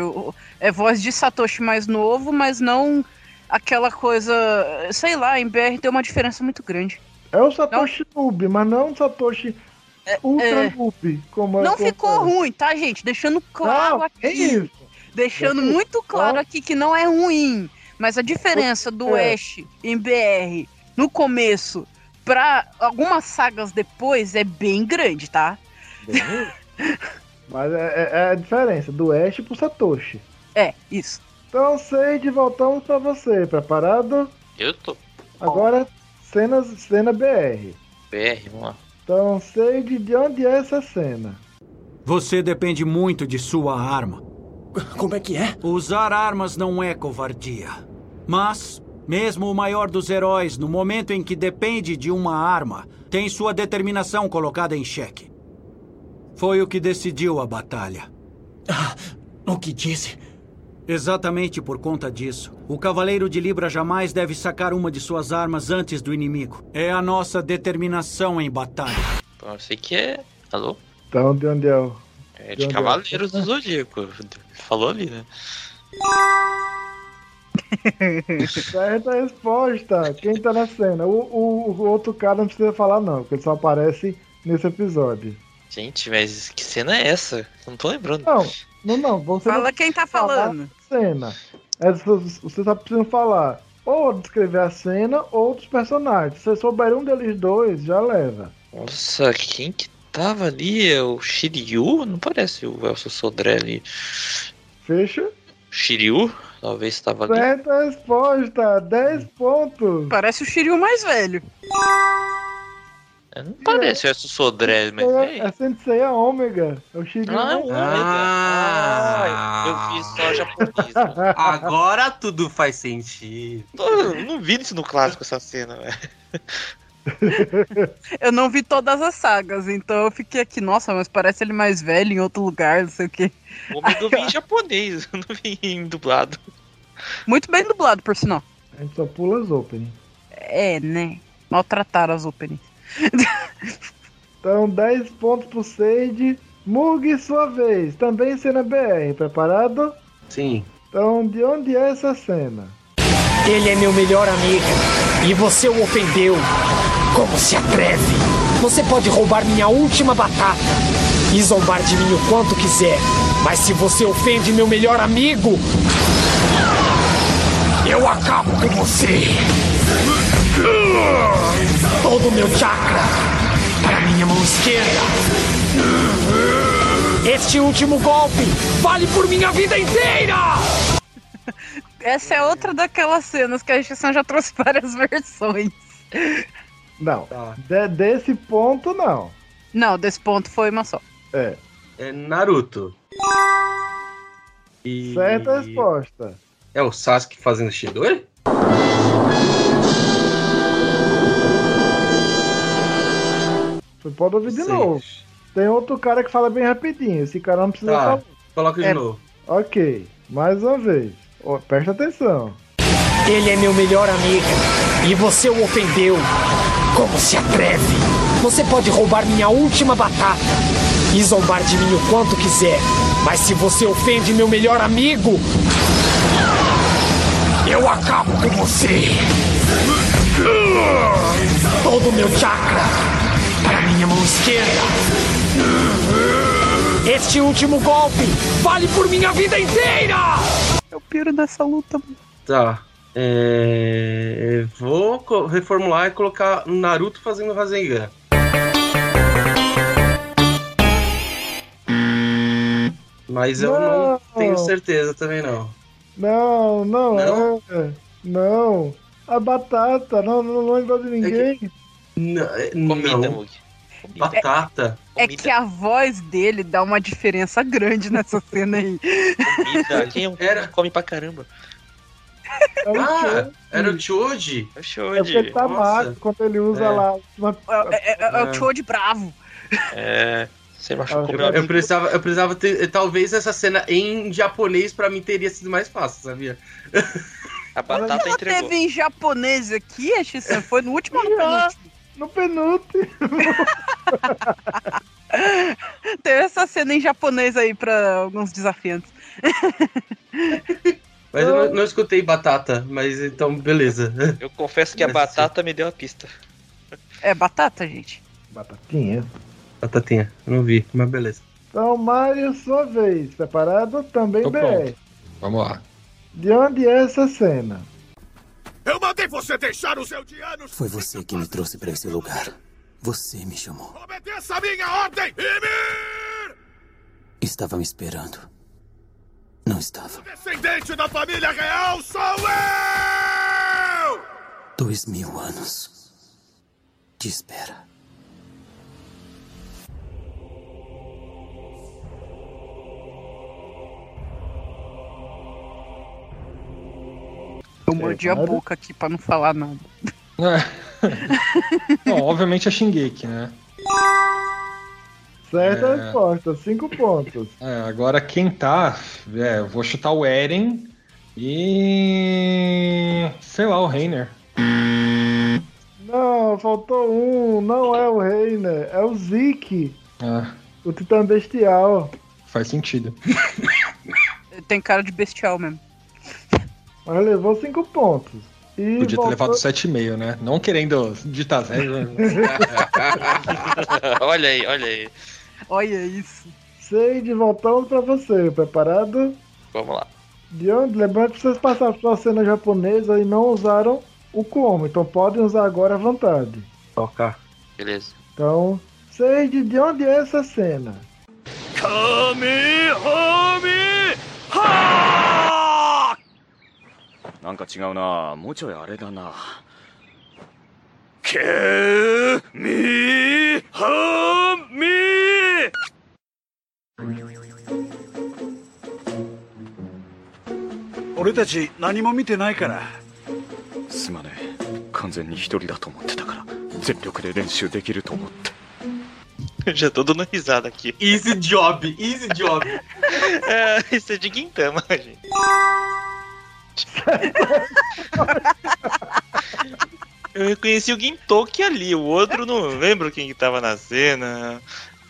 É voz de Satoshi mais novo, mas não aquela coisa. Sei lá, em BR tem uma diferença muito grande. É o Satoshi noob, mas não o Satoshi ultra é. noob. Como é- Não ficou é. ruim, tá, gente? Deixando claro Não, aqui. é isso. Deixando É isso. muito claro aqui que não é ruim. Mas a diferença do É. Ash em BR no começo pra algumas sagas depois é bem grande, tá? Mas é, é- é a diferença do Ash pro Satoshi. É, isso. Então, Sage, voltamos pra você. Preparado? Eu tô. Agora, cenas, cena BR. BR, vamos lá. Então, Sage, de onde é essa cena? Você depende muito de sua arma. Como é que é? Usar armas não é covardia. Mas, mesmo o maior dos heróis, no momento em que depende de uma arma, tem sua determinação colocada em xeque. Foi o que decidiu a batalha. O que disse? Exatamente por conta disso, o Cavaleiro de Libra jamais deve sacar uma de suas armas antes do inimigo. É a nossa determinação em batalha. Bom, eu sei que é. Alô? Então, de onde é o... É De de é? Cavaleiros do Zodíaco. Falou ali, né? <laughs> Certa resposta. Quem tá na cena? O, o- o outro cara não precisa falar, não, porque ele só aparece nesse episódio. Gente, mas que cena é essa? Eu não tô lembrando. Não, não, não. Você Fala não quem tá falando. cena. É, você- você só precisa falar ou descrever a cena ou dos personagens. Se você souber um deles dois, já leva. Nossa, quem que tava ali? É o Shiryu? Não parece o Elcio Sodré ali. Fecha? Shiryu? Talvez tava ali. Certa resposta. 10 pontos. Parece o Shiryu mais velho. É, Não parece o Elcio Sodré, mas. É, ei. é Sensei a Ômega. É o Shiryu. Ah, é um Ah. Ah, eu vi só japonês. <laughs> Agora tudo faz sentido. Eu não vi isso no clássico, essa cena, velho. <laughs> Eu não vi todas as sagas, então eu fiquei aqui, nossa, mas parece ele mais velho em outro lugar, não sei o quê. O homem eu vi em japonês, <laughs> eu não vi em dublado. Muito bem dublado, por sinal. A gente só pula as openings. É, né? Maltrataram as openings. <laughs> Então, 10 pontos pro Sage. Mug, sua vez. Também cena BR. Preparado? Sim. Então, de onde é essa cena? Ele é meu melhor amigo e você o ofendeu. Como se atreve? Você pode roubar minha última batata e zombar de mim o quanto quiser, mas se você ofende meu melhor amigo, eu acabo com você. Todo o meu chakra para minha mão esquerda. Este último golpe vale por minha vida inteira! Essa é outra daquelas cenas que a gente já trouxe <laughs> várias versões. Não. De- desse ponto, não. Não, desse ponto foi uma só. É. É Naruto. E... Certa resposta. É o Sasuke fazendo Shidori? Você pode ouvir de novo. Tem outro cara que fala bem rapidinho. Esse cara não precisa Tá, falar. coloca de É. novo. Ok, mais uma vez. Presta atenção. Ele é meu melhor amigo e você o ofendeu. Como se atreve? Você pode roubar minha última batata e zombar de mim o quanto quiser, mas se você ofende meu melhor amigo, eu acabo com você. Todo o meu chakra para minha mão esquerda. Este último golpe vale por minha vida inteira! É o piro dessa luta. Tá. É... Vou reformular e colocar Naruto fazendo Rasengan. Mas eu não, Não. tenho certeza também não. Não, não, Não? é. Não. A batata, não, não lembro de ninguém. Não, é- Comida, não. Mug. Batata. É que a voz dele dá uma diferença grande nessa cena aí. Comida. <laughs> Quem é um Era- come pra caramba? É o Ah, Choji. era o Choji. É o É porque Shoji. ele tá magro quando ele usa É. lá. Uma... É, é- é o É. Choji bravo. É. Você machucou Ah, meu Eu, precisava, eu precisava ter. Talvez essa cena em japonês pra mim teria sido mais fácil, sabia? A batata Ela entregou. teve em japonês aqui, a Xissan? Foi no último ou no <laughs> penúltimo? No penúltimo. <laughs> Teve essa cena em japonês aí pra alguns desafiantes. <laughs> Mas eu não, não escutei batata, mas então beleza. <laughs> Eu confesso que a batata me deu a pista. É batata, gente. Batatinha. Batatinha, eu não vi, mas beleza. Então, Mário, sua vez. Preparado? Também Tô BR. pronto. Vamos lá. De onde é essa cena? Eu mandei você deixar os Eldianos! Foi você que me trouxe para esse lugar. Você me chamou. Obedeça a minha ordem! Ymir! Estava me esperando. Não estava. Descendente da família real sou eu! Dois mil anos de espera. Eu mordi a boca aqui pra não falar nada. É. <laughs> Não, obviamente é Shingeki, né? Certa É. resposta, cinco pontos. É, agora quem tá. É, vou chutar o Eren e. sei lá, o Reiner. Não, faltou um. Não é o Reiner, é o Zeke, Ah, o Titã Bestial. faz sentido. Tem cara de bestial mesmo. Mas levou cinco pontos. E Podia ter voltou- levado 7,5, né? Não querendo ditar zero. <laughs> olha aí, olha aí. Olha isso. Seis, voltamos pra você. Preparado? Vamos lá. De onde? Lembrando que vocês passaram pela cena japonesa e não usaram o como. Então podem usar agora à vontade. Toca. Beleza. Então, Seide, de onde é essa cena? Kamehame! Ha! なんか違うなもうちょいあれだな Kamehame! 俺たち何も見てないからすまねえ完全に一人だと思ってたから全力で練習できると思って já tô dando risada aqui. Easy job, easy job. É, isso é de Guintama, gente. Eu reconheci o Gintoki ali, o outro não lembro quem que tava na cena.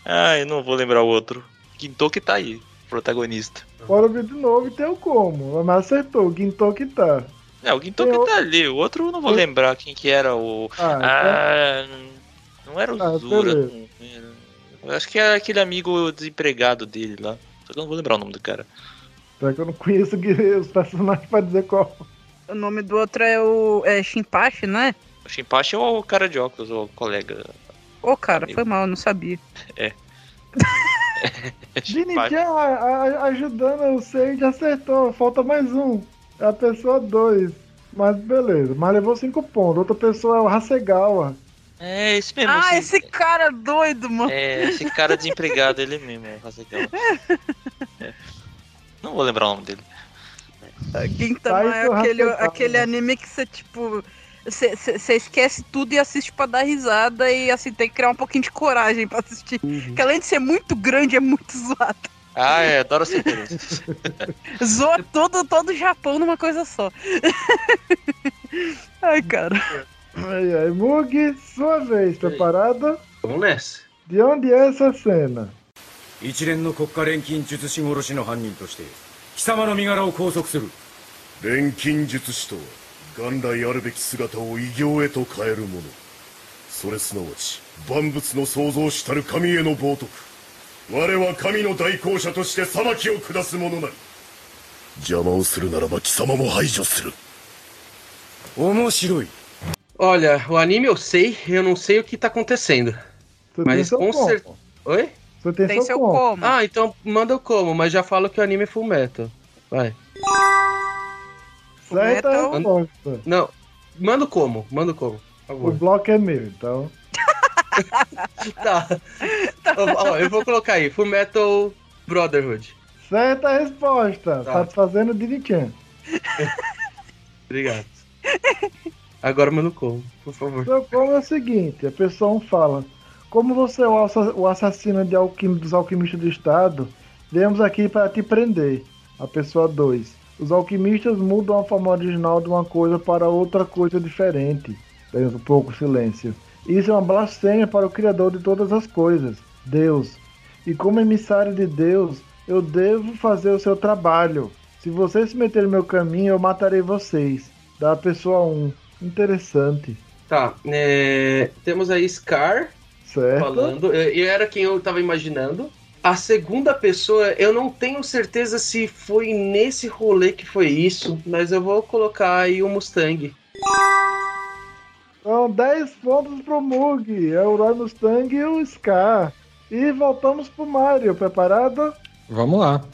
Ai, não vou lembrar o outro. Gintoki tá aí, protagonista. Bora ver de novo e tem o como. Mas acertou, o Gintoki tá. É, o Gintoki Eu- tá ali, o outro eu não vou Eu- lembrar quem que era o. Ah, Ah, não era o Ah, Zura. não era. Acho que era aquele amigo desempregado dele lá. Só que eu não vou lembrar o nome do cara. Só que eu não conheço os personagens pra dizer qual. O nome do outro é o é Shinpachi, não é? O Shinpachi é o cara de óculos, o colega. Ô, cara, Amigo. foi mal, eu não sabia. É. <laughs> Dinijan ajudando o Sage acertou. Falta mais um. É a pessoa 2. Mas beleza. Mas levou 5 pontos. Outra pessoa é o Hasegawa. É, esse mesmo. Ah, esse, esse cara doido, mano. é, esse cara desempregado, ele mesmo, o Hasegawa. <laughs> É. Não vou lembrar o nome dele. Gintama é Taito aquele, aquele anime que você, tipo. Você esquece tudo e assiste pra dar risada e assim tem que criar um pouquinho de coragem pra assistir. Porque além de ser muito grande, é muito zoado. Ah, é, adoro essa referência. <laughs> Zoa todo, todo o Japão numa coisa só. <laughs> Ai, cara. Ai, ai, Mug, sua vez. Preparado? Vamos nessa. De onde é essa cena? 一連の国家錬金術師殺しの犯人として貴様の身柄を拘束する錬金術師とは 元来あるべき姿を異形へと変えるものそれすなわち万物の創造主たる神への冒涜我は神の代行者として裁きを下す者なり邪魔をするならば貴様も排除する面白い Olha, o anime eu sei, eu não sei o que tá acontecendo. Você tem Mas seu com como? certeza. Oi? Você tem, Tem seu, seu como? como. Ah, então manda eu como, mas já falo que o anime é full metal. Vai. Certa Metal. resposta. Não, manda o como, manda o como. O bloco é meu, então. <laughs> Tá. Ó, ó, eu vou colocar aí, Full Metal Brotherhood. Certa resposta. Tá. Satisfazendo o Dini-chan. <laughs> Obrigado. Agora manda o como, por favor. Seu como é o seguinte, a pessoa um fala, como você é o assassino de alquim, dos alquimistas do estado, viemos aqui para te prender. A pessoa 2. Os alquimistas mudam a forma original de uma coisa para outra coisa diferente. Um pouco silêncio. Isso é uma blasfêmia para o Criador de todas as coisas, Deus. E como emissário de Deus, eu devo fazer o seu trabalho. Se vocês se meterem no meu caminho, eu matarei vocês. Da pessoa 1. Interessante. Tá, é, temos aí Scar Certo? falando, e e era quem eu tava imaginando. A segunda pessoa, eu não tenho certeza se foi nesse rolê que foi isso, mas eu vou colocar aí o Mustang. São 10 pontos pro Mug. É o Roy Mustang e o Scar. E voltamos pro Mario. Preparado? Vamos lá.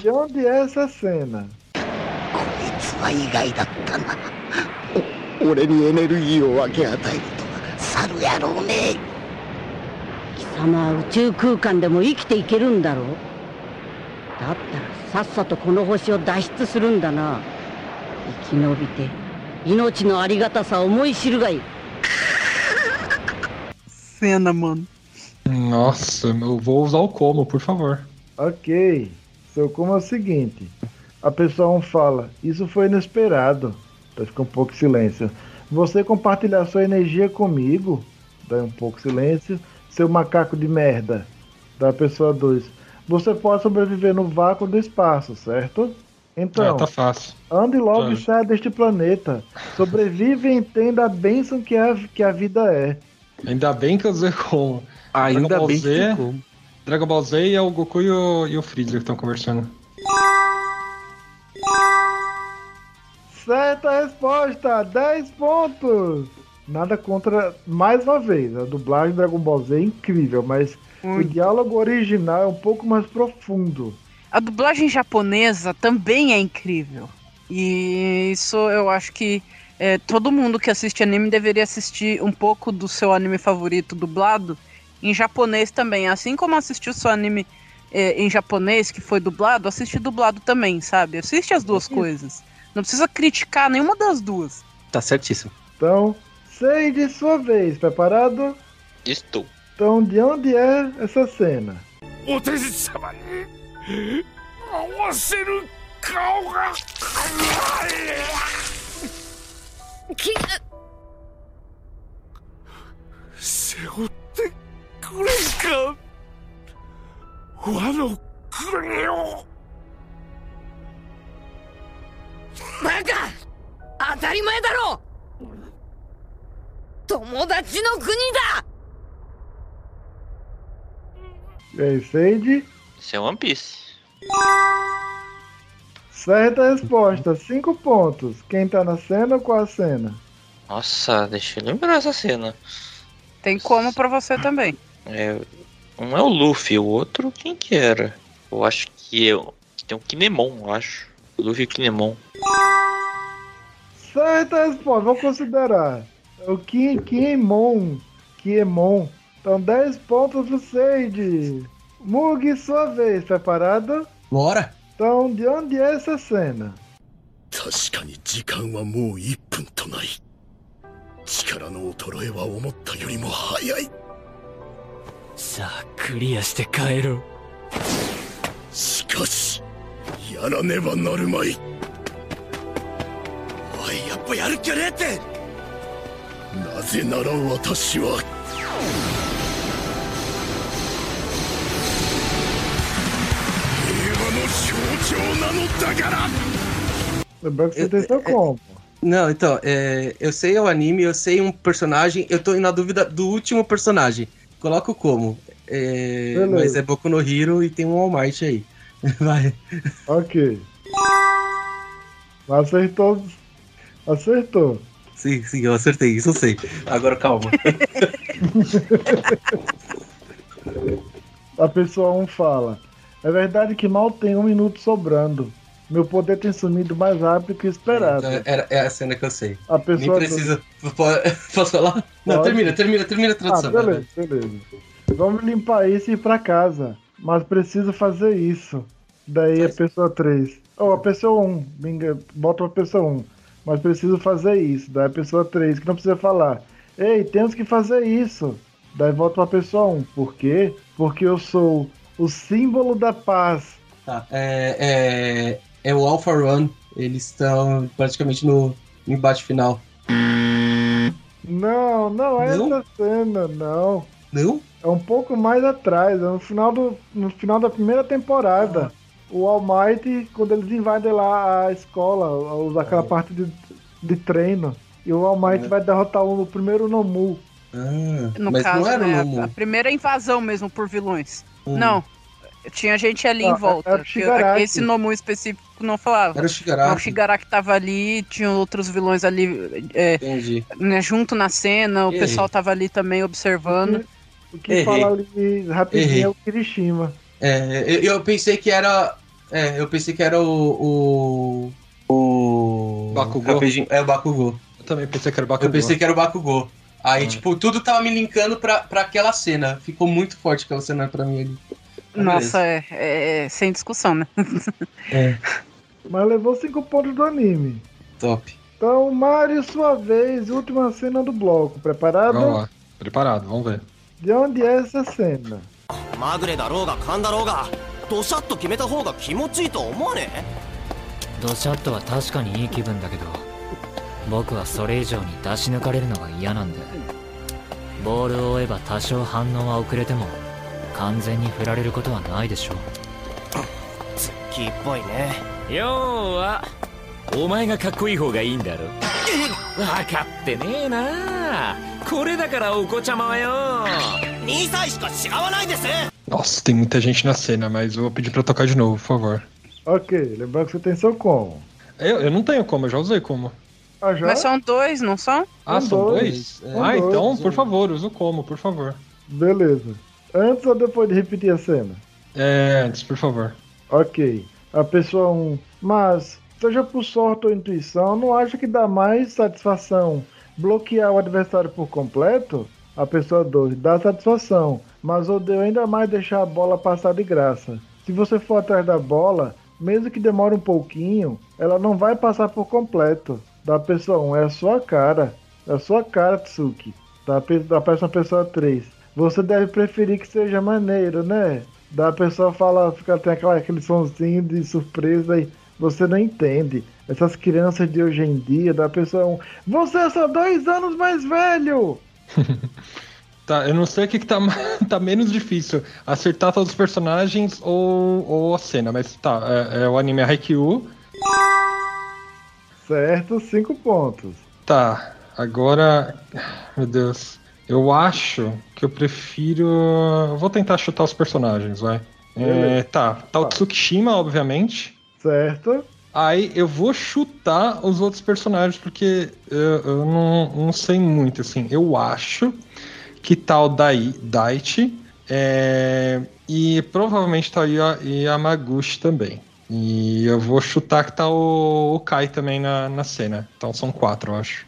De onde é essa cena? つは意外だったなお俺にエネルギーを分け与えるとは猿野郎め 貴様は宇宙空間でも生きていけるんだろうだったらさっさとこの星を脱出するんだな生き延びて命のありがたさを思い知るがいい Cena, mano. Nossa, eu vou usar o como, por favor. Ok. Seu como é o seguinte. A pessoa 1 fala, isso foi inesperado. Daí fica um pouco de silêncio. Você compartilhar sua energia comigo? Daí um pouco de silêncio. Seu macaco de merda. Da pessoa 2. Você pode sobreviver no vácuo do espaço, certo? Então, Ah, tá fácil. ande logo e Tá. saia deste planeta. Sobrevive e entenda a bênção que a, que a vida é. Ainda bem que eu usei como. Ainda Dragon Ball bem que Z, ficou. Dragon Ball Z e é o Goku e o, e o Freezer que estão conversando. Certa resposta, 10 pontos. Nada contra, mais uma vez, a dublagem de Dragon Ball Z é incrível, mas o diálogo original é um pouco mais profundo. A dublagem japonesa também é incrível. E isso eu acho que é, todo mundo que assiste anime deveria assistir um pouco do seu anime favorito dublado em japonês também. Assim como assistiu o seu anime é, em japonês, que foi dublado, assiste dublado também, sabe? Assiste as duas coisas. Não precisa criticar nenhuma das duas. Tá certíssimo. Então, sei de sua vez, preparado? Estou. Então, de onde é essa cena? お手術様に合わせる顔が背負ってくれんか和の国をバカ 当たり前だろ 友達の国だ E aí, Sage? Isso é One Piece. Certa resposta, 5 pontos. Quem tá na cena ou qual a cena? Nossa, deixa eu lembrar essa cena. Tem como pra você também. É, um é o Luffy, o outro quem que era? Eu acho que, eu, que tem um Kinemon, eu acho. Luffy e Kinemon. Certa resposta, vou considerar. É O Ki- Kiemon. Kiemon. Então 10 pontos pro Sage. Mug, sua vez, preparado? Bora! Então, de onde é essa cena? 確かに時間はもう1分とない力の衰えは思ったよりも早いさあクリアして帰ろうしかしやらねばなるまいおいやっぱやるっきゃねえって なぜなら私は平和の象徴なのだから Lembrando que você tem seu combo. Não, então, é, eu sei o anime, eu sei um personagem, eu tô na dúvida do último personagem. Coloco como? É, Beleza. mas é Boku no Hero e tem um All Might aí. <laughs> Vai. Ok. Acertou. Acertou. Sim, sim, eu acertei, isso eu sei. Agora calma. <laughs> A pessoa 1 fala: É verdade que mal tem um minuto sobrando. Meu poder tem sumido mais rápido que esperado. Então, era, é a cena que eu sei. A pessoa Nem precisa. Pode- <laughs> Posso falar? Não, Pode. termina, termina, termina a tradução. Ah, beleza, beleza. Vamos limpar isso e ir pra casa. Mas preciso fazer isso. Daí a pessoa 3. Ou a pessoa 1. Um, bota pra pessoa 1. Um. Mas preciso fazer isso. Daí a pessoa 3, que não precisa falar. Ei, temos que fazer isso. Daí volta pra pessoa 1. Um. Por quê? Porque eu sou o símbolo da paz. Tá, é, é, é o Alpha Run. Eles estão praticamente no embate final. Não, não é Não? essa cena, não. Não? É um pouco mais atrás, é no final, do, no final da primeira temporada. O All Might, quando eles invadem lá a escola, aquela parte de, de treino. E o All Might vai derrotar o primeiro Nomu. Ah, No mas caso, não era né, o a- Nomu. a primeira invasão mesmo por vilões. Hum. Não. Tinha gente ali Não, em volta. era o que Shigaraki. Esse Nomu específico não falava. Era o Shigaraki. O Shigaraki tava ali, tinha outros vilões ali é, Entendi. né, junto na cena, o Errei. pessoal tava ali também observando. O que Errei. fala ali rapidinho Errei. é o Kirishima. É, eu, eu pensei que era. É, eu pensei que era o. O. O. Bakugou? Rapidinho, É o Bakugou. Eu também pensei que era Bakugou. Eu pensei que era o Bakugou. Aí, Ah. tipo, tudo tava me linkando pra, pra aquela cena. Ficou muito forte aquela cena pra mim ali. Nossa, é, é- é sem discussão, né? É, <laughs> Mas levou cinco pontos do anime. top. Então, Mario, sua vez, última cena do bloco. Preparado? Vamos lá. Preparado, vamos ver. De onde é essa cena? まぐれだろうが勘だろうが ドシャッと決めた方が気持ちいいと思わねドシャッとは確かにいい気分だけど僕はそれ以上に出し抜かれるのが嫌なんでボールを追えば多少反応は遅れても完全に振られることはないでしょう。ツッキーっぽいね。要はお前がかっこいい方がいいんだろ分かってねえなこれだからお子ちゃまはよ2歳しか違わないです Nossa, tem muita gente na cena, mas eu vou pedir pra tocar de novo, por favor. Ok, lembrando que você tem seu como. Eu, eu não tenho como, eu já usei como. Ah, já? Mas são dois, não são? Ah, São são dois. dois? São ah, dois. então, por favor, usa o como, por favor. Beleza. Antes ou depois de repetir a cena? É, antes, por favor. Ok. A pessoa 1. Um, mas, seja por sorte ou intuição, não acha que dá mais satisfação bloquear o adversário por completo? A pessoa 2. Dá satisfação, mas odeio ainda mais deixar a bola passar de graça. Se você for atrás da bola, mesmo que demore um pouquinho, ela não vai passar por completo. Da pessoa 1. Um, é a sua cara. É a sua cara, Tsuki. Da, da próxima pessoa 3. Você deve preferir que seja maneiro, né? Da pessoa fala, fica tem aquela, aquele sonzinho de surpresa e você não entende. Essas crianças de hoje em dia, da pessoa um, você é só dois anos mais velho! <laughs> Tá, eu não sei o que, que tá, <laughs> tá menos difícil, acertar todos os personagens ou, ou a cena, mas tá, é, é o anime Haikyuu. Certo, cinco pontos. Tá, agora. Meu Deus. Eu acho que eu prefiro. Vou tentar chutar os personagens, vai. É, tá, tá o Tsukishima, obviamente. Certo. Aí eu vou chutar os outros personagens, porque eu, eu não, não sei muito, assim. Eu acho que tá o Dai, Daichi, é, e provavelmente tá o Ya- Yamaguchi também. E eu vou chutar que tá o, o Kai também na, na cena. Então são quatro, eu acho.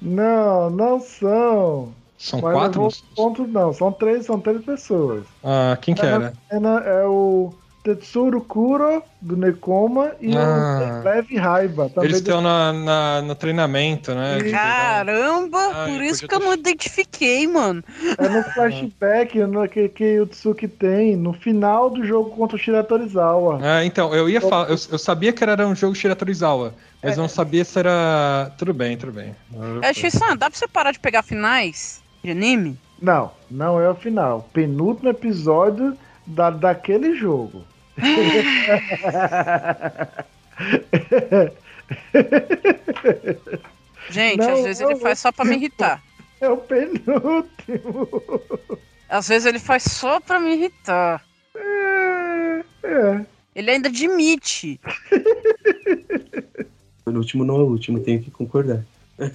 Não, não são. São Mas quatro? pontos não, são três, são três pessoas. Ah, quem que É era? cena É o Tetsuro Kuro, do Nekoma, e Ah. o Leve Raiba. Também Eles do- estão na, na- no treinamento, né? Caramba, por isso que eu não identifiquei, mano. É no flashback no, que, que o Tsuki tem no final do jogo contra o Shira Torizawa. Ah, então, eu ia falar, eu, eu sabia que era um jogo Shira Torizawa, mas eu não sabia se era. Tudo bem, tudo bem. É, X-San, dá pra você parar de pegar finais de anime? Não, não é o final. Penúltimo episódio da, daquele jogo. <laughs> Gente, Não, às vezes não, ele faz só pra me irritar. É o penúltimo. Às vezes ele faz só pra me irritar. É. Ele ainda admite. <laughs> O último não é o último, tenho que concordar.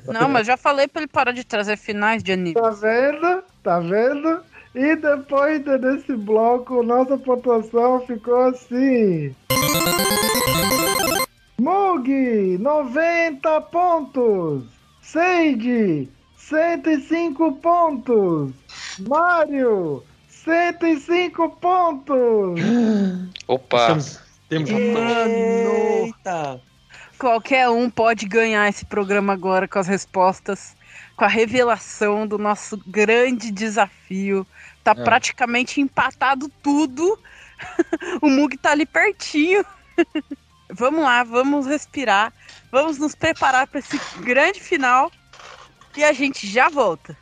Não, mas já falei pra ele parar de trazer finais de anime. Tá vendo? Tá vendo? E depois de- desse bloco, nossa pontuação ficou assim. Mug, 90 pontos. Sage, 105 pontos. Mario, 105 pontos. <gasps> Opa! Temos Mano! Qualquer um pode ganhar esse programa agora com as respostas, com a revelação do nosso grande desafio. Tá É. praticamente empatado tudo. <laughs> o Mug tá ali pertinho. <laughs> vamos lá, vamos respirar. Vamos nos preparar para esse grande final. E a gente já volta.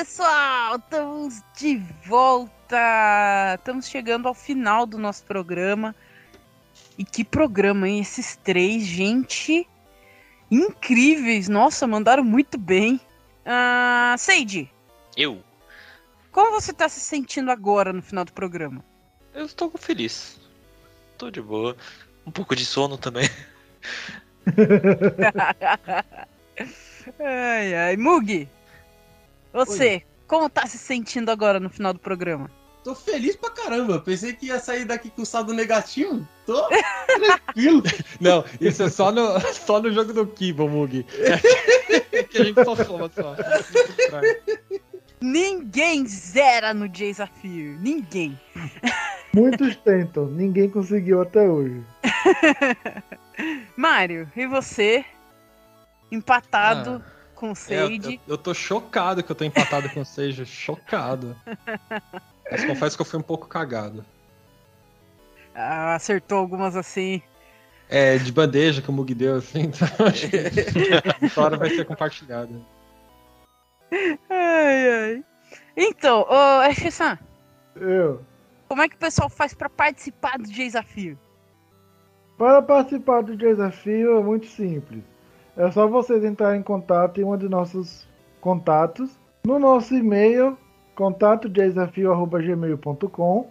Pessoal! Estamos de volta! Estamos chegando ao final do nosso programa. E que programa, hein? Esses três, gente, incríveis! Nossa, mandaram muito bem. Ah, Seide, Eu? como você tá se sentindo agora no final do programa? Eu estou feliz. Tô de boa. Um pouco de sono também. <laughs> ai, ai. Mugi, você, como tá se sentindo agora no final do programa? Tô feliz pra caramba. Pensei que ia sair daqui com saldo negativo. Tô tranquilo. <laughs> Não, isso é só no, <laughs> só no jogo do Kibo, Mug. <laughs> que a gente só soma só. Ninguém zera no desafio. Ninguém. Muitos tentam, ninguém conseguiu até hoje. Mário, e você? Empatado com o É, eu, Sage. eu- eu tô chocado que eu tô empatado com o Sage, chocado. Mas confesso que eu fui um pouco cagado. Ah, acertou algumas assim. É, de bandeja que o Mug deu, assim, então acho que a história vai ser compartilhada. Ai, ai. Então, ô, Ash-san, Eu. como é que o pessoal faz pra participar do desafio? Para participar do desafio é muito simples. É só vocês entrarem em contato em um de nossos contatos. No nosso e-mail, contatodesafio.gmail.com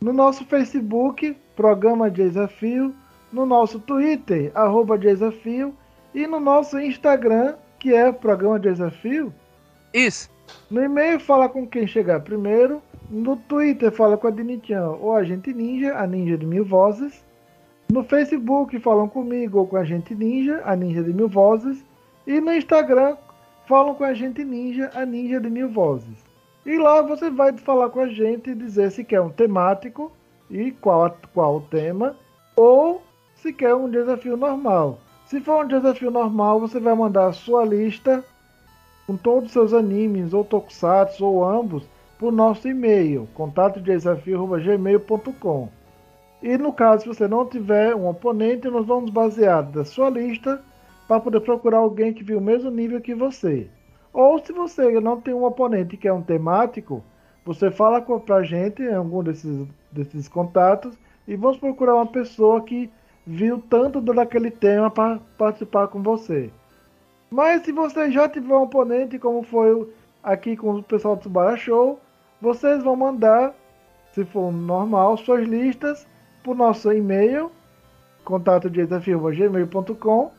No nosso Facebook, Programa Desafio. No nosso Twitter, arroba Desafio. E no nosso Instagram, que é Programa Desafio. Isso. No e-mail fala com quem chegar primeiro. No Twitter fala com a Dinichan ou a Gente Ninja, a Ninja de Mil Vozes. No Facebook falam comigo ou com a Gente Ninja, a Ninja de Mil Vozes. E no Instagram falam com a Gente Ninja, a Ninja de Mil Vozes. E lá você vai falar com a gente e dizer se quer um temático e qual, qual o tema, ou se quer um desafio normal. Se for um desafio normal, você vai mandar a sua lista com todos os seus animes, ou tokusatsu, ou ambos, para o nosso e-mail, contatodesafio.gmail.com. E no caso, se você não tiver um oponente, nós vamos basear da sua lista para poder procurar alguém que viu o mesmo nível que você. Ou se você não tem um oponente que é um temático, você fala com a gente em algum desses, desses contatos e vamos procurar uma pessoa que viu tanto daquele tema para participar com você. Mas se você já tiver um oponente, como foi aqui com o pessoal do Tsubara Show, vocês vão mandar, se for normal, suas listas o nosso e-mail, contatodesafio.gmail.com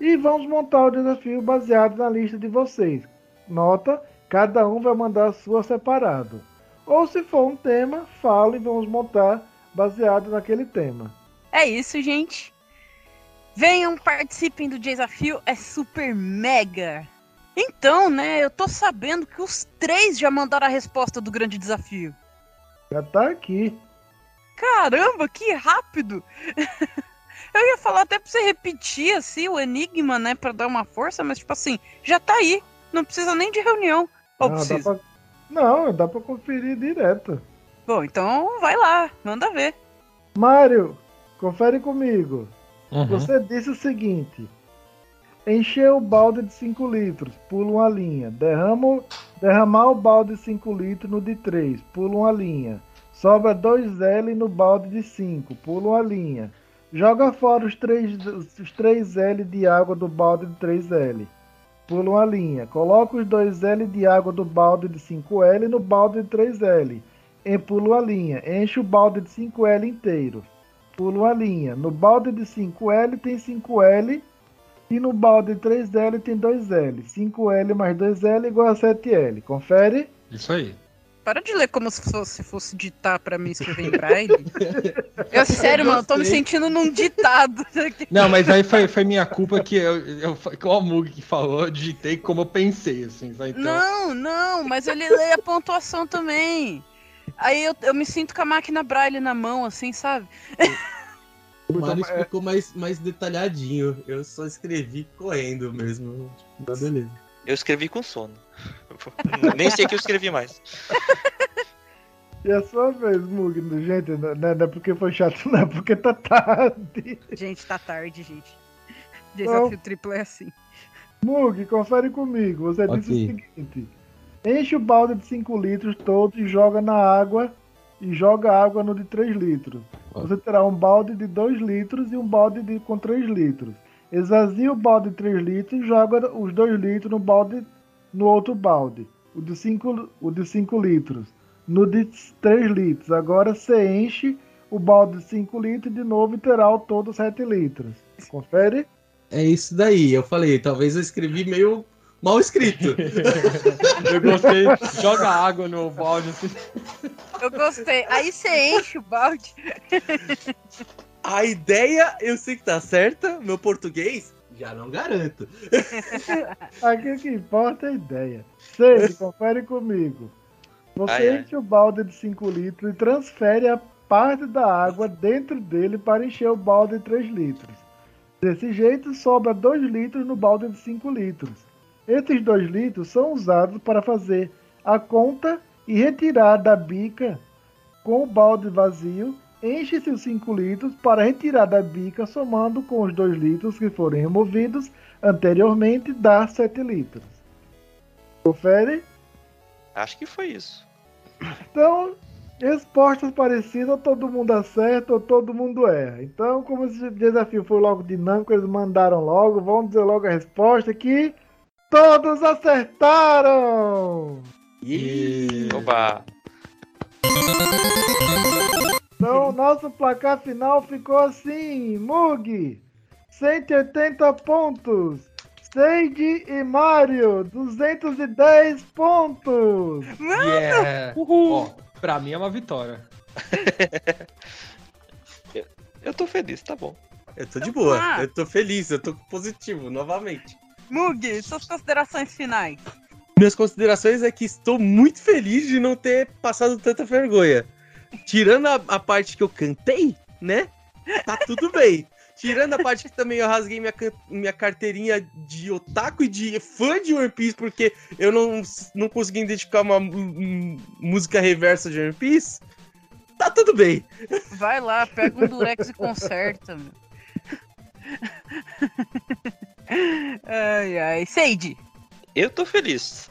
e vamos montar o desafio baseado na lista de vocês. Nota, cada um vai mandar a sua separado. Ou se for um tema, fala e vamos montar baseado naquele tema. É isso, gente. Venham, participem do desafio, é super mega. Então, né, eu tô sabendo que os três já mandaram a resposta do grande desafio. Já tá aqui. Caramba, que rápido! <laughs> eu ia falar até pra você repetir assim o enigma, né, pra dar uma força, mas tipo assim, já tá aí. Não precisa nem de reunião. Ou Não, dá precisa? pra... Não, dá pra conferir direto. Bom, então vai lá, manda ver. Mário, confere comigo. Uhum. Você disse o seguinte: encher o balde de 5 litros, pula uma linha. Derrama, derramar o balde de 5 litros no de 3, pula uma linha. Sobra 2L no balde de 5, pula uma linha. Joga fora os 3, os 3L de água do balde de 3L. Pula uma linha. Coloca os 2L de água do balde de 5L no balde de 3L. E pula uma linha. Enche o balde de 5L inteiro. Pula uma linha. No balde de 5L tem 5L. E no balde de 3L tem 2L. 5L mais 2L igual a 7L. Confere? Isso aí. Para de ler como se fosse, fosse ditar pra mim escrever em braille. <laughs> eu, sério, mano, eu tô me sentindo num ditado. Não, mas aí foi, foi minha culpa que eu, eu, igual o Mug que falou, eu digitei como eu pensei, assim? Então, Não, não, mas ele lê a pontuação também. Aí eu, eu me sinto com a máquina braille na mão, assim, sabe? O Mário explicou mais, mais detalhadinho. Eu só escrevi correndo mesmo. Mas beleza. Eu escrevi com sono. <laughs> Nem sei que eu escrevi mais. <laughs> E a sua vez, Mug. Gente, não não é porque foi chato, não é porque tá tarde. Gente, tá tarde, gente. Desafio Não. triplo é assim. Mug, confere comigo. Você disse o seguinte: enche o balde de 5 litros todo e joga na água. E joga água no de 3 litros. Você terá um balde de 2 litros e um balde de, com 3 litros. Esvazia o balde de 3 litros e joga os 2 litros no balde no outro balde. O de 5, o de 5 litros. No de 3 litros. Agora você enche o balde de 5 litros de novo e terá o todo 7 litros. Confere? É isso daí. Eu falei, talvez eu escrevi meio mal escrito. <laughs> eu gostei. Joga água no balde, assim. Eu gostei. Aí você enche o balde. A ideia eu sei que tá certa. Meu português já não garanto. <laughs> Aqui o que importa é a ideia. Sede, confere comigo. Você Ai, ai. enche o balde de 5 litros e transfere a parte da água dentro dele para encher o balde de 3 litros. Desse jeito, sobra 2 litros no balde de 5 litros. Esses dois litros são usados para fazer a conta e retirar da bica com o balde vazio. Enche-se os 5 litros para retirar da bica, somando com os 2 litros que foram removidos anteriormente, dá 7 litros. Confere? Acho que foi isso. Então, respostas parecidas, ou todo mundo acerta ou todo mundo erra. Então, como esse desafio foi logo dinâmico, eles mandaram logo, vamos dizer logo a resposta que todos acertaram! Oba! Então, <laughs> nosso placar final ficou assim: Mug, 180 pontos. Seide e Mario, 210 pontos. Yeah! Ó, pra mim é uma vitória. <laughs> Eu tô feliz, tá bom. Eu tô de boa, Ah. eu tô feliz, eu tô positivo, novamente. Mug, suas considerações finais. Minhas considerações é que estou muito feliz de não ter passado tanta vergonha. Tirando a, a parte que eu cantei, né? Tá tudo bem. Tirando a parte que também eu rasguei minha, minha carteirinha de otaku e de fã de One Piece, porque eu não, não consegui identificar uma música reversa de One Piece, tá tudo bem. Vai lá, pega um Durex e conserta, meu. Ai, ai. Seide, Eu tô feliz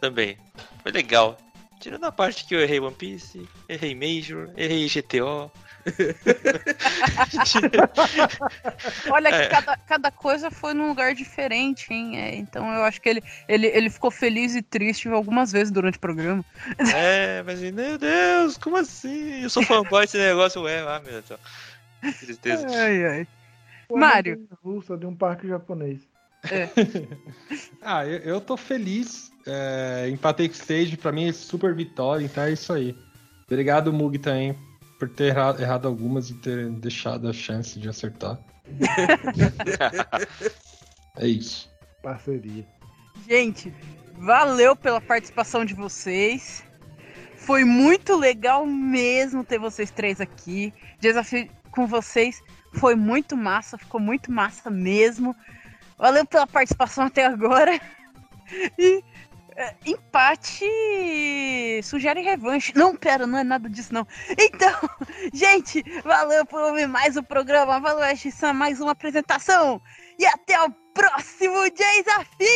também. Foi legal. Tirando a parte que eu errei One Piece, errei Major, errei GTO. <laughs> olha que É. cada, cada coisa foi num lugar diferente, hein? É, então eu acho que ele, ele, ele ficou feliz e triste algumas vezes durante o programa. <laughs> É, mas meu Deus, como assim? Eu sou fanboy desse negócio, ué, ah, meu Deus. tristeza. Ai, ai. Mário. russa de um parque japonês. <laughs> Ah, eu, eu tô feliz. É, empatei com o Stage, pra mim é super vitória, então é isso aí. Obrigado, Mug, também, por ter erra- errado algumas e ter deixado a chance de acertar. <laughs> é isso. Parceria. Gente, valeu pela participação de vocês. Foi muito legal mesmo ter vocês três aqui. Desafio com vocês foi muito massa, ficou muito massa mesmo. Valeu pela participação até agora. E é, empate sugere revanche. Não, pera, não é nada disso não. Então, <laughs> gente, valeu por ouvir mais o programa. Valeu, Ash-san, mais uma apresentação. E até o próximo desafio!